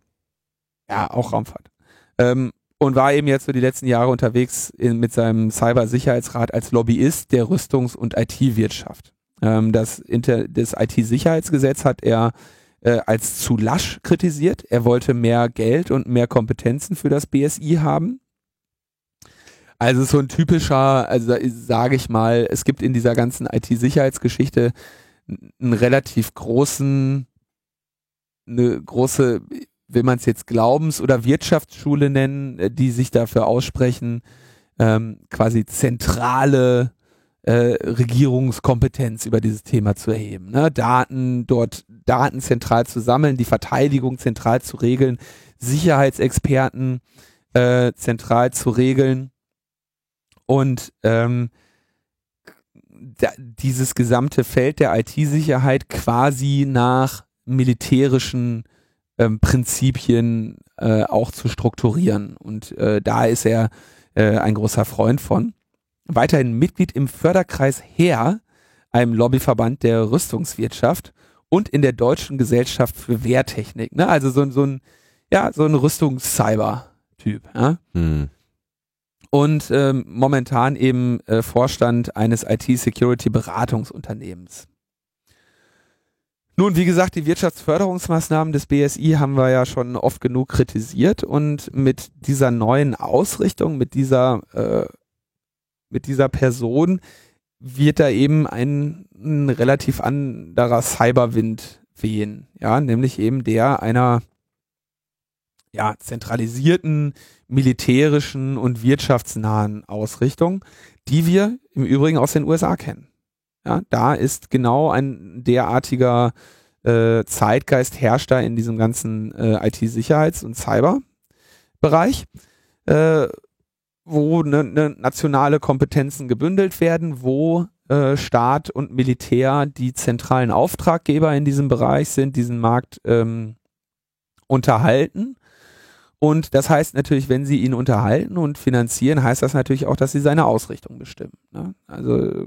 Ja, auch Raumfahrt. Ähm, und war eben jetzt so die letzten Jahre unterwegs in, mit seinem Cybersicherheitsrat als Lobbyist der Rüstungs- und IT-Wirtschaft. Ähm, das Inter das IT-Sicherheitsgesetz hat er äh, als zu lasch kritisiert. Er wollte mehr Geld und mehr Kompetenzen für das BSI haben. Also so ein typischer, also sage ich mal, es gibt in dieser ganzen IT-Sicherheitsgeschichte einen relativ großen, eine große, will man es jetzt Glaubens- oder Wirtschaftsschule nennen, äh, die sich dafür aussprechen, ähm, quasi zentrale äh, Regierungskompetenz über dieses Thema zu erheben. Ne? Daten dort, Daten zentral zu sammeln, die Verteidigung zentral zu regeln, Sicherheitsexperten äh, zentral zu regeln und ähm, dieses gesamte Feld der IT-Sicherheit quasi nach militärischen ähm, Prinzipien äh, auch zu strukturieren. Und äh, da ist er äh, ein großer Freund von. Weiterhin Mitglied im Förderkreis Heer, einem Lobbyverband der Rüstungswirtschaft und in der Deutschen Gesellschaft für Wehrtechnik. Ne? Also so, so ein, ja, so ein Rüstungs-Cyber-Typ. Ja? Hm und ähm, momentan eben äh, Vorstand eines IT-Security-Beratungsunternehmens. Nun, wie gesagt, die Wirtschaftsförderungsmaßnahmen des BSI haben wir ja schon oft genug kritisiert und mit dieser neuen Ausrichtung, mit dieser, äh, mit dieser Person wird da eben ein, ein relativ anderer Cyberwind wehen, ja, nämlich eben der einer ja, zentralisierten, militärischen und wirtschaftsnahen Ausrichtung, die wir im Übrigen aus den USA kennen. Ja, da ist genau ein derartiger äh, Zeitgeist herrscht da in diesem ganzen äh, IT-Sicherheits- und Cyber-Bereich, äh, wo ne, ne nationale Kompetenzen gebündelt werden, wo äh, Staat und Militär die zentralen Auftraggeber in diesem Bereich sind, diesen Markt ähm, unterhalten und das heißt natürlich, wenn sie ihn unterhalten und finanzieren, heißt das natürlich auch, dass sie seine Ausrichtung bestimmen. Ne? Also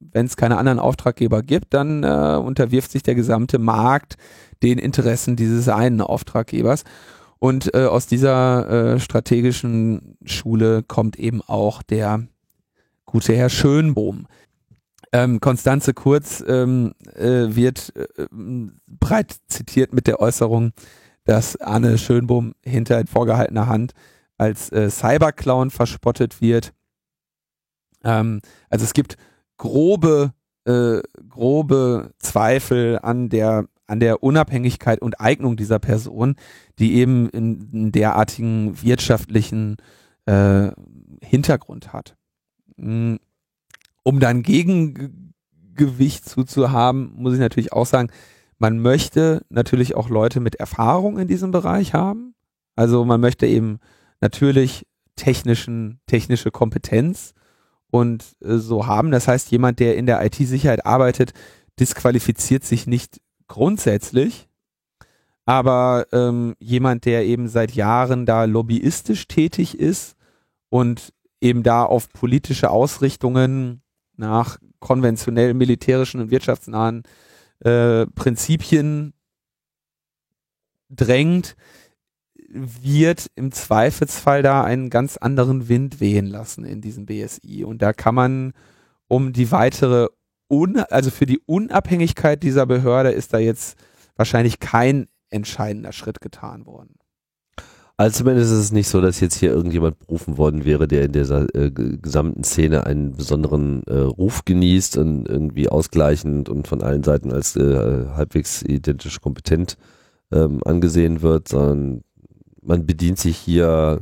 wenn es keine anderen Auftraggeber gibt, dann äh, unterwirft sich der gesamte Markt den Interessen dieses einen Auftraggebers. Und äh, aus dieser äh, strategischen Schule kommt eben auch der gute Herr Schönbohm. Ähm, Konstanze Kurz ähm, äh, wird äh, breit zitiert mit der Äußerung, dass Anne Schönbohm hinter vorgehaltener Hand als äh, Cyberclown verspottet wird. Ähm, also es gibt grobe, äh, grobe Zweifel an der an der Unabhängigkeit und Eignung dieser Person, die eben in, in derartigen wirtschaftlichen äh, Hintergrund hat. Mm, um dann Gegengewicht zuzuhaben, muss ich natürlich auch sagen, man möchte natürlich auch Leute mit Erfahrung in diesem Bereich haben. Also man möchte eben natürlich technischen, technische Kompetenz und äh, so haben. Das heißt, jemand, der in der IT-Sicherheit arbeitet, disqualifiziert sich nicht grundsätzlich. Aber ähm, jemand, der eben seit Jahren da lobbyistisch tätig ist und eben da auf politische Ausrichtungen nach konventionell militärischen und wirtschaftsnahen äh, Prinzipien drängt, wird im Zweifelsfall da einen ganz anderen Wind wehen lassen in diesem BSI. Und da kann man um die weitere, Un also für die Unabhängigkeit dieser Behörde ist da jetzt wahrscheinlich kein entscheidender Schritt getan worden. Also zumindest ist es nicht so, dass jetzt hier irgendjemand berufen worden wäre, der in dieser äh, gesamten Szene einen besonderen äh, Ruf genießt und irgendwie ausgleichend und von allen Seiten als äh, halbwegs identisch kompetent ähm, angesehen wird, sondern man bedient sich hier,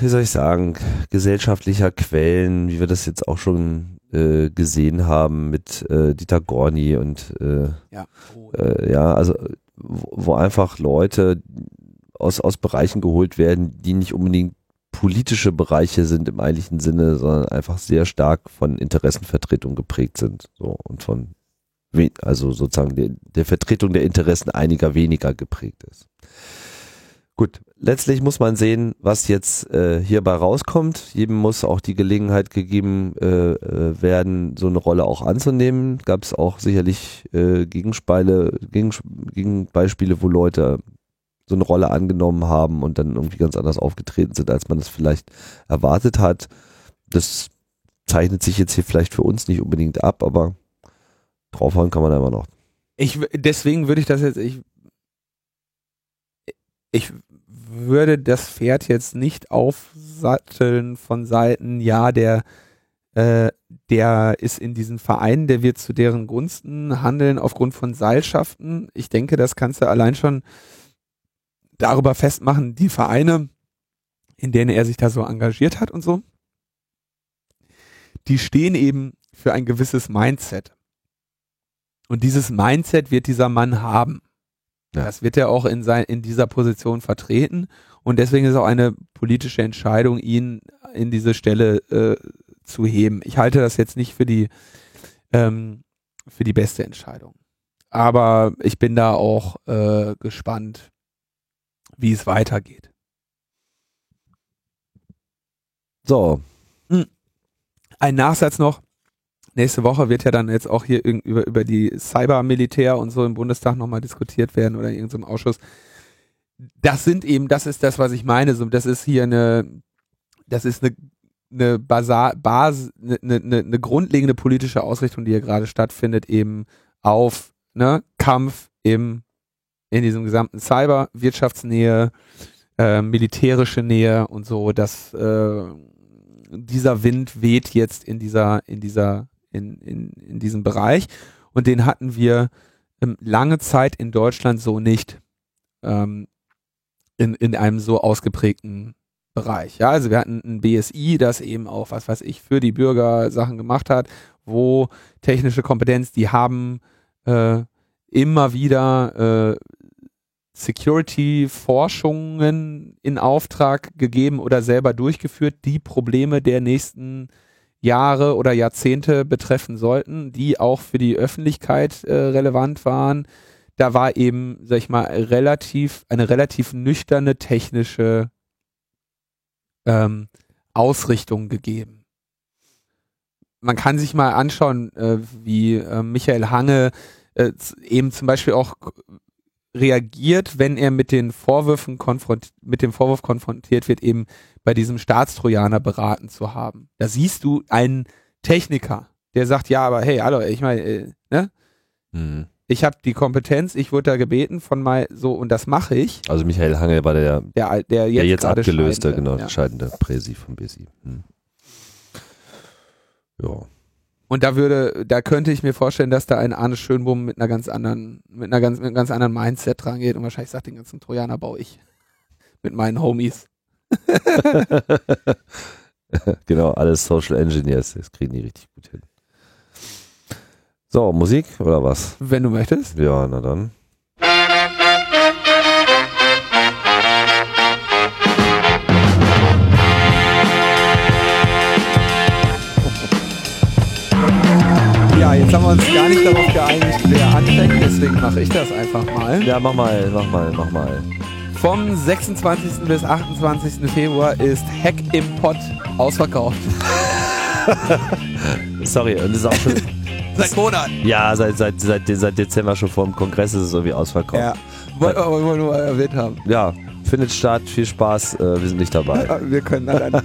wie soll ich sagen, gesellschaftlicher Quellen, wie wir das jetzt auch schon äh, gesehen haben mit äh, Dieter Gorni und äh, Ja. Oh, äh, ja, also wo, einfach Leute aus, aus Bereichen geholt werden, die nicht unbedingt politische Bereiche sind im eigentlichen Sinne, sondern einfach sehr stark von Interessenvertretung geprägt sind. So und von also sozusagen der, der Vertretung der Interessen einiger weniger geprägt ist. Gut, letztlich muss man sehen, was jetzt äh, hierbei rauskommt. Jedem muss auch die Gelegenheit gegeben äh, äh, werden, so eine Rolle auch anzunehmen. Gab es auch sicherlich äh, Gegenspeile, Gegens Gegenbeispiele, wo Leute so eine Rolle angenommen haben und dann irgendwie ganz anders aufgetreten sind, als man das vielleicht erwartet hat. Das zeichnet sich jetzt hier vielleicht für uns nicht unbedingt ab, aber draufhauen kann man da immer noch. Ich, deswegen würde ich das jetzt, ich, ich würde das Pferd jetzt nicht aufsatteln von Seiten, ja, der, äh, der ist in diesen Vereinen, der wird zu deren Gunsten handeln aufgrund von Seilschaften. Ich denke, das kannst du allein schon darüber festmachen, die Vereine, in denen er sich da so engagiert hat und so, die stehen eben für ein gewisses Mindset. Und dieses Mindset wird dieser Mann haben. Ja. Das wird er auch in, sein, in dieser Position vertreten. Und deswegen ist auch eine politische Entscheidung, ihn in diese Stelle äh, zu heben. Ich halte das jetzt nicht für die, ähm, für die beste Entscheidung. Aber ich bin da auch äh, gespannt, wie es weitergeht. So, Ein Nachsatz noch. Nächste Woche wird ja dann jetzt auch hier über, über die Cybermilitär und so im Bundestag nochmal diskutiert werden oder in irgendeinem Ausschuss. Das sind eben, das ist das, was ich meine. So, das ist hier eine, das ist eine, eine Basar, Bas, eine, eine, eine grundlegende politische Ausrichtung, die hier gerade stattfindet, eben auf ne, Kampf im, in diesem gesamten Cyber, Wirtschaftsnähe, äh, militärische Nähe und so, dass äh, dieser Wind weht jetzt in dieser, in dieser, in, in, in diesem Bereich. Und den hatten wir ähm, lange Zeit in Deutschland so nicht ähm, in, in einem so ausgeprägten Bereich. Ja, also wir hatten ein BSI, das eben auch, was weiß ich, für die Bürger Sachen gemacht hat, wo technische Kompetenz, die haben äh, immer wieder äh, Security-Forschungen in Auftrag gegeben oder selber durchgeführt, die Probleme der nächsten Jahre oder Jahrzehnte betreffen sollten, die auch für die Öffentlichkeit äh, relevant waren. Da war eben, sag ich mal, relativ, eine relativ nüchterne technische ähm, Ausrichtung gegeben. Man kann sich mal anschauen, äh, wie äh, Michael Hange äh, eben zum Beispiel auch reagiert, wenn er mit den Vorwürfen konfront mit dem Vorwurf konfrontiert wird, eben bei diesem Staatstrojaner beraten zu haben. Da siehst du einen Techniker, der sagt, ja, aber hey, hallo, ich meine, äh, ne? hm. Ich habe die Kompetenz, ich wurde da gebeten von mal so und das mache ich. also Michael Hange war der, Der, der jetzt, der jetzt abgelöste, Scheidende, genau, Ja. scheidende Präsi von BSI. Hm. Ja. Und da würde, da könnte ich mir vorstellen, dass da ein Arne Schönbohm mit einer ganz anderen, mit einer ganz, mit einem ganz anderen Mindset dran geht und wahrscheinlich sagt, den ganzen Trojaner baue ich mit meinen Homies. genau, alles Social Engineers, das kriegen die richtig gut hin. So, Musik oder was? Wenn du möchtest. Ja, na dann. Ja, jetzt haben wir uns gar nicht darauf geeinigt, wer anfängt, deswegen mache ich das einfach mal. Ja, mach mal, mach mal, mach mal. Vom 26. bis 28. Februar ist Hack im Pott ausverkauft. Sorry, und das ist auch schon, Seit Monaten. ja, seit, seit, seit, seit Dezember schon vor dem Kongress ist es irgendwie ausverkauft. Ja. Wollen wir nur mal erwähnt haben. Ja, findet statt, viel Spaß, äh, wir sind nicht dabei. Wir können dann.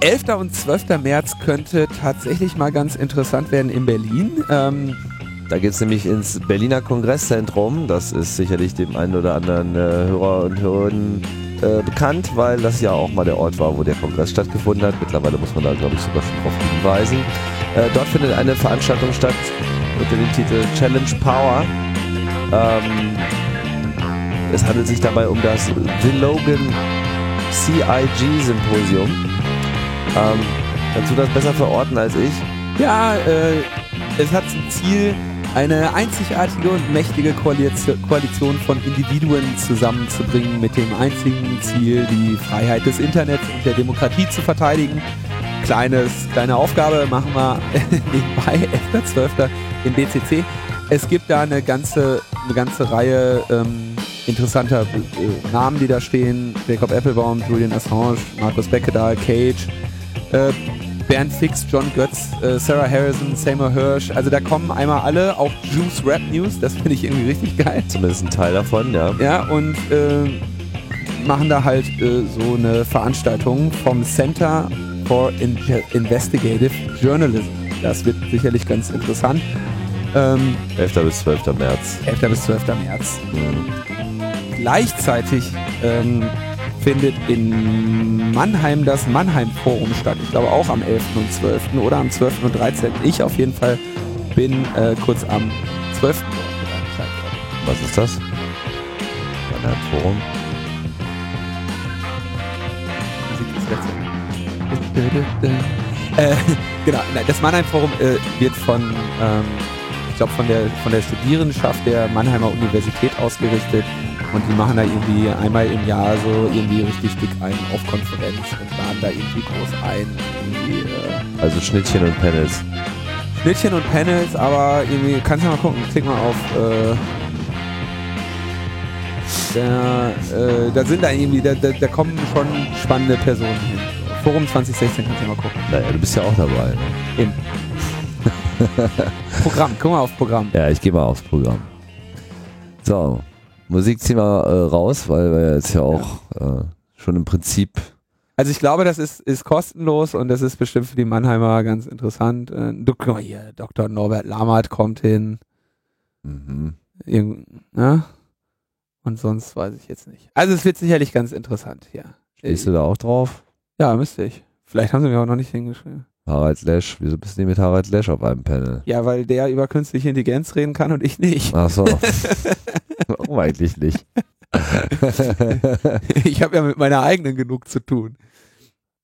11. und 12. März könnte tatsächlich mal ganz interessant werden in Berlin. Ähm, Da geht es nämlich ins Berliner Kongresszentrum. Das ist sicherlich dem einen oder anderen äh, Hörer und Hörerinnen äh, bekannt, weil das ja auch mal der Ort war, wo der Kongress stattgefunden hat. Mittlerweile muss man da, glaube ich, sogar schon drauf hinweisen. Äh, dort findet eine Veranstaltung statt unter dem Titel Challenge Power. Ähm, es handelt sich dabei um das The Logan CIG Symposium. Ähm, kannst du das besser verorten als ich? Ja, äh, es hat zum Ziel, eine einzigartige und mächtige Koalition von Individuen zusammenzubringen mit dem einzigen Ziel, die Freiheit des Internets und der Demokratie zu verteidigen. Kleines, kleine Aufgabe machen wir nebenbei, 11.12. im BCC. Es gibt da eine ganze, eine ganze Reihe ähm, interessanter äh, Namen, die da stehen. Jacob Applebaum, Julian Assange, Markus Beckedahl, Cage, äh, Bernd Fix, John Götz, äh, Sarah Harrison, Seymour Hirsch. Also da kommen einmal alle, auch Juice Rap News, das finde ich irgendwie richtig geil. Zumindest ein Teil davon, ja. Ja, und äh, machen da halt äh, so eine Veranstaltung vom Center for In Investigative Journalism. Das wird sicherlich ganz interessant. Ähm, 11. bis 12. März. 11. bis 12. März. Mhm. Gleichzeitig ähm, findet in Mannheim das Mannheim Forum statt. Ich glaube auch am 11. und 12. oder am 12. und 13. Ich auf jeden Fall bin äh, kurz am 12. Was ist das? Mannheim Forum? Äh, genau, das Mannheim Forum äh, wird von, ähm, glaube, von der, von der Studierendenschaft der Mannheimer Universität ausgerichtet und die machen da irgendwie einmal im Jahr so irgendwie richtig dick ein auf Konferenz und laden da irgendwie groß ein. Irgendwie, äh also Schnittchen und Panels. Schnittchen und Panels, aber irgendwie, kannst du mal gucken, klick mal auf. Äh, da, äh, da sind da irgendwie, da, da, da, kommen schon spannende Personen hin. Forum 2016 kannst du mal gucken. Naja, du bist ja auch dabei. Ne? Eben. Programm, guck mal auf Programm. Ja, ich gehe mal aufs Programm. So, Musik ziehen wir äh, raus, weil wir jetzt ja auch. Äh, schon im Prinzip. Also ich glaube, das ist, ist kostenlos und das ist bestimmt für die Mannheimer ganz interessant. Äh, hier, Dr. Norbert Lammert kommt hin. Mhm. Irgend, ne? Und sonst weiß ich jetzt nicht. Also es wird sicherlich ganz interessant, ja. Stehst du da auch drauf? Ja, müsste ich. Vielleicht haben sie mir auch noch nicht hingeschrieben. Harald Lesch, wieso bist du nicht mit Harald Lesch auf einem Panel? Ja, weil der über künstliche Intelligenz reden kann und ich nicht. Ach so. Warum eigentlich nicht? ich habe ja mit meiner eigenen genug zu tun.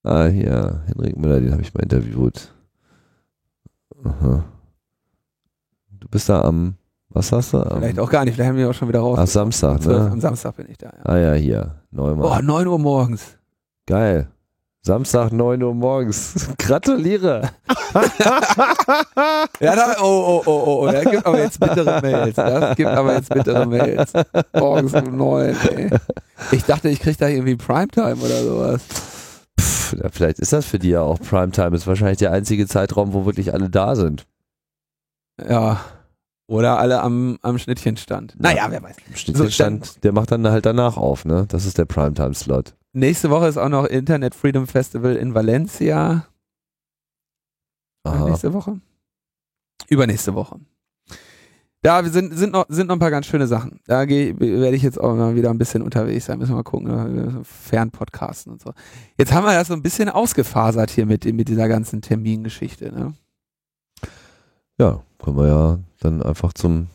Ah, hier, Henrik Müller, den habe ich mal interviewt. Aha. Du bist da am, was hast du? Am, vielleicht auch gar nicht, vielleicht haben wir auch schon wieder raus. Am Samstag, ne? Am Samstag bin ich da, ja. Ah ja, hier, 9 Uhr. Oh, 9 Uhr morgens. Geil. Samstag 9 Uhr morgens. Gratuliere. ja, da, oh, oh, oh, oh, oh, da gibt aber jetzt bittere Mails. Das gibt aber jetzt bittere Mails. Morgens um 9, ey. Ich dachte, ich krieg da irgendwie Primetime oder sowas. Pff, ja, vielleicht ist das für die ja auch Primetime. Ist wahrscheinlich der einzige Zeitraum, wo wirklich alle da sind. Ja. Oder alle am, am Schnittchenstand. Naja, wer weiß. Schnittchenstand, so, der macht dann halt danach auf, ne? Das ist der Primetime-Slot. Nächste Woche ist auch noch Internet Freedom Festival in Valencia. Aha. Nächste Woche? Übernächste Woche. Da sind, sind, noch, sind noch ein paar ganz schöne Sachen. Da werde ich jetzt auch mal wieder ein bisschen unterwegs sein. Müssen wir mal gucken. Ne? Fernpodcasten und so. Jetzt haben wir das so ein bisschen ausgefasert hier mit, mit dieser ganzen Termingeschichte. Ne? Ja, können wir ja dann einfach zum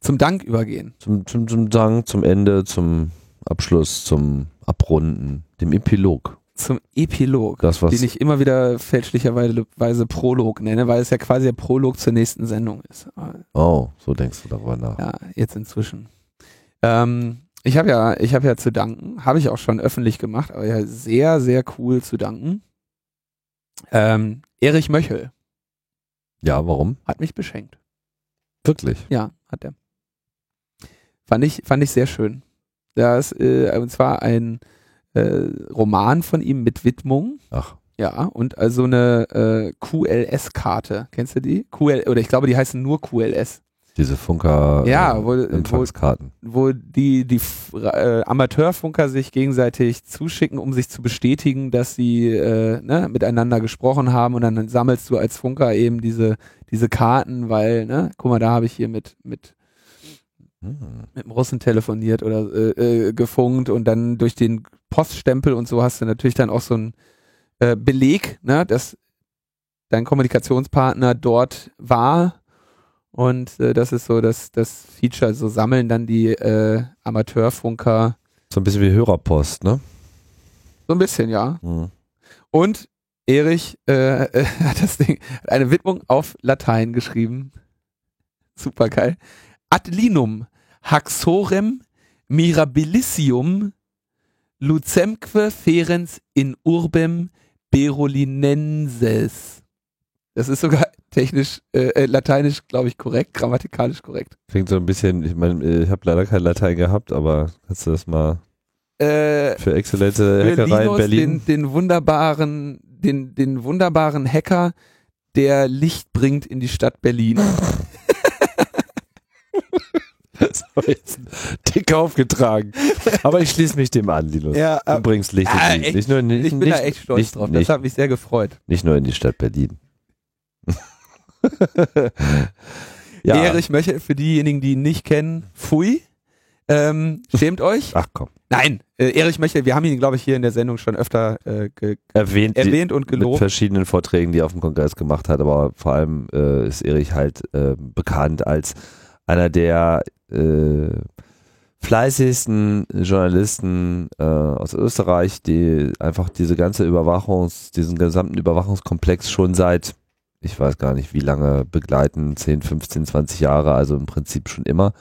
zum Dank übergehen. Zum, zum, zum Dank, zum Ende, zum Abschluss, zum Abrunden, dem Epilog. Zum Epilog, das, was den ich immer wieder fälschlicherweise Prolog nenne, weil es ja quasi der Prolog zur nächsten Sendung ist. Oh, so denkst du darüber nach. Ja, jetzt inzwischen. Ähm, ich habe ja, ich habe ja zu danken, habe ich auch schon öffentlich gemacht, aber ja sehr, sehr cool zu danken. Ähm, Erich Möchel. Ja, warum? Hat mich beschenkt. Wirklich? Ja, hat er. Fand ich, fand ich sehr schön. Das, äh, und zwar ein äh, Roman von ihm mit Widmung. Ach. Ja, und also eine äh, QLS-Karte. Kennst du die? QL, oder ich glaube, die heißen nur QLS. Diese Funker Ja, äh, wo- Empfangskarten. wo die, die F- äh, Amateurfunker sich gegenseitig zuschicken, um sich zu bestätigen, dass sie äh, ne, miteinander gesprochen haben und dann sammelst du als Funker eben diese, diese Karten, weil, ne, guck mal, da habe ich hier mit, mit, Hm. mit dem Russen telefoniert oder äh, äh, gefunkt und dann durch den Poststempel und so hast du natürlich dann auch so einen äh, Beleg, ne, dass dein Kommunikationspartner dort war und äh, das ist so das, das Feature, so sammeln dann die äh, Amateurfunker So ein bisschen wie Hörerpost, ne? so ein bisschen, ja. Hm. Und Erich äh, äh, hat das Ding, hat eine Widmung auf Latein geschrieben. Super geil. Ad linum haxorem mirabilissium lucemque ferens in urbem berolinenses. Das ist sogar technisch, äh, äh, lateinisch, glaube ich, korrekt, grammatikalisch korrekt. Klingt so ein bisschen, ich meine, ich habe leider kein Latein gehabt, aber kannst du das mal Äh, für exzellente Hackerei in Berlin? Den, den wunderbaren, den, den wunderbaren Hacker, der Licht bringt in die Stadt Berlin. Das jetzt dick aufgetragen. Aber ich schließe mich dem an, Linus. Ja, Du bringst Licht in die, echt? nicht nur, nicht, ich bin nicht, da echt stolz nicht, drauf. Das Nicht, hat mich sehr gefreut. nicht nur in die Stadt Berlin. ja. Erich Möcher, für diejenigen, die ihn nicht kennen, pfui. Ähm, schämt euch. Ach komm. Nein, äh, Erich Möcher, wir haben ihn, glaube ich, hier in der Sendung schon öfter äh, Erwähnt, erwähnt und mit gelobt. verschiedenen Vorträgen, die er auf dem Kongress gemacht hat, aber vor allem äh, ist Erich halt äh, bekannt als einer der äh, fleißigsten Journalisten äh, aus Österreich, die einfach diese ganze Überwachungs, diesen gesamten Überwachungskomplex schon seit, ich weiß gar nicht wie lange begleiten, 10, 15, 20 Jahre, also im Prinzip schon immer.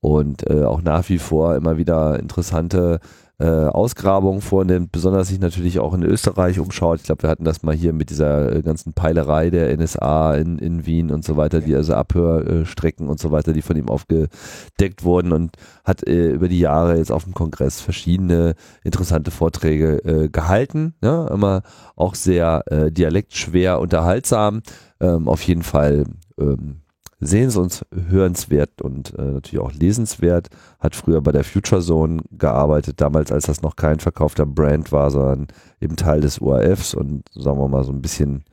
Und äh, auch nach wie vor immer wieder interessante äh, Ausgrabungen vornimmt, besonders sich natürlich auch in Österreich umschaut. Ich glaube, wir hatten das mal hier mit dieser äh, ganzen Peilerei der NSA in, in Wien und so weiter, die also Abhörstrecken und so weiter, die von ihm aufgedeckt wurden und hat äh, über die Jahre jetzt auf dem Kongress verschiedene interessante Vorträge äh, gehalten. Ja? Immer auch sehr äh, dialektschwer unterhaltsam. Ähm, auf jeden Fall ähm, sehens- und hörenswert und äh, natürlich auch lesenswert. Hat früher bei der Future Zone gearbeitet, damals als das noch kein verkaufter Brand war, sondern eben Teil des UAFs und sagen wir mal so ein bisschen,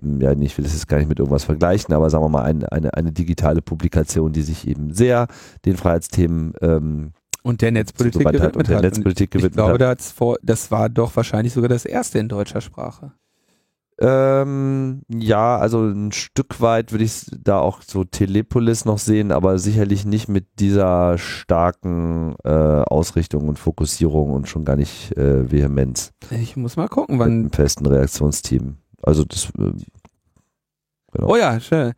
hm, ja, ich will das jetzt gar nicht mit irgendwas vergleichen, aber sagen wir mal eine, eine, eine digitale Publikation, die sich eben sehr den Freiheitsthemen ähm, Und der Netzpolitik zugewandt hat gewidmet und der hat. Netzpolitik Und ich gewidmet glaube, hat. da hat's vor, das war doch wahrscheinlich sogar das erste in deutscher Sprache. Ähm, ja, also ein Stück weit würde ich da auch so Telepolis noch sehen, aber sicherlich nicht mit dieser starken äh, Ausrichtung und Fokussierung und schon gar nicht äh, Vehemenz Ich muss mal gucken, mit wann. einem festen Reaktionsteam. Also das äh, genau. Oh ja, schön.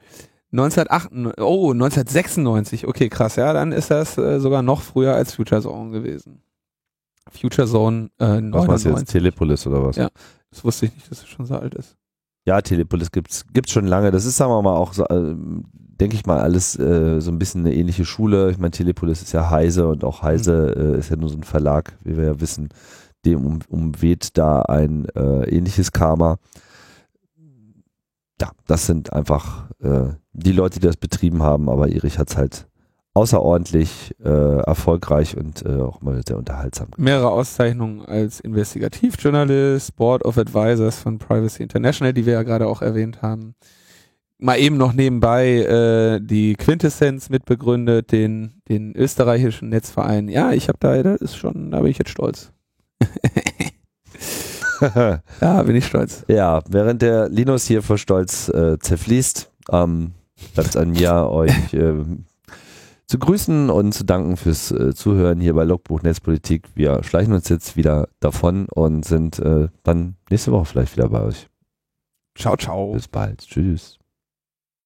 1998, oh, 1996. Okay, krass, ja, dann ist das äh, sogar noch früher als Future Zone gewesen. Future Zone äh, was meinst du jetzt? 99. Telepolis oder was? Ja. Das wusste ich nicht, dass es schon so alt ist. Ja, Telepolis gibt's gibt's schon lange. Das ist, sagen wir mal, auch, so, äh, denke ich mal, alles äh, so ein bisschen eine ähnliche Schule. Ich meine, Telepolis ist ja Heise und auch Heise äh, ist ja nur so ein Verlag, wie wir ja wissen, dem um, umweht da ein äh, ähnliches Karma. Ja, das sind einfach äh, die Leute, die das betrieben haben, aber Erich hat's halt außerordentlich äh, erfolgreich und äh, auch mal sehr unterhaltsam. Mehrere Auszeichnungen als Investigativjournalist, Board of Advisors von Privacy International, die wir ja gerade auch erwähnt haben. Mal eben noch nebenbei äh, die Quintessenz mitbegründet, den, den österreichischen Netzverein. Ja, ich habe da, das ist schon, da bin ich jetzt stolz. Ja, bin ich stolz. Ja, während der Linus hier vor Stolz äh, zerfließt, ähm, bleibt an mir, euch äh, zu grüßen und zu danken fürs äh, Zuhören hier bei Logbuch Netzpolitik. Wir schleichen uns jetzt wieder davon und sind äh, dann nächste Woche vielleicht wieder bei euch. Ciao, ciao. Bis bald. Tschüss.